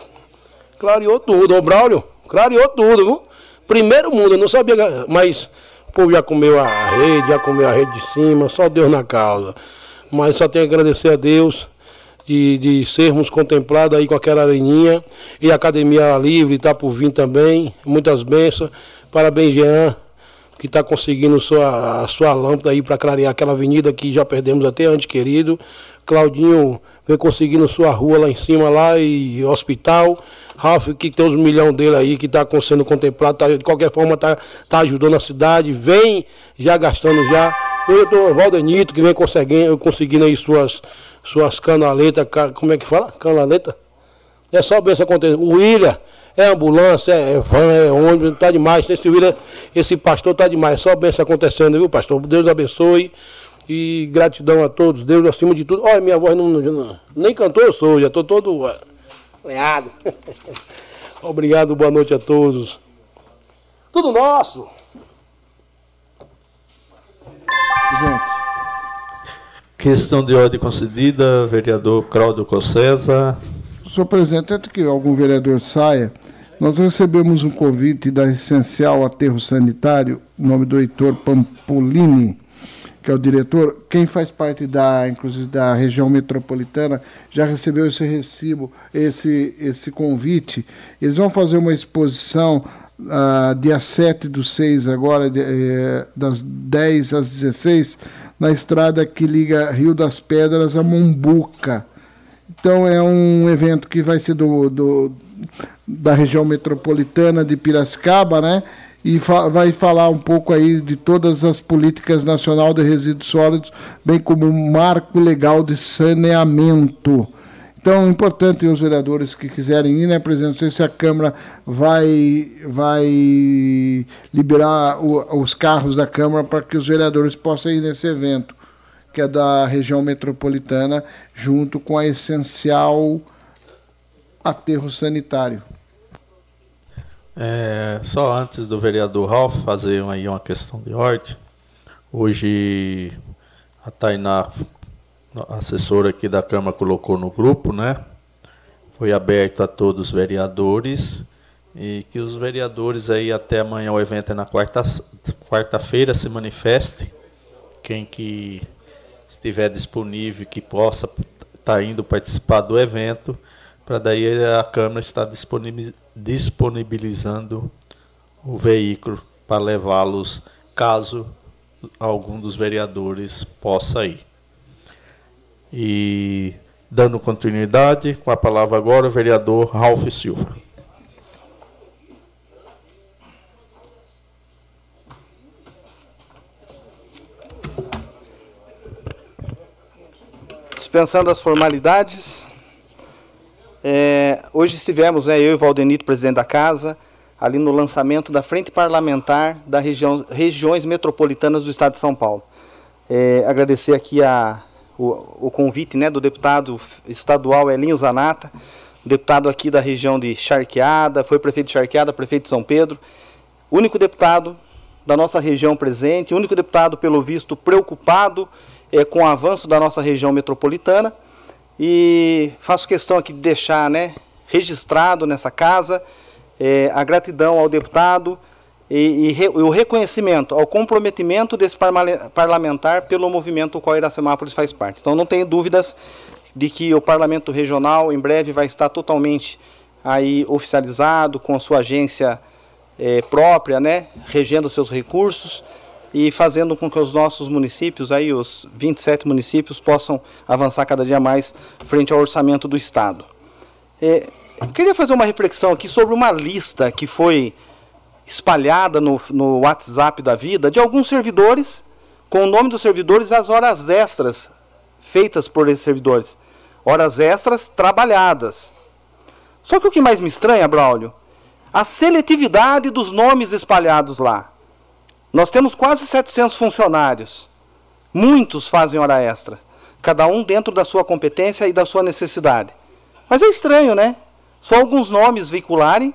clareou tudo, ô Braulio, clareou tudo, viu? Primeiro mundo, eu não sabia, mas o povo já comeu a rede, já comeu a rede de cima, só Deus na causa. Mas só tenho que agradecer a Deus de, de sermos contemplados aí com aquela areninha. E a Academia Livre está por vir também. Muitas bênçãos. Parabéns, Jean, que está conseguindo sua, a sua lâmpada aí para clarear aquela avenida que já perdemos até antes, querido. Claudinho vem conseguindo sua rua lá em cima, lá e hospital. Ralf, que tem uns milhão dele aí, que está sendo contemplado, tá, de qualquer forma está tá ajudando a cidade, vem já gastando já. Eu tô Valdenito, que vem conseguindo, conseguindo aí suas, suas canaletas, como é que fala? Canaleta? É só ver se acontece. O William é ambulância, é van, é ônibus, tá demais. Esse William, esse pastor tá demais. Só se acontecendo, viu, pastor? Deus abençoe. E gratidão a todos, Deus acima de tudo. Olha, minha voz não, não nem cantou eu sou, já tô todo lenhado. Obrigado, boa noite a todos. Tudo nosso. Gente. Questão de ordem concedida, vereador Cláudio Cossesa. Senhor presidente, antes que algum vereador saia, nós recebemos um convite da Essencial Aterro Sanitário, em nome do Heitor Pampolini, que é o diretor. Quem faz parte da, inclusive, da região metropolitana, já recebeu esse recibo, esse, esse convite. Eles vão fazer uma exposição uh, dia 7 do 6, agora, de, eh, das 10 às 16 na estrada que liga Rio das Pedras a Mombuca. Então é um evento que vai ser do, do da região metropolitana de Piracicaba, né? E fa vai falar um pouco aí de todas as políticas nacional de resíduos sólidos, bem como um marco legal de saneamento. Então, é importante os vereadores que quiserem ir, né, presidente? Não sei se a Câmara vai, vai liberar o, os carros da Câmara para que os vereadores possam ir nesse evento, que é da região metropolitana, junto com a essencial aterro sanitário. É, só antes do vereador Ralph fazer aí uma questão de ordem, hoje a Tainá assessora aqui da Câmara colocou no grupo, né? Foi aberto a todos os vereadores e que os vereadores aí até amanhã o evento é na quarta quarta-feira se manifeste quem que estiver disponível que possa estar tá indo participar do evento para daí a Câmara estar disponibilizando o veículo para levá-los caso algum dos vereadores possa ir. E dando continuidade, com a palavra agora o vereador Ralph Silva. Dispensando as formalidades, é, hoje estivemos, né, eu e o Valdenito, presidente da casa, ali no lançamento da Frente Parlamentar da região, Regiões Metropolitanas do Estado de São Paulo. É, agradecer aqui a o, o convite né, do deputado estadual Elinho Zanata, deputado aqui da região de Charqueada, foi prefeito de Charqueada, prefeito de São Pedro, único deputado da nossa região presente, único deputado, pelo visto, preocupado é, com o avanço da nossa região metropolitana. E faço questão aqui de deixar né, registrado nessa casa é, a gratidão ao deputado e, e, re, o reconhecimento ao comprometimento desse parlamentar pelo movimento do qual Iracemápolis faz parte. Então não tenho dúvidas de que o parlamento regional em breve vai estar totalmente aí oficializado com sua agência é, própria, né, regendo seus recursos e fazendo com que os nossos municípios, aí os 27 municípios, possam avançar cada dia mais frente ao orçamento do Estado. É, queria fazer uma reflexão aqui sobre uma lista que foi espalhada no, no WhatsApp da vida de alguns servidores, com o nome dos servidores as horas extras feitas por esses servidores. Horas extras trabalhadas. Só que o que mais me estranha, Braulio, a seletividade dos nomes espalhados lá. Nós temos quase 700 funcionários. Muitos fazem hora extra, cada um dentro da sua competência e da sua necessidade. Mas é estranho, né? Só alguns nomes veicularem,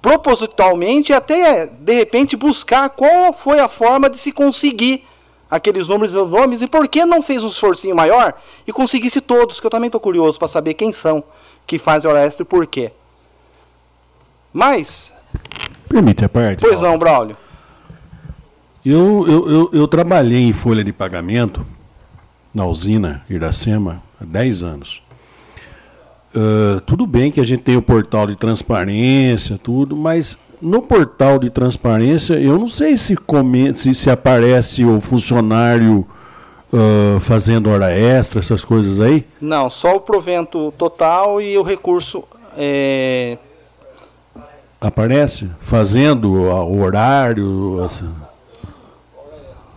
propositalmente, até de repente buscar qual foi a forma de se conseguir aqueles números e os nomes e por que não fez um esforcinho maior e conseguisse todos, que eu também estou curioso para saber quem são que fazem hora extra e por quê. Mas. Permite a parte? Pois não, Braulio. Eu, eu, eu, eu, trabalhei em folha de pagamento na usina Iracema há 10 anos. Uh, tudo bem que a gente tem o portal de transparência, tudo, mas no portal de transparência eu não sei se, come, se, se aparece o funcionário uh, fazendo hora extra, essas coisas aí. Não, só o provento total e o recurso é, Aparece? Fazendo o horário. Assim.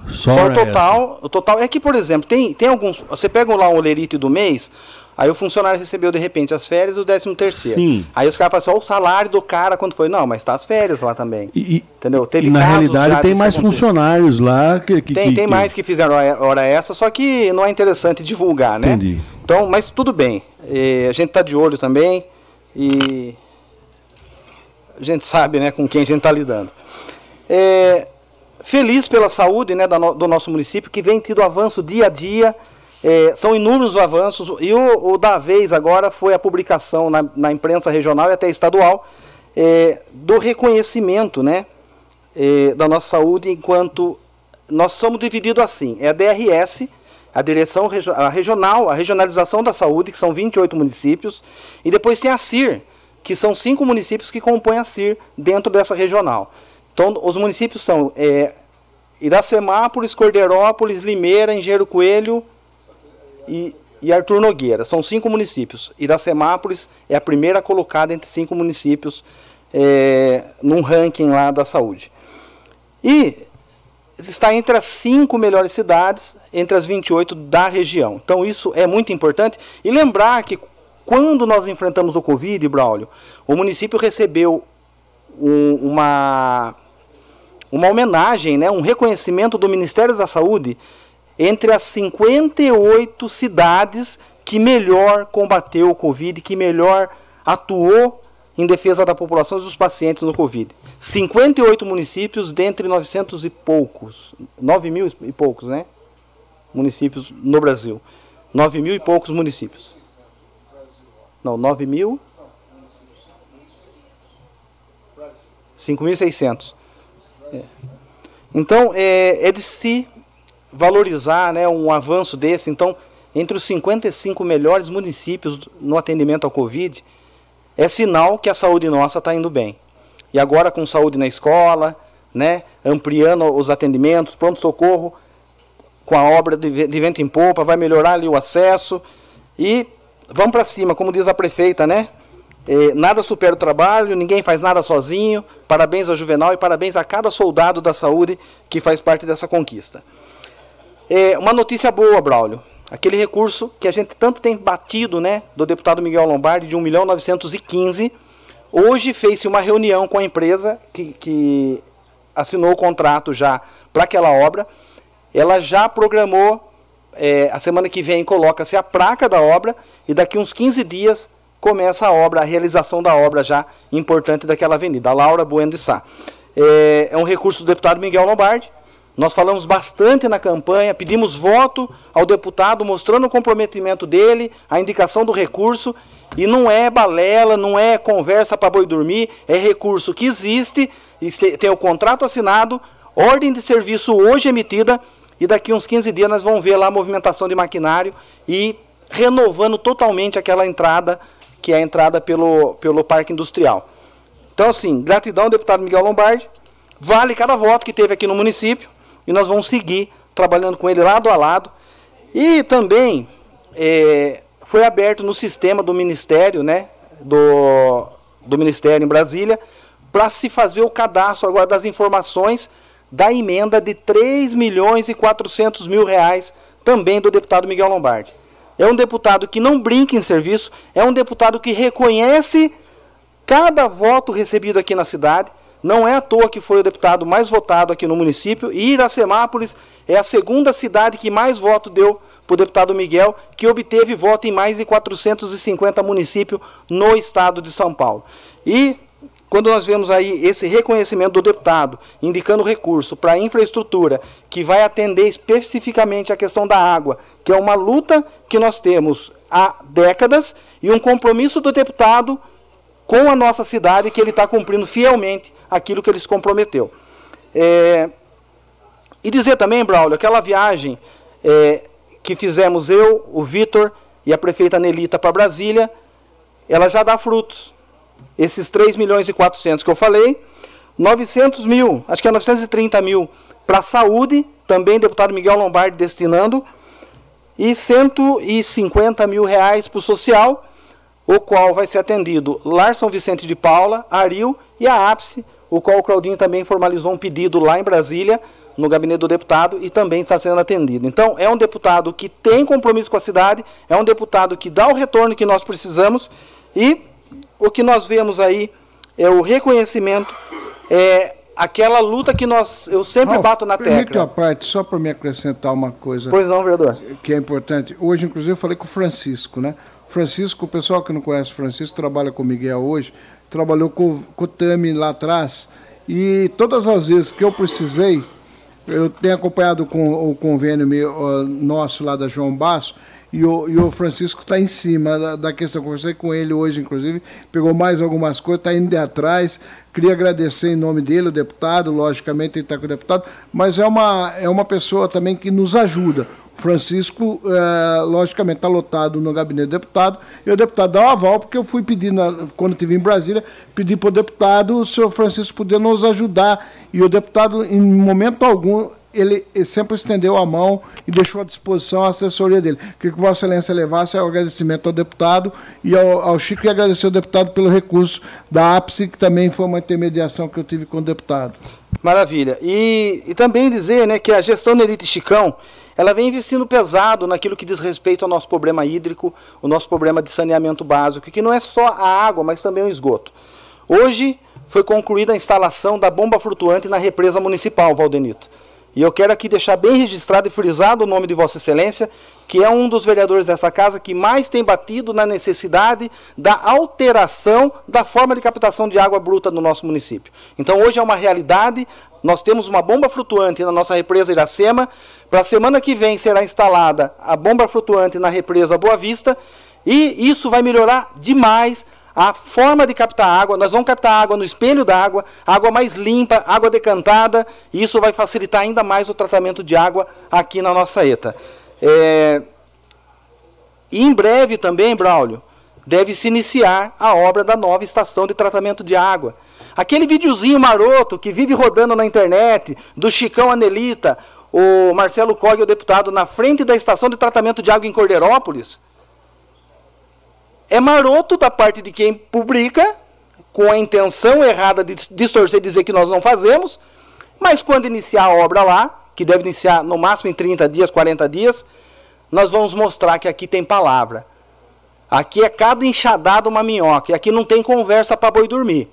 Só, Só o total. O total. É que, por exemplo, tem, tem alguns. Você pega lá um olerite do mês, aí o funcionário recebeu de repente as férias e o décimo terceiro. Sim. Aí os caras falam assim, o salário do cara quando foi. Não, mas tá as férias lá também. E, Entendeu? Teve e na realidade tem mais funcionários lá que. que tem, que, tem mais que fizeram hora essa, só que não é interessante divulgar, né? Entendi. Então, mas tudo bem. a gente tá de olho também. E a gente sabe né, com quem a gente está lidando. É, feliz pela saúde né, do nosso município, que vem tido avanço dia a dia. É, são inúmeros os avanços. E o, o, da vez agora foi a publicação na, na imprensa regional e até estadual é, do reconhecimento né, é, da nossa saúde enquanto nós somos divididos assim. É a DRS, a direção a regional, a regionalização da saúde, que são 28 municípios, e depois tem a CIR, que são cinco municípios que compõem a CIR dentro dessa regional. Então, os municípios são é, Iracemápolis, Cordeirópolis, Limeira, Engenheiro Coelho e, e Arthur Nogueira. São cinco municípios. Iracemápolis é a primeira colocada entre cinco municípios é, num ranking lá da saúde. E está entre as cinco melhores cidades, entre as 28 da região. Então isso é muito importante. E lembrar que quando nós enfrentamos o Covid, Braulio, o município recebeu um, uma, uma homenagem, né, um reconhecimento do Ministério da Saúde entre as 58 cidades que melhor combateu o Covid, que melhor atuou em defesa da população e dos pacientes no Covid. 58 municípios dentre 900 e poucos, 9 mil e poucos, né? Municípios no Brasil. 9 mil e poucos municípios. Não, 9 mil. 5.600. É. Então, é, é de se valorizar né, um avanço desse. Então, entre os 55 melhores municípios no atendimento ao Covid, é sinal que a saúde nossa está indo bem. E agora com saúde na escola, né, ampliando os atendimentos, pronto-socorro, com a obra de, vento em popa, vai melhorar ali o acesso. E vamos para cima, como diz a prefeita, né? É, nada supera o trabalho, ninguém faz nada sozinho. Parabéns ao Juvenal e parabéns a cada soldado da saúde que faz parte dessa conquista. É, uma notícia boa, Braulio. Aquele recurso que a gente tanto tem batido, né, do deputado Miguel Lombardi, de 1 milhão 915, hoje fez-se uma reunião com a empresa que, que assinou o contrato já para aquela obra. Ela já programou é, a semana que vem coloca-se a placa da obra e daqui uns 15 dias começa a obra, a realização da obra já importante daquela avenida, a Laura Bueno de Sá. É, é um recurso do deputado Miguel Lombardi. Nós falamos bastante na campanha, pedimos voto ao deputado, mostrando o comprometimento dele, a indicação do recurso. E não é balela, não é conversa para boi dormir, é recurso que existe, tem o contrato assinado, ordem de serviço hoje emitida e daqui uns 15 dias nós vamos ver lá a movimentação de maquinário e renovando totalmente aquela entrada, que é a entrada pelo, pelo Parque Industrial. Então, assim, gratidão, deputado Miguel Lombardi. Vale cada voto que teve aqui no município e nós vamos seguir trabalhando com ele lado a lado. E também é, foi aberto no sistema do Ministério, né, do, do Ministério em Brasília, para se fazer o cadastro agora das informações da emenda de 3 milhões e 400 mil reais também do deputado Miguel Lombardi. É um deputado que não brinca em serviço, é um deputado que reconhece cada voto recebido aqui na cidade. Não é à toa que foi o deputado mais votado aqui no município. E Iracemápolis é a segunda cidade que mais voto deu para o deputado Miguel, que obteve voto em mais de 450 municípios no estado de São Paulo. E quando nós vemos aí esse reconhecimento do deputado, indicando recurso para infraestrutura, que vai atender especificamente a questão da água, que é uma luta que nós temos há décadas, e um compromisso do deputado com a nossa cidade, que ele está cumprindo fielmente aquilo que ele se comprometeu. É, e dizer também, Braulio, aquela viagem é, que fizemos eu, o Vitor e a prefeita Nelita para Brasília, ela já dá frutos. Esses 3 milhões e 400 que eu falei, 900 mil, acho que é 930 mil para a saúde, também deputado Miguel Lombardi destinando, e 150 mil reais para o social, o qual vai ser atendido Lar São Vicente de Paula, Aril e a ápice, o qual o Claudinho também formalizou um pedido lá em Brasília, no gabinete do deputado, e também está sendo atendido. Então, é um deputado que tem compromisso com a cidade, é um deputado que dá o retorno que nós precisamos, e o que nós vemos aí é o reconhecimento, é aquela luta que nós, eu sempre Ralf, bato na permite tecla. uma parte, só para me acrescentar uma coisa. Pois não, vereador. Que é importante. Hoje, inclusive, eu falei com o Francisco, né? Francisco, o pessoal que não conhece o Francisco, trabalha com o Miguel hoje, trabalhou com, com o Tami lá atrás, e todas as vezes que eu precisei, eu tenho acompanhado com o convênio meu, nosso lá da João Basso, e o, e o Francisco está em cima da, da questão. Conversei com ele hoje, inclusive, pegou mais algumas coisas, está indo de atrás. Queria agradecer em nome dele, o deputado, logicamente ele está com o deputado, mas é uma, é uma pessoa também que nos ajuda. Francisco, eh, logicamente, está lotado no gabinete do deputado, e o deputado dá o aval, porque eu fui pedir, na- quando estive em Brasília, pedi para o deputado, o senhor Francisco, poder nos ajudar. E o deputado, em momento algum, ele, sempre estendeu a mão e deixou à disposição a assessoria dele. Queria que Vossa Excelência levasse o agradecimento ao deputado e ao, ao Chico e agradecer ao deputado pelo recurso da ápice, que também foi uma intermediação que eu tive com o deputado. Maravilha. E, e também dizer né, que a gestão da Elite Chicão, ela vem investindo pesado naquilo que diz respeito ao nosso problema hídrico, o nosso problema de saneamento básico, que não é só a água, mas também o esgoto. Hoje foi concluída a instalação da bomba flutuante na represa municipal, Valdenito. E eu quero aqui deixar bem registrado e frisado o nome de Vossa Excelência, que é um dos vereadores dessa casa que mais tem batido na necessidade da alteração da forma de captação de água bruta no nosso município. Então hoje é uma realidade, nós temos uma bomba flutuante na nossa represa Iracema, para a semana que vem será instalada a bomba flutuante na represa Boa Vista, e isso vai melhorar demais a forma de captar água. Nós vamos captar água no espelho d'água, água mais limpa, água decantada, e isso vai facilitar ainda mais o tratamento de água aqui na nossa ETA. É, E em breve também, Braulio, deve se iniciar a obra da nova estação de tratamento de água. Aquele videozinho maroto que vive rodando na internet, do Chicão Anelita, o Marcelo Cog, o deputado, na frente da estação de tratamento de água em Cordeirópolis, é maroto da parte de quem publica, com a intenção errada de distorcer e dizer que nós não fazemos, mas quando iniciar a obra lá, que deve iniciar no máximo em 30 dias, 40 dias, nós vamos mostrar que aqui tem palavra. Aqui é cada enxadada uma minhoca, e aqui não tem conversa para boi dormir.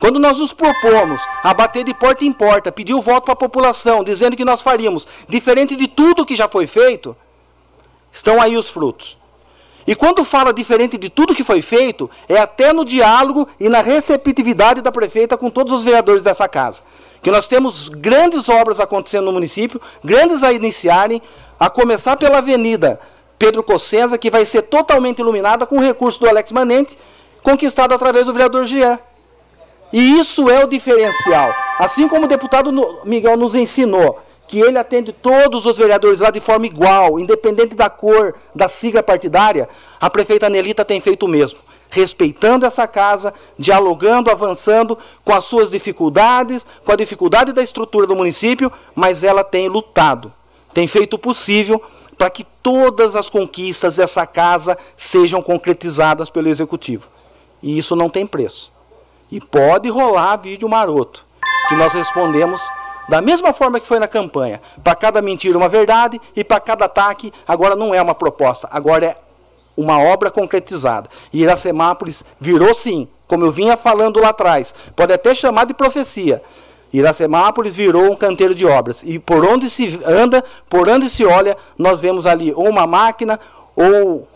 Quando nós nos propomos a bater de porta em porta, pedir o voto para a população, dizendo que nós faríamos diferente de tudo que já foi feito, estão aí os frutos. E quando fala diferente de tudo que foi feito, é até no diálogo e na receptividade da prefeita com todos os vereadores dessa casa. Que nós temos grandes obras acontecendo no município, grandes a iniciarem, a começar pela Avenida Pedro Cossenza, que vai ser totalmente iluminada com o recurso do Alex Manente, conquistado através do vereador Jean. E isso é o diferencial. Assim como o deputado Miguel nos ensinou que ele atende todos os vereadores lá de forma igual, independente da cor, da sigla partidária, a prefeita Nelita tem feito o mesmo. Respeitando essa casa, dialogando, avançando com as suas dificuldades, com a dificuldade da estrutura do município, mas ela tem lutado, tem feito o possível para que todas as conquistas dessa casa sejam concretizadas pelo executivo. E isso não tem preço. E pode rolar vídeo maroto, que nós respondemos da mesma forma que foi na campanha. Para cada mentira, uma verdade, e para cada ataque, agora não é uma proposta, agora é uma obra concretizada. E Iracemápolis virou sim, como eu vinha falando lá atrás, pode até chamar de profecia. Iracemápolis virou um canteiro de obras. E por onde se anda, por onde se olha, nós vemos ali ou uma máquina, ou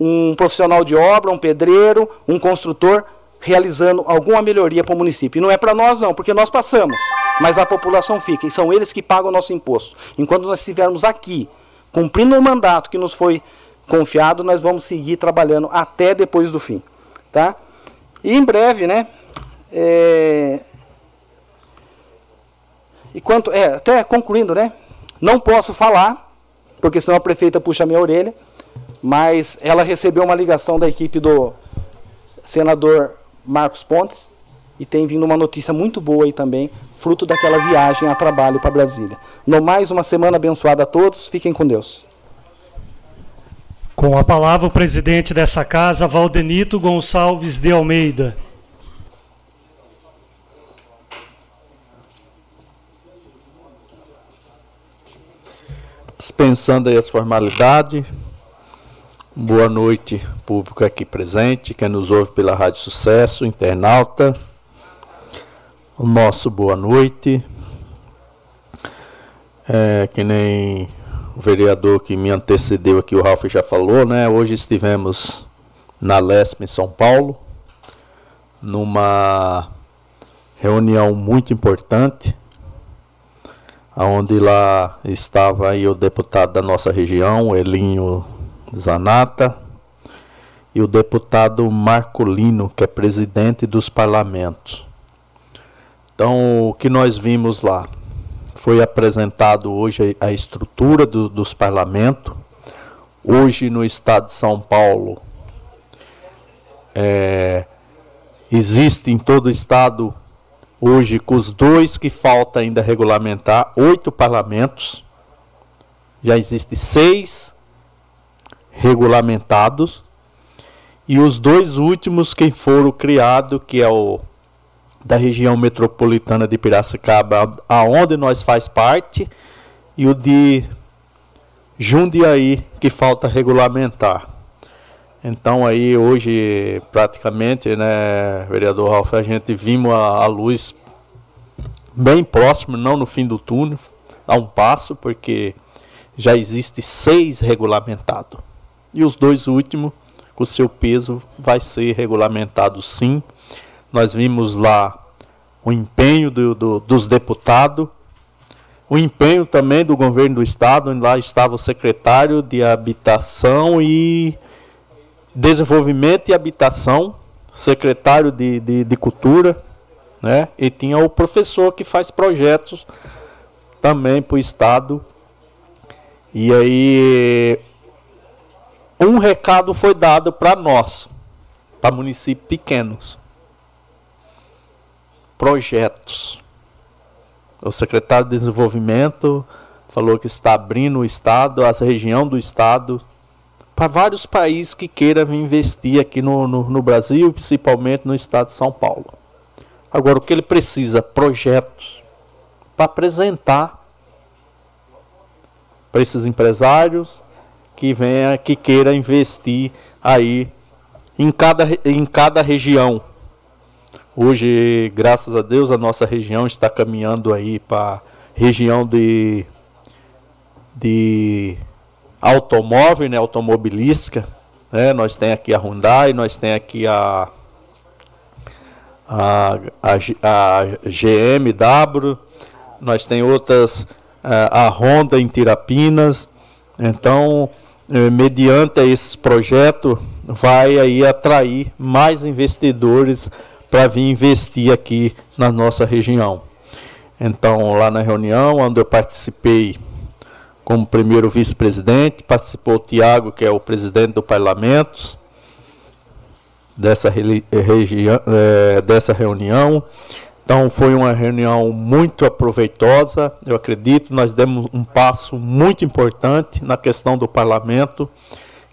um profissional de obra, um pedreiro, um construtor realizando alguma melhoria para o município. E não é para nós não, porque nós passamos, mas a população fica, e são eles que pagam o nosso imposto. Enquanto nós estivermos aqui, cumprindo o mandato que nos foi confiado, nós vamos seguir trabalhando até depois do fim. Tá? E em breve, né? É... E quanto. É, até concluindo, né? Não posso falar, porque senão a prefeita puxa a minha orelha, mas ela recebeu uma ligação da equipe do senador Marcos Pontes e tem vindo uma notícia muito boa aí também, fruto daquela viagem a trabalho para Brasília. No mais, uma semana abençoada a todos, fiquem com Deus. Com a palavra o presidente dessa casa, Valdenito Gonçalves de Almeida. Dispensando aí as formalidades, boa noite, público aqui presente, quem nos ouve pela Rádio Sucesso, internauta. O nosso boa noite. É, que nem o vereador que me antecedeu aqui, o Ralf já falou, né? Hoje estivemos na LESP em São Paulo, numa reunião muito importante, onde lá estava aí o deputado da nossa região, Elinho Zanata, e o deputado Marcolino, que é presidente dos parlamentos. Então, o que nós vimos lá? Foi apresentado hoje a estrutura do, dos parlamentos. Hoje, no estado de São Paulo, é, existe em todo o estado, hoje, com os dois que falta ainda regulamentar, oito parlamentos. Já existe seis regulamentados e os dois últimos que foram criados, que é o da região metropolitana de Piracicaba, aonde nós faz parte, e o de Jundiaí, que falta regulamentar. Então aí hoje praticamente, né, vereador Ralf, a gente vimos a, a luz bem próximo, não no fim do túnel, a um passo, porque já existe seis regulamentados. E os dois últimos, com seu peso, vai ser regulamentado sim. Nós vimos lá o empenho do, do, dos deputados, o empenho também do governo do estado, onde lá estava o secretário de Habitação e Desenvolvimento e Habitação, secretário de, de, de Cultura, né? e tinha o professor que faz projetos também para o estado. E aí um recado foi dado para nós, para municípios pequenos. Projetos. O secretário de Desenvolvimento falou que está abrindo o Estado, a região do Estado, para vários países que queiram investir aqui no, no, no Brasil, principalmente no Estado de São Paulo. Agora, o que ele precisa? Projetos para apresentar para esses empresários, que venha, que queira investir aí em cada, em cada região. Hoje, graças a Deus, a nossa região está caminhando aí para região de, de automóvel, né, automobilística. Né? Nós tem aqui a Hyundai, nós tem aqui a, a, a, a GMW, nós tem outras, a, a Honda em Tirapinas. Então, eh, mediante esses projetos, vai aí atrair mais investidores para vir investir aqui na nossa região. Então, lá na reunião, onde eu participei como primeiro vice-presidente, participou o Tiago, que é o presidente do parlamento dessa, é, dessa reunião. Então foi uma reunião muito aproveitosa, eu acredito, nós demos um passo muito importante na questão do parlamento,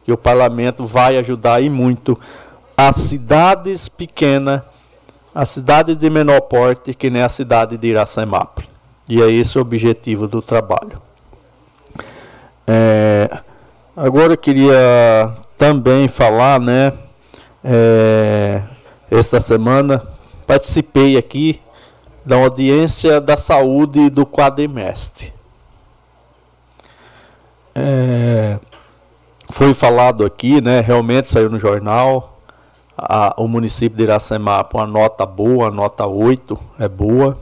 que o parlamento vai ajudar e muito as cidades pequenas, a cidade de menor porte, que nem a cidade de Iracemápolis. E é esse o objetivo do trabalho. É, agora eu queria também falar, né, é, esta semana participei aqui da audiência da saúde do quadrimestre. É, foi falado aqui, né, realmente saiu no jornal, a, o município de Iracemapa, uma nota boa, nota 8, é boa,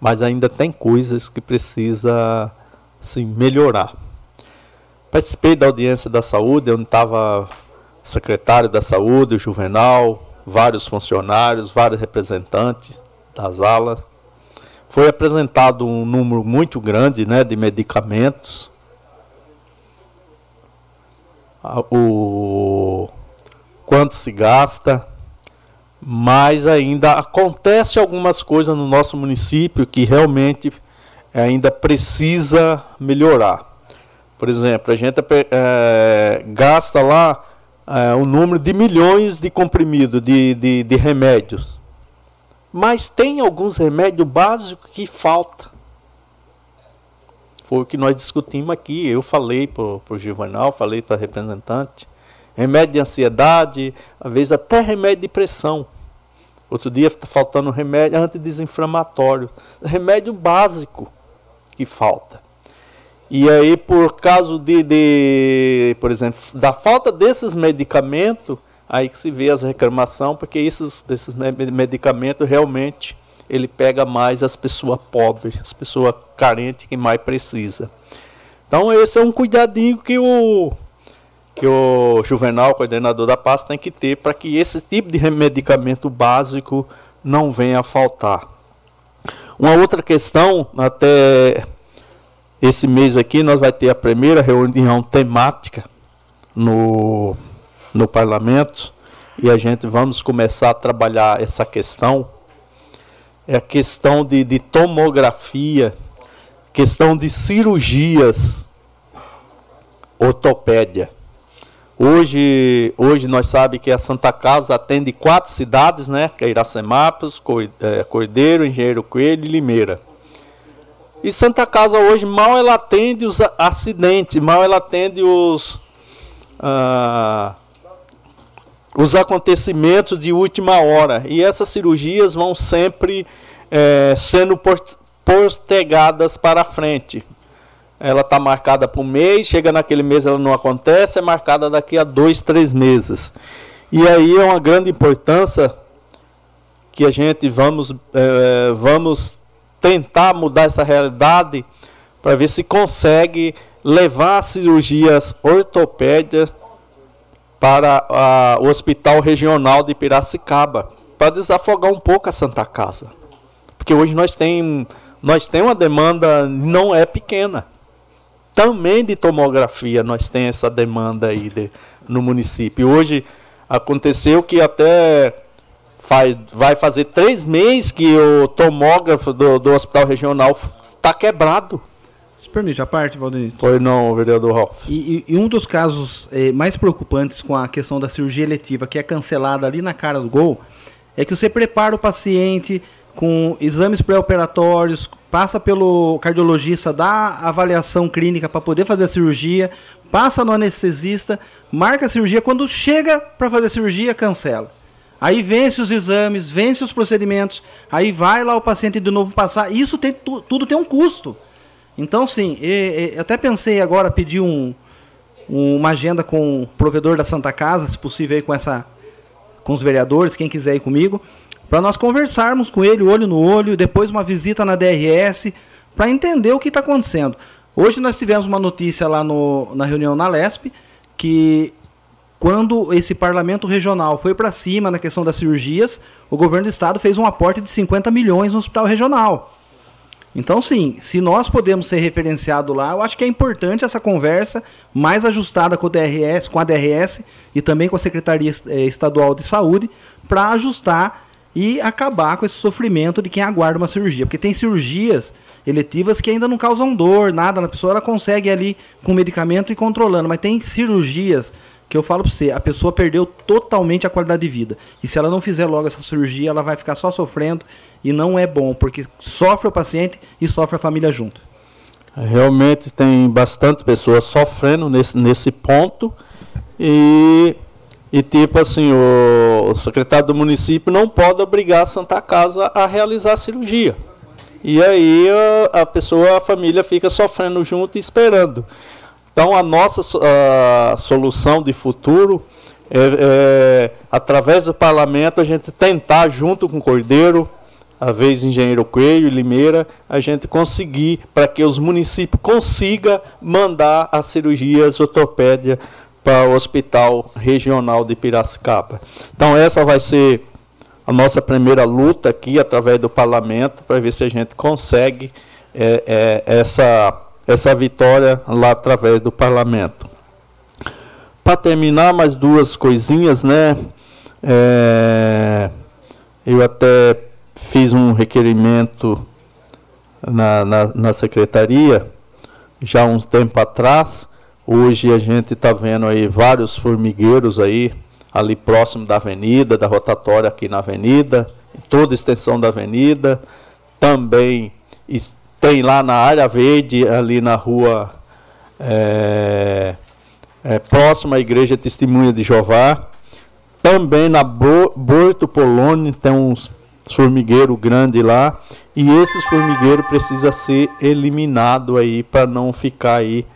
mas ainda tem coisas que precisa assim, melhorar. Participei da audiência da saúde, onde estava secretário da saúde, o Juvenal, vários funcionários, vários representantes das alas. Foi apresentado um número muito grande né, de medicamentos. O quanto se gasta, mas ainda acontece algumas coisas no nosso município que realmente ainda precisa melhorar. Por exemplo, a gente é, gasta lá é, um número de milhões de comprimidos, de, de, de remédios. Mas tem alguns remédios básicos que falta. Foi o que nós discutimos aqui. Eu falei para o Juvenal, falei para a representante. Remédio de ansiedade, às vezes até remédio de pressão. Outro dia está faltando remédio antidesinflamatório. Remédio básico que falta. E aí, por causa de, de, por exemplo, da falta desses medicamentos, aí que se vê as reclamações, porque esses, esses medicamentos realmente ele pega mais as pessoas pobres, as pessoas carentes que mais precisa. Então esse é um cuidadinho que o que o Juvenal, coordenador da pasta, tem que ter para que esse tipo de medicamento básico não venha a faltar. Uma outra questão, até esse mês aqui nós vai ter a primeira reunião temática no, no parlamento e a gente vamos começar a trabalhar essa questão. É a questão de, de tomografia, questão de cirurgias, ortopédia. Hoje, hoje nós sabemos que a Santa Casa atende quatro cidades, né? Que é Iracemápolis, é, Cordeiro, Engenheiro Coelho e Limeira. E Santa Casa hoje mal ela atende os acidentes, mal ela atende os ah, os acontecimentos de última hora. E essas cirurgias vão sempre é, sendo postergadas para frente ela está marcada por um mês, chega naquele mês ela não acontece, é marcada daqui a dois, três meses. E aí é uma grande importância que a gente vamos, é, vamos tentar mudar essa realidade para ver se consegue levar cirurgias ortopédias para a, o Hospital Regional de Piracicaba, para desafogar um pouco a Santa Casa. Porque hoje nós temos nós tem uma demanda não é pequena também de tomografia nós temos essa demanda aí de, no município. Hoje aconteceu que até faz, vai fazer três meses que o tomógrafo do, do hospital regional está quebrado. Permite a parte, Valdir. Foi não, vereador Ralf. E, e, e, um dos casos eh, mais preocupantes com a questão da cirurgia eletiva, que é cancelada ali na cara do gol, é que você prepara o paciente com exames pré-operatórios, passa pelo cardiologista, dá avaliação clínica para poder fazer a cirurgia, passa no anestesista, marca a cirurgia, quando chega para fazer a cirurgia, cancela. Aí vence os exames, vence os procedimentos, aí vai lá o paciente de novo passar. Isso tem, tudo tem um custo. Então, sim, eu até pensei agora pedir um, uma agenda com o provedor da Santa Casa, se possível, aí com, essa, com os vereadores, quem quiser ir comigo, para nós conversarmos com ele olho no olho, depois uma visita na DRS, para entender o que está acontecendo. Hoje nós tivemos uma notícia lá no, na reunião na LESP, que quando esse parlamento regional foi para cima na questão das cirurgias, o governo do estado fez um aporte de 50 milhões no hospital regional. Então, sim, se nós podemos ser referenciados lá, eu acho que é importante essa conversa mais ajustada com, o DRS, com a DRS e também com a Secretaria eh, Estadual de Saúde, para ajustar e acabar com esse sofrimento de quem aguarda uma cirurgia. Porque tem cirurgias eletivas que ainda não causam dor, nada na pessoa, ela consegue ali com medicamento e controlando, mas tem cirurgias que eu falo para você, a pessoa perdeu totalmente a qualidade de vida. E se ela não fizer logo essa cirurgia, ela vai ficar só sofrendo e não é bom, porque sofre o paciente e sofre a família junto. Realmente tem bastante pessoas sofrendo nesse, nesse ponto e E tipo assim, o, o secretário do município não pode obrigar a Santa Casa a realizar a cirurgia. E aí a, a pessoa, a família fica sofrendo junto e esperando. Então a nossa a solução de futuro é, é, através do parlamento, a gente tentar, junto com o Cordeiro, a vez Engenheiro Coelho e Limeira, a gente conseguir para que os municípios consigam mandar as cirurgias ortopédia para o Hospital Regional de Piracicaba. Então essa vai ser a nossa primeira luta aqui através do parlamento para ver se a gente consegue é, é, essa, essa vitória lá através do parlamento. Para terminar, mais duas coisinhas, né? É, eu até fiz um requerimento na, na, na secretaria já um tempo atrás. Hoje a gente está vendo aí vários formigueiros aí, ali próximo da avenida, da rotatória aqui na avenida, em toda a extensão da avenida. Também tem lá na área verde, ali na rua é, é, próximo à Igreja Testemunha de Jeová. Também na Borto Polônia tem um formigueiro grande lá. E esses formigueiros precisa ser eliminado aí para não ficar aí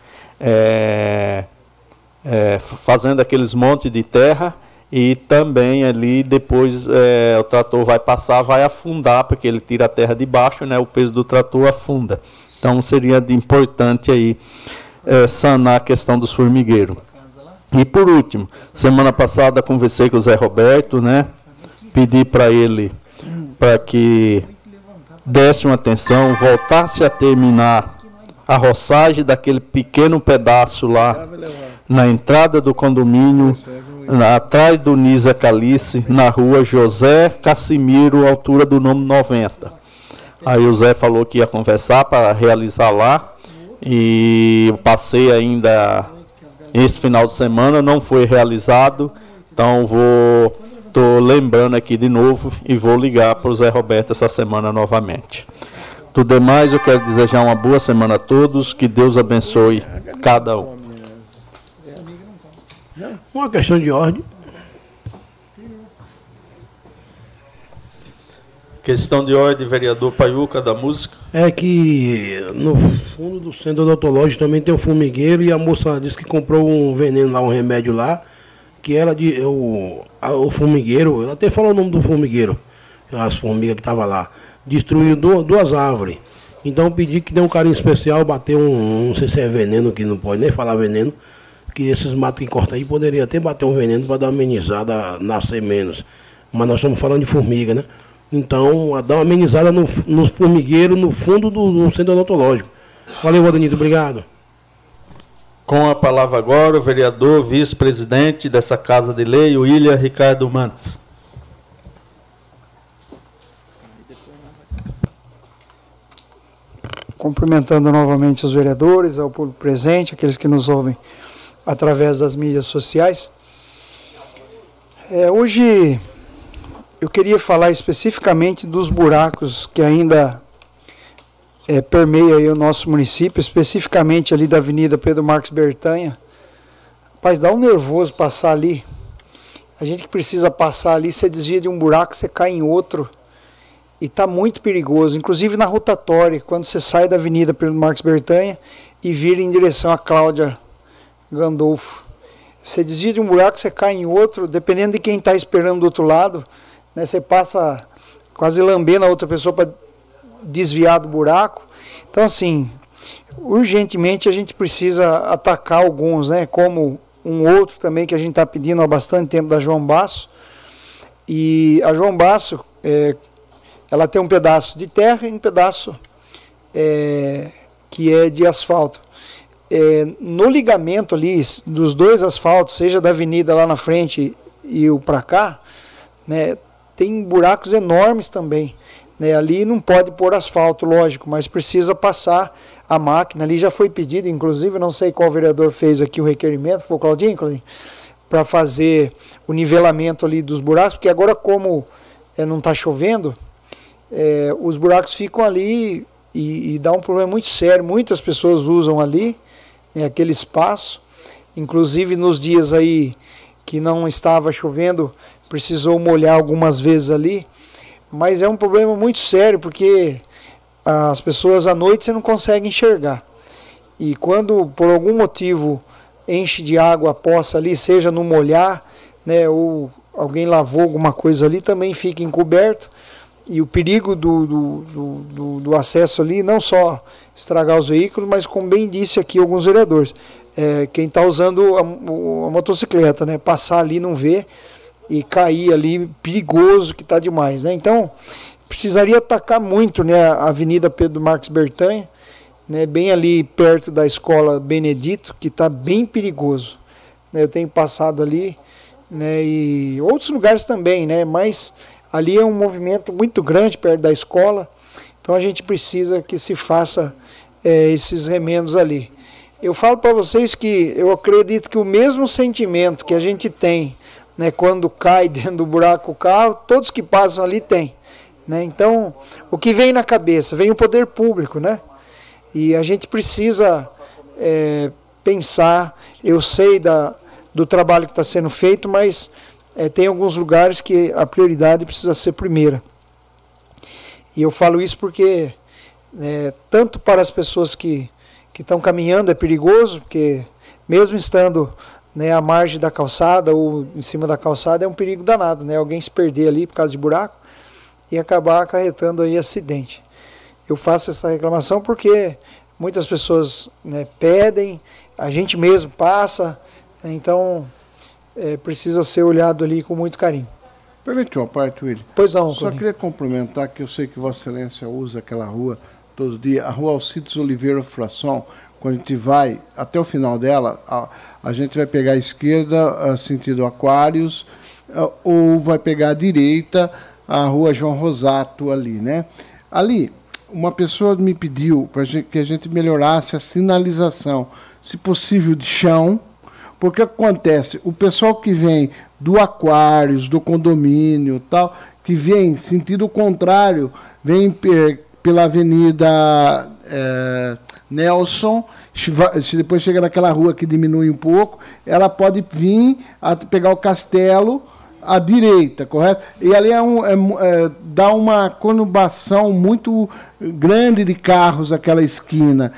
é, fazendo aqueles montes de terra e também ali depois é, o trator vai passar, vai afundar, porque ele tira a terra de baixo, né, o peso do trator afunda. Então seria importante aí é, sanar a questão dos formigueiros. E por último, semana passada conversei com o Zé Roberto, né? Pedi para ele para que desse uma atenção, voltasse a terminar a roçagem daquele pequeno pedaço lá na entrada do condomínio, atrás do Nisa Calice, na rua José Cassimiro, altura do nome 90. Aí o Zé falou que ia conversar para realizar lá. E passei ainda esse final de semana, não foi realizado. Então vou tô lembrando aqui de novo e vou ligar para o Zé Roberto essa semana novamente. Tudo demais, eu quero desejar uma boa semana a todos, que Deus abençoe cada um. Uma questão de ordem. Questão de ordem, vereador Paiuca, da música. É que no fundo do centro odontológico também tem um formigueiro e a moça disse que comprou um veneno lá, um remédio lá, que era de. O, a, o formigueiro, ela até falou o nome do formigueiro, as formigas que estavam lá, destruiu duas, duas árvores. Então pedi que dê um carinho especial, bater um, não sei se é veneno, que não pode nem falar veneno, que esses matos que cortam aí poderia até bater um veneno para dar uma amenizada, nascer menos. Mas nós estamos falando de formiga, né? Então, a dar uma amenizada no, no formigueiro, no fundo do, do centro odontológico. Valeu, Adanito, obrigado. Com a palavra agora, o vereador vice-presidente dessa Casa de Lei, William Ricardo Mantes. Cumprimentando novamente os vereadores, ao público presente, aqueles que nos ouvem através das mídias sociais. É, hoje eu queria falar especificamente dos buracos que ainda é, permeiam o nosso município, especificamente ali da Avenida Pedro Marques Bertanha. Rapaz, dá um nervoso passar ali. A gente que precisa passar ali, você desvia de um buraco, você cai em outro. E está muito perigoso, inclusive na rotatória, quando você sai da Avenida Pedro Marques Bertanha e vira em direção a Cláudia Gandolfo. Você desvia de um buraco, você cai em outro, dependendo de quem está esperando do outro lado, né, você passa quase lambendo a outra pessoa para desviar do buraco. Então, assim, urgentemente a gente precisa atacar alguns, né, como um outro também que a gente está pedindo há bastante tempo da João Basso. E a João Basso, é, ela tem um pedaço de terra e um pedaço é, que é de asfalto. É, no ligamento ali dos dois asfaltos, seja da avenida lá na frente e o para cá, né, tem buracos enormes também. Né? Ali não pode pôr asfalto, lógico, mas precisa passar a máquina. Ali já foi pedido, inclusive, não sei qual vereador fez aqui o requerimento, foi o Claudinho, Claudinho? Para fazer o nivelamento ali dos buracos, porque agora, como é, não está chovendo, é, os buracos ficam ali e, e, dá um problema muito sério. Muitas pessoas usam ali né, aquele espaço, inclusive nos dias aí que não estava chovendo, precisou molhar algumas vezes ali, mas é um problema muito sério porque as pessoas à noite você não consegue enxergar. E quando por algum motivo enche de água a poça ali, seja no molhar, né, ou alguém lavou alguma coisa ali, também fica encoberto. E o perigo do, do, do, do acesso ali, não só estragar os veículos, mas como bem disse aqui alguns vereadores, é, quem está usando a, a, motocicleta, né, passar ali não vê e cair ali, perigoso que está demais. Né? Então, precisaria atacar muito né, a Avenida Pedro Marques Bertanha, né, bem ali perto da escola Benedito, que está bem perigoso. Né, eu tenho passado ali, né, e outros lugares também, né, mas ali é um movimento muito grande perto da escola, então a gente precisa que se faça é, esses remendos ali. Eu falo para vocês que eu acredito que o mesmo sentimento que a gente tem né, quando cai dentro do buraco o carro, todos que passam ali têm. Né? Então, o que vem na cabeça? Vem o poder público, né? E a gente precisa é, pensar, eu sei da, do trabalho que está sendo feito, mas é, tem alguns lugares que a prioridade precisa ser primeira. E eu falo isso porque, é, tanto para as pessoas que estão caminhando é perigoso, porque mesmo estando né, à margem da calçada ou em cima da calçada é um perigo danado, né? Alguém se perder ali por causa de buraco e acabar acarretando aí acidente. Eu faço essa reclamação porque muitas pessoas né, pedem, a gente mesmo passa, então é, precisa ser olhado ali com muito carinho. Permite uma parte, William? Pois não, Só queria complementar que eu sei que Vossa Excelência usa aquela rua todo dia, a rua Alcides Oliveira Frasson, quando a gente vai até o final dela, a, a gente vai pegar a esquerda, a sentido Aquários, ou vai pegar a direita, a rua João Rosato ali, né? Ali, uma pessoa me pediu para que a gente melhorasse a sinalização, se possível de chão, porque acontece, o pessoal que vem do Aquários, do condomínio, tal, que vem sentido contrário, vem pela Avenida é, Nelson, depois chega naquela rua que diminui um pouco, ela pode vir a pegar o castelo à direita, correto? E ali é um, é, é, dá uma conurbação muito grande de carros aquela esquina.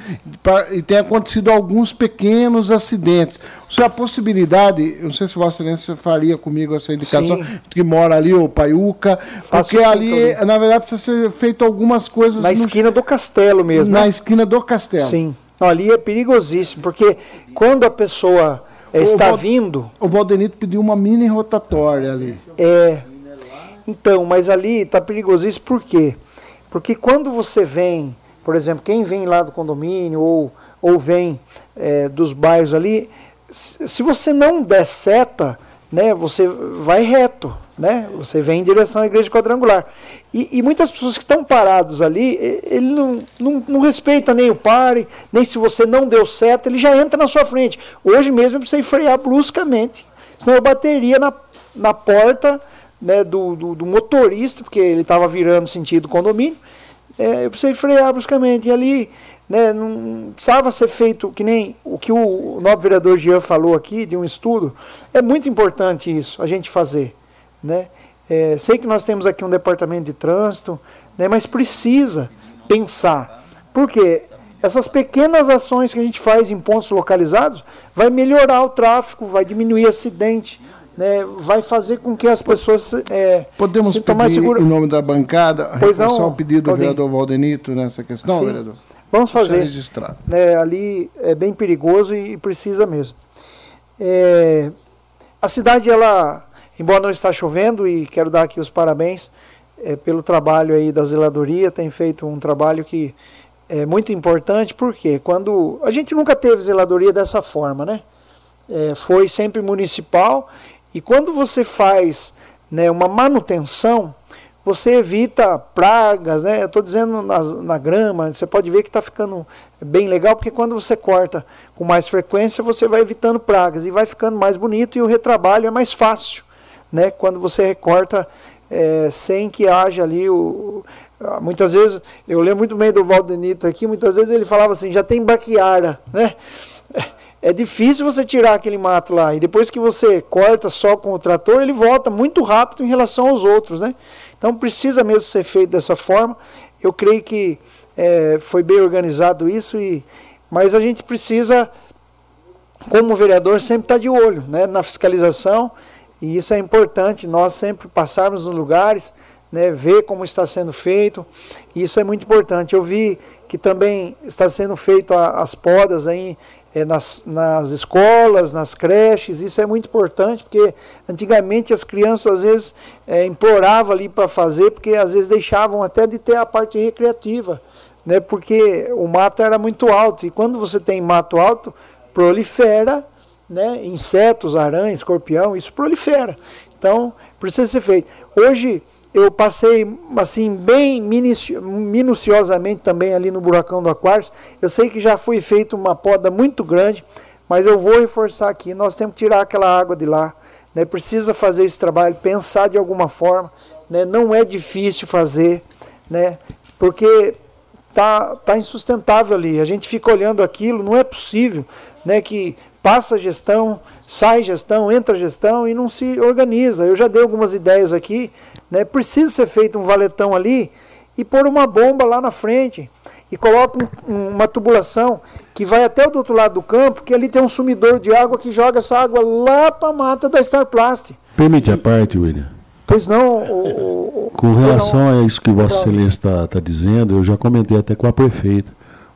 E tem acontecido alguns pequenos acidentes. Se a possibilidade, eu não sei se Vossa Excelência faria comigo essa indicação, Sim. que mora ali, o Paiuca, porque ali, na verdade, precisa ser feito algumas coisas. Na no, esquina do castelo mesmo. Na né? esquina do castelo. Sim. ali é perigosíssimo, porque quando a pessoa está Val, vindo. O Valdenito pediu uma mini rotatória ali. É. Então, mas ali está perigosíssimo por quê? Porque quando você vem, por exemplo, quem vem lá do condomínio ou, ou vem é, dos bairros ali, se você não der seta, né, você vai reto, né? Você vem em direção à igreja quadrangular. E, e muitas pessoas que estão parados ali, ele não, não, não, respeita nem o pare, nem se você não deu seta, ele já entra na sua frente. Hoje mesmo eu precisei frear bruscamente, senão eu bateria na, na porta né, do, do, do motorista, porque ele estava virando sentido condomínio. É, eu precisei frear bruscamente. E ali né, não precisava ser feito, que nem o que o nobre vereador Jean falou aqui, de um estudo, é muito importante isso, a gente fazer. Né? É, sei que nós temos aqui um departamento de trânsito, né, mas precisa pensar. Por quê? Essas pequenas ações que a gente faz em pontos localizados vai melhorar o tráfego, vai diminuir acidente, né, vai fazer com que as pessoas é, Podemos pedir, mais segura... em nome da bancada, pois não, o pedido do vereador Valdenito nessa questão, Sim. vereador? Vamos fazer. Né, ali é bem perigoso e precisa mesmo. É, a cidade, ela, embora não está chovendo, e quero dar aqui os parabéns é, pelo trabalho aí da zeladoria, tem feito um trabalho que é muito importante, porque quando a gente nunca teve zeladoria dessa forma, né? É, foi sempre municipal e quando você faz né, uma manutenção você evita pragas, né? Estou dizendo na grama, você pode ver que está ficando bem legal, porque quando você corta com mais frequência, você vai evitando pragas e vai ficando mais bonito e o retrabalho é mais fácil, né? Quando você recorta é, sem que haja ali o. Muitas vezes, eu lembro muito bem do Valdenito aqui, muitas vezes ele falava assim, já tem baquiara, né? é difícil você tirar aquele mato lá. E depois que você corta só com o trator, ele volta muito rápido em relação aos outros, né? Então precisa mesmo ser feito dessa forma. Eu creio que é, foi bem organizado isso, e, mas a gente precisa, como vereador, sempre estar tá de olho né, na fiscalização. E isso é importante, nós sempre passarmos nos lugares, né, ver como está sendo feito. E isso é muito importante. Eu vi que também está sendo feito a, as podas aí é, nas, nas escolas, nas creches, isso é muito importante, porque antigamente as crianças às vezes é, imploravam ali para fazer, porque às vezes deixavam até de ter a parte recreativa, né, porque o mato era muito alto, e quando você tem mato alto, prolifera né, insetos, aranha, escorpião, isso prolifera. Então, precisa ser feito. Hoje, eu passei assim bem minuciosamente também ali no buracão do Aquários. Eu sei que já foi feita uma poda muito grande, mas eu vou reforçar aqui, nós temos que tirar aquela água de lá, né? Precisa fazer esse trabalho, pensar de alguma forma, né? Não é difícil fazer, né? Porque tá tá insustentável ali. A gente fica olhando aquilo, não é possível, né, que passa a gestão, sai gestão, entra gestão e não se organiza. Eu já dei algumas ideias aqui, né? Precisa ser feito um valetão ali e pôr uma bomba lá na frente e coloca um, uma tubulação que vai até o outro lado do campo, que ali tem um sumidor de água que joga essa água lá para a mata da Starplast. Permite a parte, William. Pois não. O, o, com relação a isso que Vossa Excelência está tá dizendo, eu já comentei até com a prefeita.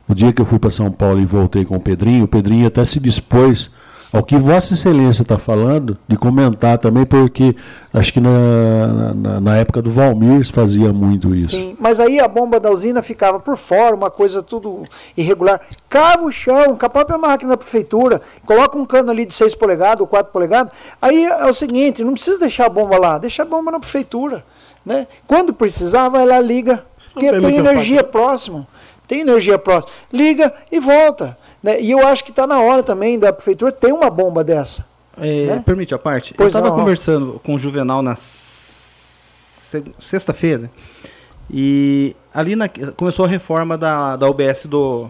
O dia que eu fui para São Paulo e voltei com o Pedrinho, o Pedrinho até se dispôs ao que Vossa Excelência está falando, de comentar também, porque acho que na, na, na, época do Valmir fazia muito isso. Sim, mas aí a bomba da usina ficava por fora, uma coisa tudo irregular. Cava o chão com a própria máquina da prefeitura, coloca um cano ali de 6 polegadas ou 4 polegadas. Aí é o seguinte, não precisa deixar a bomba lá, deixa a bomba na prefeitura. Né? Quando precisar, vai lá, liga. Porque tem energia próxima. Tem energia próxima. Liga e volta. Né? E eu acho que está na hora também da prefeitura ter uma bomba dessa. É, né? Permite a parte? Pois eu estava conversando com o Juvenal na sexta-feira e ali na, começou a reforma da, da UBS do,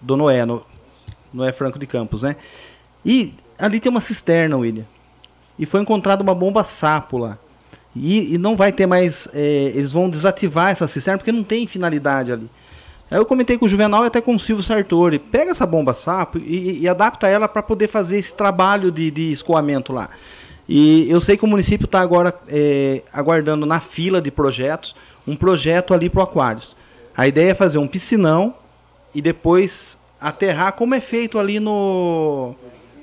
do Noé, no, Noé Franco de Campos, né? E ali tem uma cisterna, William. E foi encontrada uma bomba sapo lá. E, e não vai ter mais. É, eles vão desativar essa cisterna porque não tem finalidade ali. Aí eu comentei com o Juvenal e até com o Silvio Sartori. Pega essa bomba sapo e, e adapta ela para poder fazer esse trabalho de, de, escoamento lá. E eu sei que o município está agora é, aguardando na fila de projetos um projeto ali para o Aquários. A ideia é fazer um piscinão e depois aterrar como é feito ali no,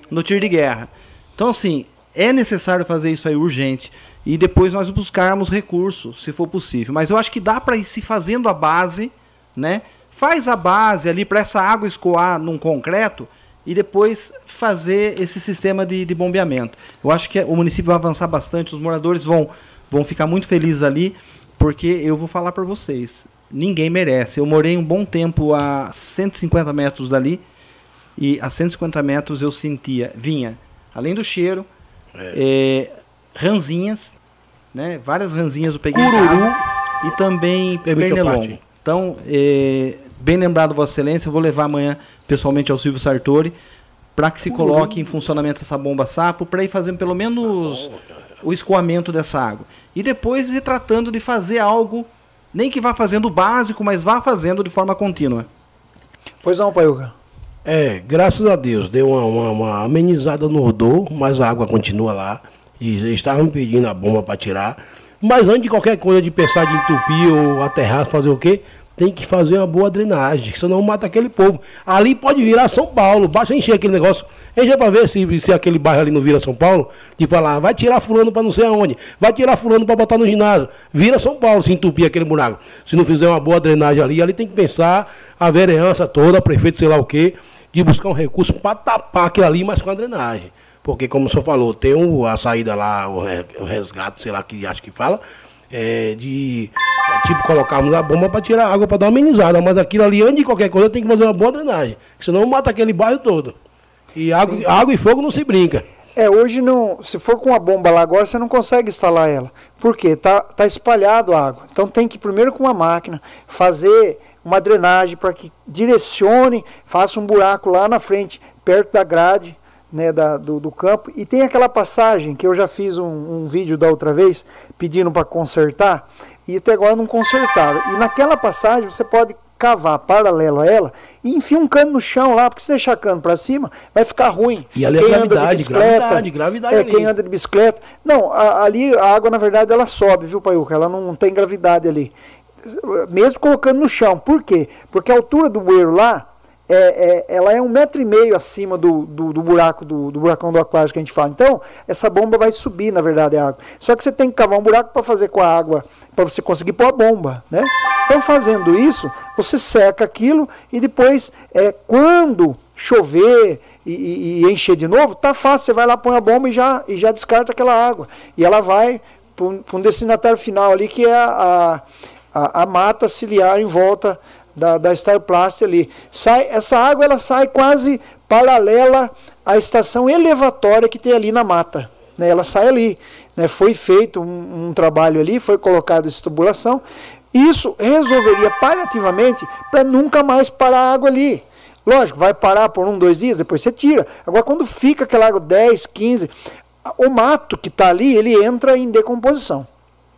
no tiro de guerra. Então, assim, é necessário fazer isso aí urgente e depois nós buscarmos recursos, se for possível. Mas eu acho que dá para ir se fazendo a base, né? Faz a base ali para essa água escoar num concreto e depois fazer esse sistema de, de bombeamento. Eu acho que o município vai avançar bastante, os moradores vão, vão ficar muito felizes ali, porque eu vou falar para vocês, ninguém merece. Eu morei um bom tempo a 150 metros dali e a 150 metros eu sentia, vinha, além do cheiro, é. É, ranzinhas, né? Várias ranzinhas eu peguei Cururu. e também pernilongo. Então, é, Bem lembrado, Vossa Excelência, eu vou levar amanhã pessoalmente ao Silvio Sartori para que se coloque em funcionamento essa bomba sapo para ir fazendo pelo menos o escoamento dessa água. E depois ir tratando de fazer algo, nem que vá fazendo o básico, mas vá fazendo de forma contínua. Pois não, Paiuca. É, graças a Deus, deu uma, uma, uma amenizada no rodô, mas a água continua lá. E estavam pedindo a bomba para tirar. Mas antes de qualquer coisa de pensar de entupir ou aterrar, fazer o quê? Tem que fazer uma boa drenagem, senão mata aquele povo. Ali pode virar São Paulo, basta encher aquele negócio. Encher para ver se, se aquele bairro ali não vira São Paulo, de falar, vai tirar fulano para não sei aonde, vai tirar fulano para botar no ginásio. Vira São Paulo se entupir aquele buraco. Se não fizer uma boa drenagem ali, ali tem que pensar a vereança toda, prefeito sei lá o quê, de buscar um recurso para tapar aquilo ali, mas com a drenagem. Porque, como o senhor falou, tem a saída lá, o resgate, sei lá que acho que fala, é, de é, tipo colocarmos a bomba para tirar água para dar uma amenizada, mas aquilo ali antes de qualquer coisa tem que fazer uma boa drenagem, senão mata aquele bairro todo. E água, água e fogo não se brinca. É, hoje não. Se for com a bomba lá agora, você não consegue instalar ela. Por quê? Tá, tá espalhado a água. Então tem que primeiro com uma máquina fazer uma drenagem para que direcione, faça um buraco lá na frente, perto da grade, né, da, do, do, campo. E tem aquela passagem que eu já fiz um, um vídeo da outra vez pedindo para consertar e até agora não consertaram. E naquela passagem você pode cavar paralelo a ela e enfia um cano no chão lá, porque se deixar cano para cima, vai ficar ruim. E ali é quem gravidade, gravidade, gravidade. É, quem anda de bicicleta. Não, a, ali a água, na verdade, ela sobe, viu, Paiuca? Ela não, não tem gravidade ali. Mesmo colocando no chão. Por quê? Porque a altura do bueiro lá, é, é, ela é um metro e meio acima do, do, do buraco, do, do, buracão do aquário que a gente fala. Então, essa bomba vai subir, na verdade, a água. Só que você tem que cavar um buraco para fazer com a água, para você conseguir pôr a bomba, né? Então, fazendo isso, você seca aquilo e depois, é, quando chover e, e, e encher de novo, tá fácil, você vai lá, põe a bomba e já, e já descarta aquela água. E ela vai para um destinatário final ali, que é a, a, a mata ciliar em volta da, da Starplast ali. Sai, essa água ela sai quase paralela à estação elevatória que tem ali na mata. Né? Ela sai ali. Né? Foi feito um, um trabalho ali, foi colocada essa tubulação. Isso resolveria paliativamente para nunca mais parar a água ali. Lógico, vai parar por um, dois dias, depois você tira. Agora, quando fica aquela água 10, 15, o mato que está ali, ele entra em decomposição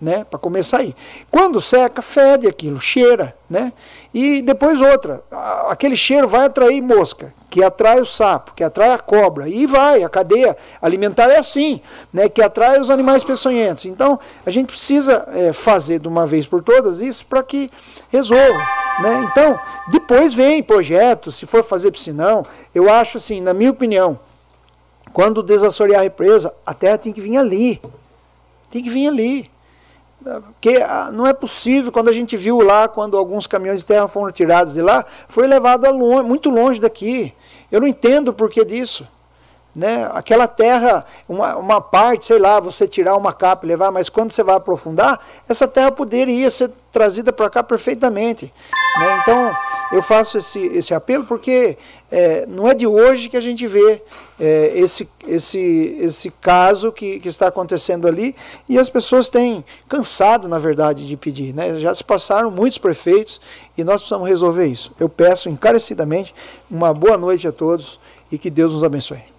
né, para começar aí. Quando seca, fede aquilo, cheira, né? E depois outra, aquele cheiro vai atrair mosca, que atrai o sapo, que atrai a cobra, e vai, a cadeia alimentar é assim, né, que atrai os animais peçonhentos. Então, a gente precisa é, fazer de uma vez por todas isso para que resolva, né? Então, depois vem projetos, se for fazer piscinão, eu acho assim, na minha opinião, quando desassorear a represa, a terra tem que vir ali. Tem que vir ali. Porque ah, não é possível, quando a gente viu lá, quando alguns caminhões de terra foram tirados de lá, foi levado longe, muito longe daqui. Eu não entendo o porquê disso. Né? Aquela terra, uma, uma parte, sei lá, você tirar uma capa e levar, mas quando você vai aprofundar, essa terra poderia ser trazida para cá perfeitamente. Né? Então, eu faço esse, esse apelo porque é, não é de hoje que a gente vê é, esse, esse, esse caso que, que está acontecendo ali e as pessoas têm cansado, na verdade, de pedir. Né? Já se passaram muitos prefeitos e nós precisamos resolver isso. Eu peço encarecidamente uma boa noite a todos e que Deus nos abençoe.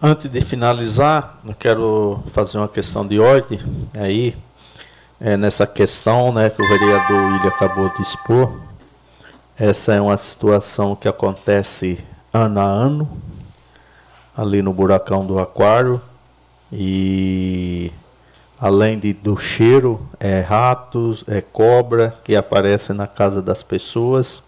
Antes de finalizar, eu quero fazer uma questão de ordem aí, é, nessa questão né, que o vereador William acabou de expor. Essa é uma situação que acontece ano a ano, ali no buracão do aquário. E além de, do cheiro, é ratos, é cobra que aparecem na casa das pessoas.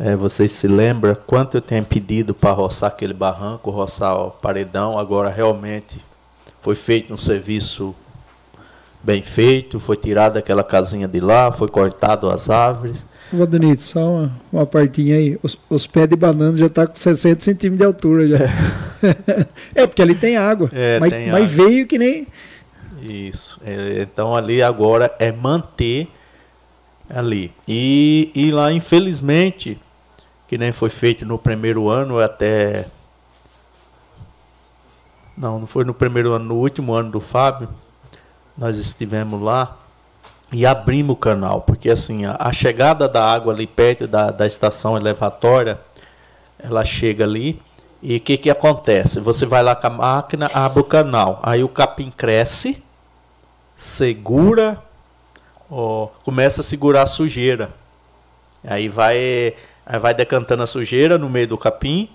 É, vocês se lembram quanto eu tenho pedido para roçar aquele barranco, roçar o paredão? Agora realmente foi feito um serviço bem feito, foi tirada aquela casinha de lá, foi cortado as árvores. Vadonito, só uma, uma partinha aí. Os, os pés de banana já estão tá com 60 centímetros de altura já. é, porque ali tem água. É, mas, tem mas água. veio que nem. Isso. É, então ali agora é manter ali. E, e lá, infelizmente, que nem foi feito no primeiro ano até. Não, não foi no primeiro ano, no último ano do Fábio. Nós estivemos lá e abrimos o canal, porque assim, a, chegada da água ali perto da, da estação elevatória, ela chega ali e o que, que acontece? Você vai lá com a máquina, abre o canal, aí o capim cresce, segura, ó, começa a segurar a sujeira. Aí vai Aí vai decantando a sujeira no meio do capim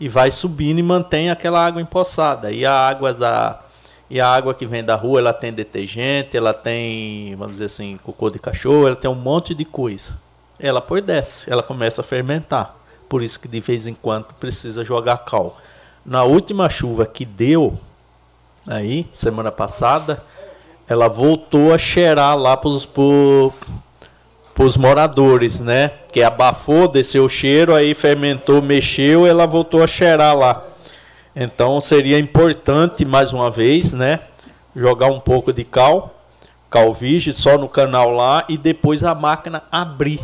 e vai subindo e mantém aquela água empoçada. E a água da e a água que vem da rua, ela tem detergente, ela tem, vamos dizer assim, cocô de cachorro, ela tem um monte de coisa. Ela por desce, ela começa a fermentar. Por isso que de vez em quando precisa jogar cal. Na última chuva que deu aí, semana passada, ela voltou a cheirar lá para os os moradores, né? Que abafou, desceu o cheiro, aí fermentou, mexeu, ela voltou a cheirar lá. Então seria importante mais uma vez, né? Jogar um pouco de cal, calvige só no canal lá e depois a máquina abrir.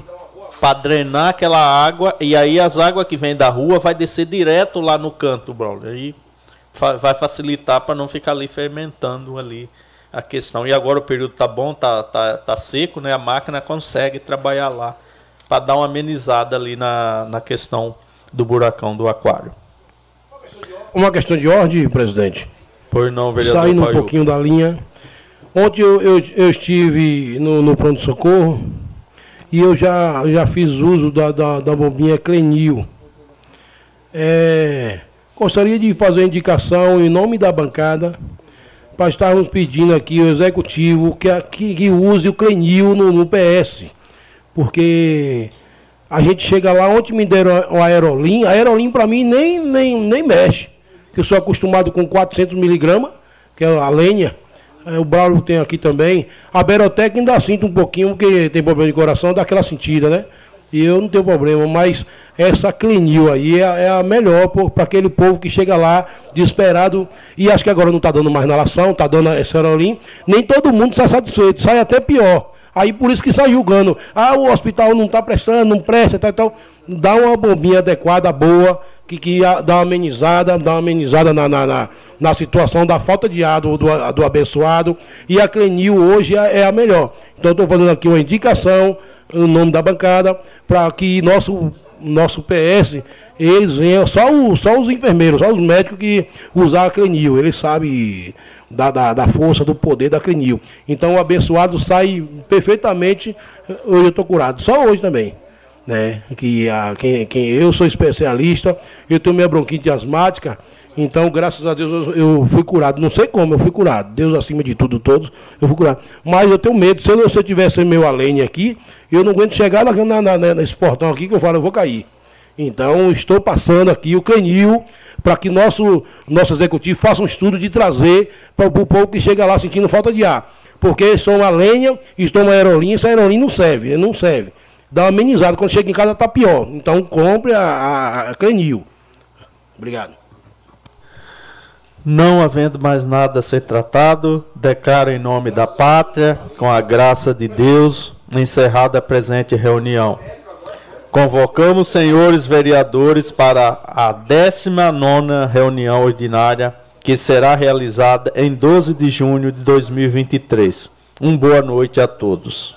para drenar aquela água e aí as águas que vêm da rua vai descer direto lá no canto, Braulio. Aí vai facilitar para não ficar ali fermentando ali a questão. E agora o período tá bom, tá, tá, tá seco, né? A máquina consegue trabalhar lá para dar uma amenizada ali na, na questão do buracão do aquário. Uma questão de ordem, presidente. Por não, vereador. Saindo um pouquinho da linha. Ontem eu, eu, eu estive no, no pronto-socorro e eu já, já fiz uso da, da, da bombinha Clenil. É, gostaria de fazer uma indicação em nome da bancada para estarmos pedindo aqui o executivo que, que, que use o Clenil no, no PS. Porque a gente chega lá, ontem me deram o Aerolim, a Aerolim para mim nem, nem, nem mexe. Que eu sou acostumado com 400 miligramas, que é a lenha. É, o Braulio tem aqui também. A Berotec ainda sinto um pouquinho, porque tem problema de coração, dá aquela sentida, né? E eu não tenho problema, mas essa Clinil aí é, é a melhor para aquele povo que chega lá desesperado. E acho que agora não está dando mais inalação, está dando essa aerolim. Nem todo mundo sai satisfeito, sai até pior. Aí por isso que sai julgando. Ah, o hospital não está prestando, não presta, tal, tal. Dá uma bombinha adequada, boa, que, que dá uma amenizada, dá uma amenizada na, na, na, na situação da falta de ar do, do, do abençoado. E a Clenil hoje é, é a melhor. Então estou fazendo aqui uma indicação, no nome da bancada, para que nosso, nosso PS, eles venham, só, o, só os enfermeiros, só os médicos que usar a Clenil. Eles sabem da, da, da, força, do poder da Clinil. Então o abençoado sai perfeitamente, hoje eu estou curado, só hoje também. Né? Que, a, quem, quem, eu sou especialista, eu tenho minha bronquite asmática, então graças a Deus eu, fui curado. Não sei como, eu fui curado. Deus acima de tudo, todos, eu fui curado. Mas eu tenho medo, se eu, se eu tivesse meu além aqui, eu não aguento chegar na, na, na, nesse portão aqui que eu falo, eu vou cair. Então, estou passando aqui o canil para que nosso, nosso executivo faça um estudo de trazer para o povo que chega lá sentindo falta de ar. Porque são uma lenha e estão uma aerolinha, essa aerolinha não serve, não serve. Dá uma amenizada, quando chega em casa está pior. Então, compre a, a, a. Obrigado. Não havendo mais nada a ser tratado, declaro em nome da pátria, com a graça de Deus, encerrada a presente reunião. Convocamos, senhores vereadores, para a 19 reunião ordinária, que será realizada em 12 de junho de 2023. Uma boa noite a todos.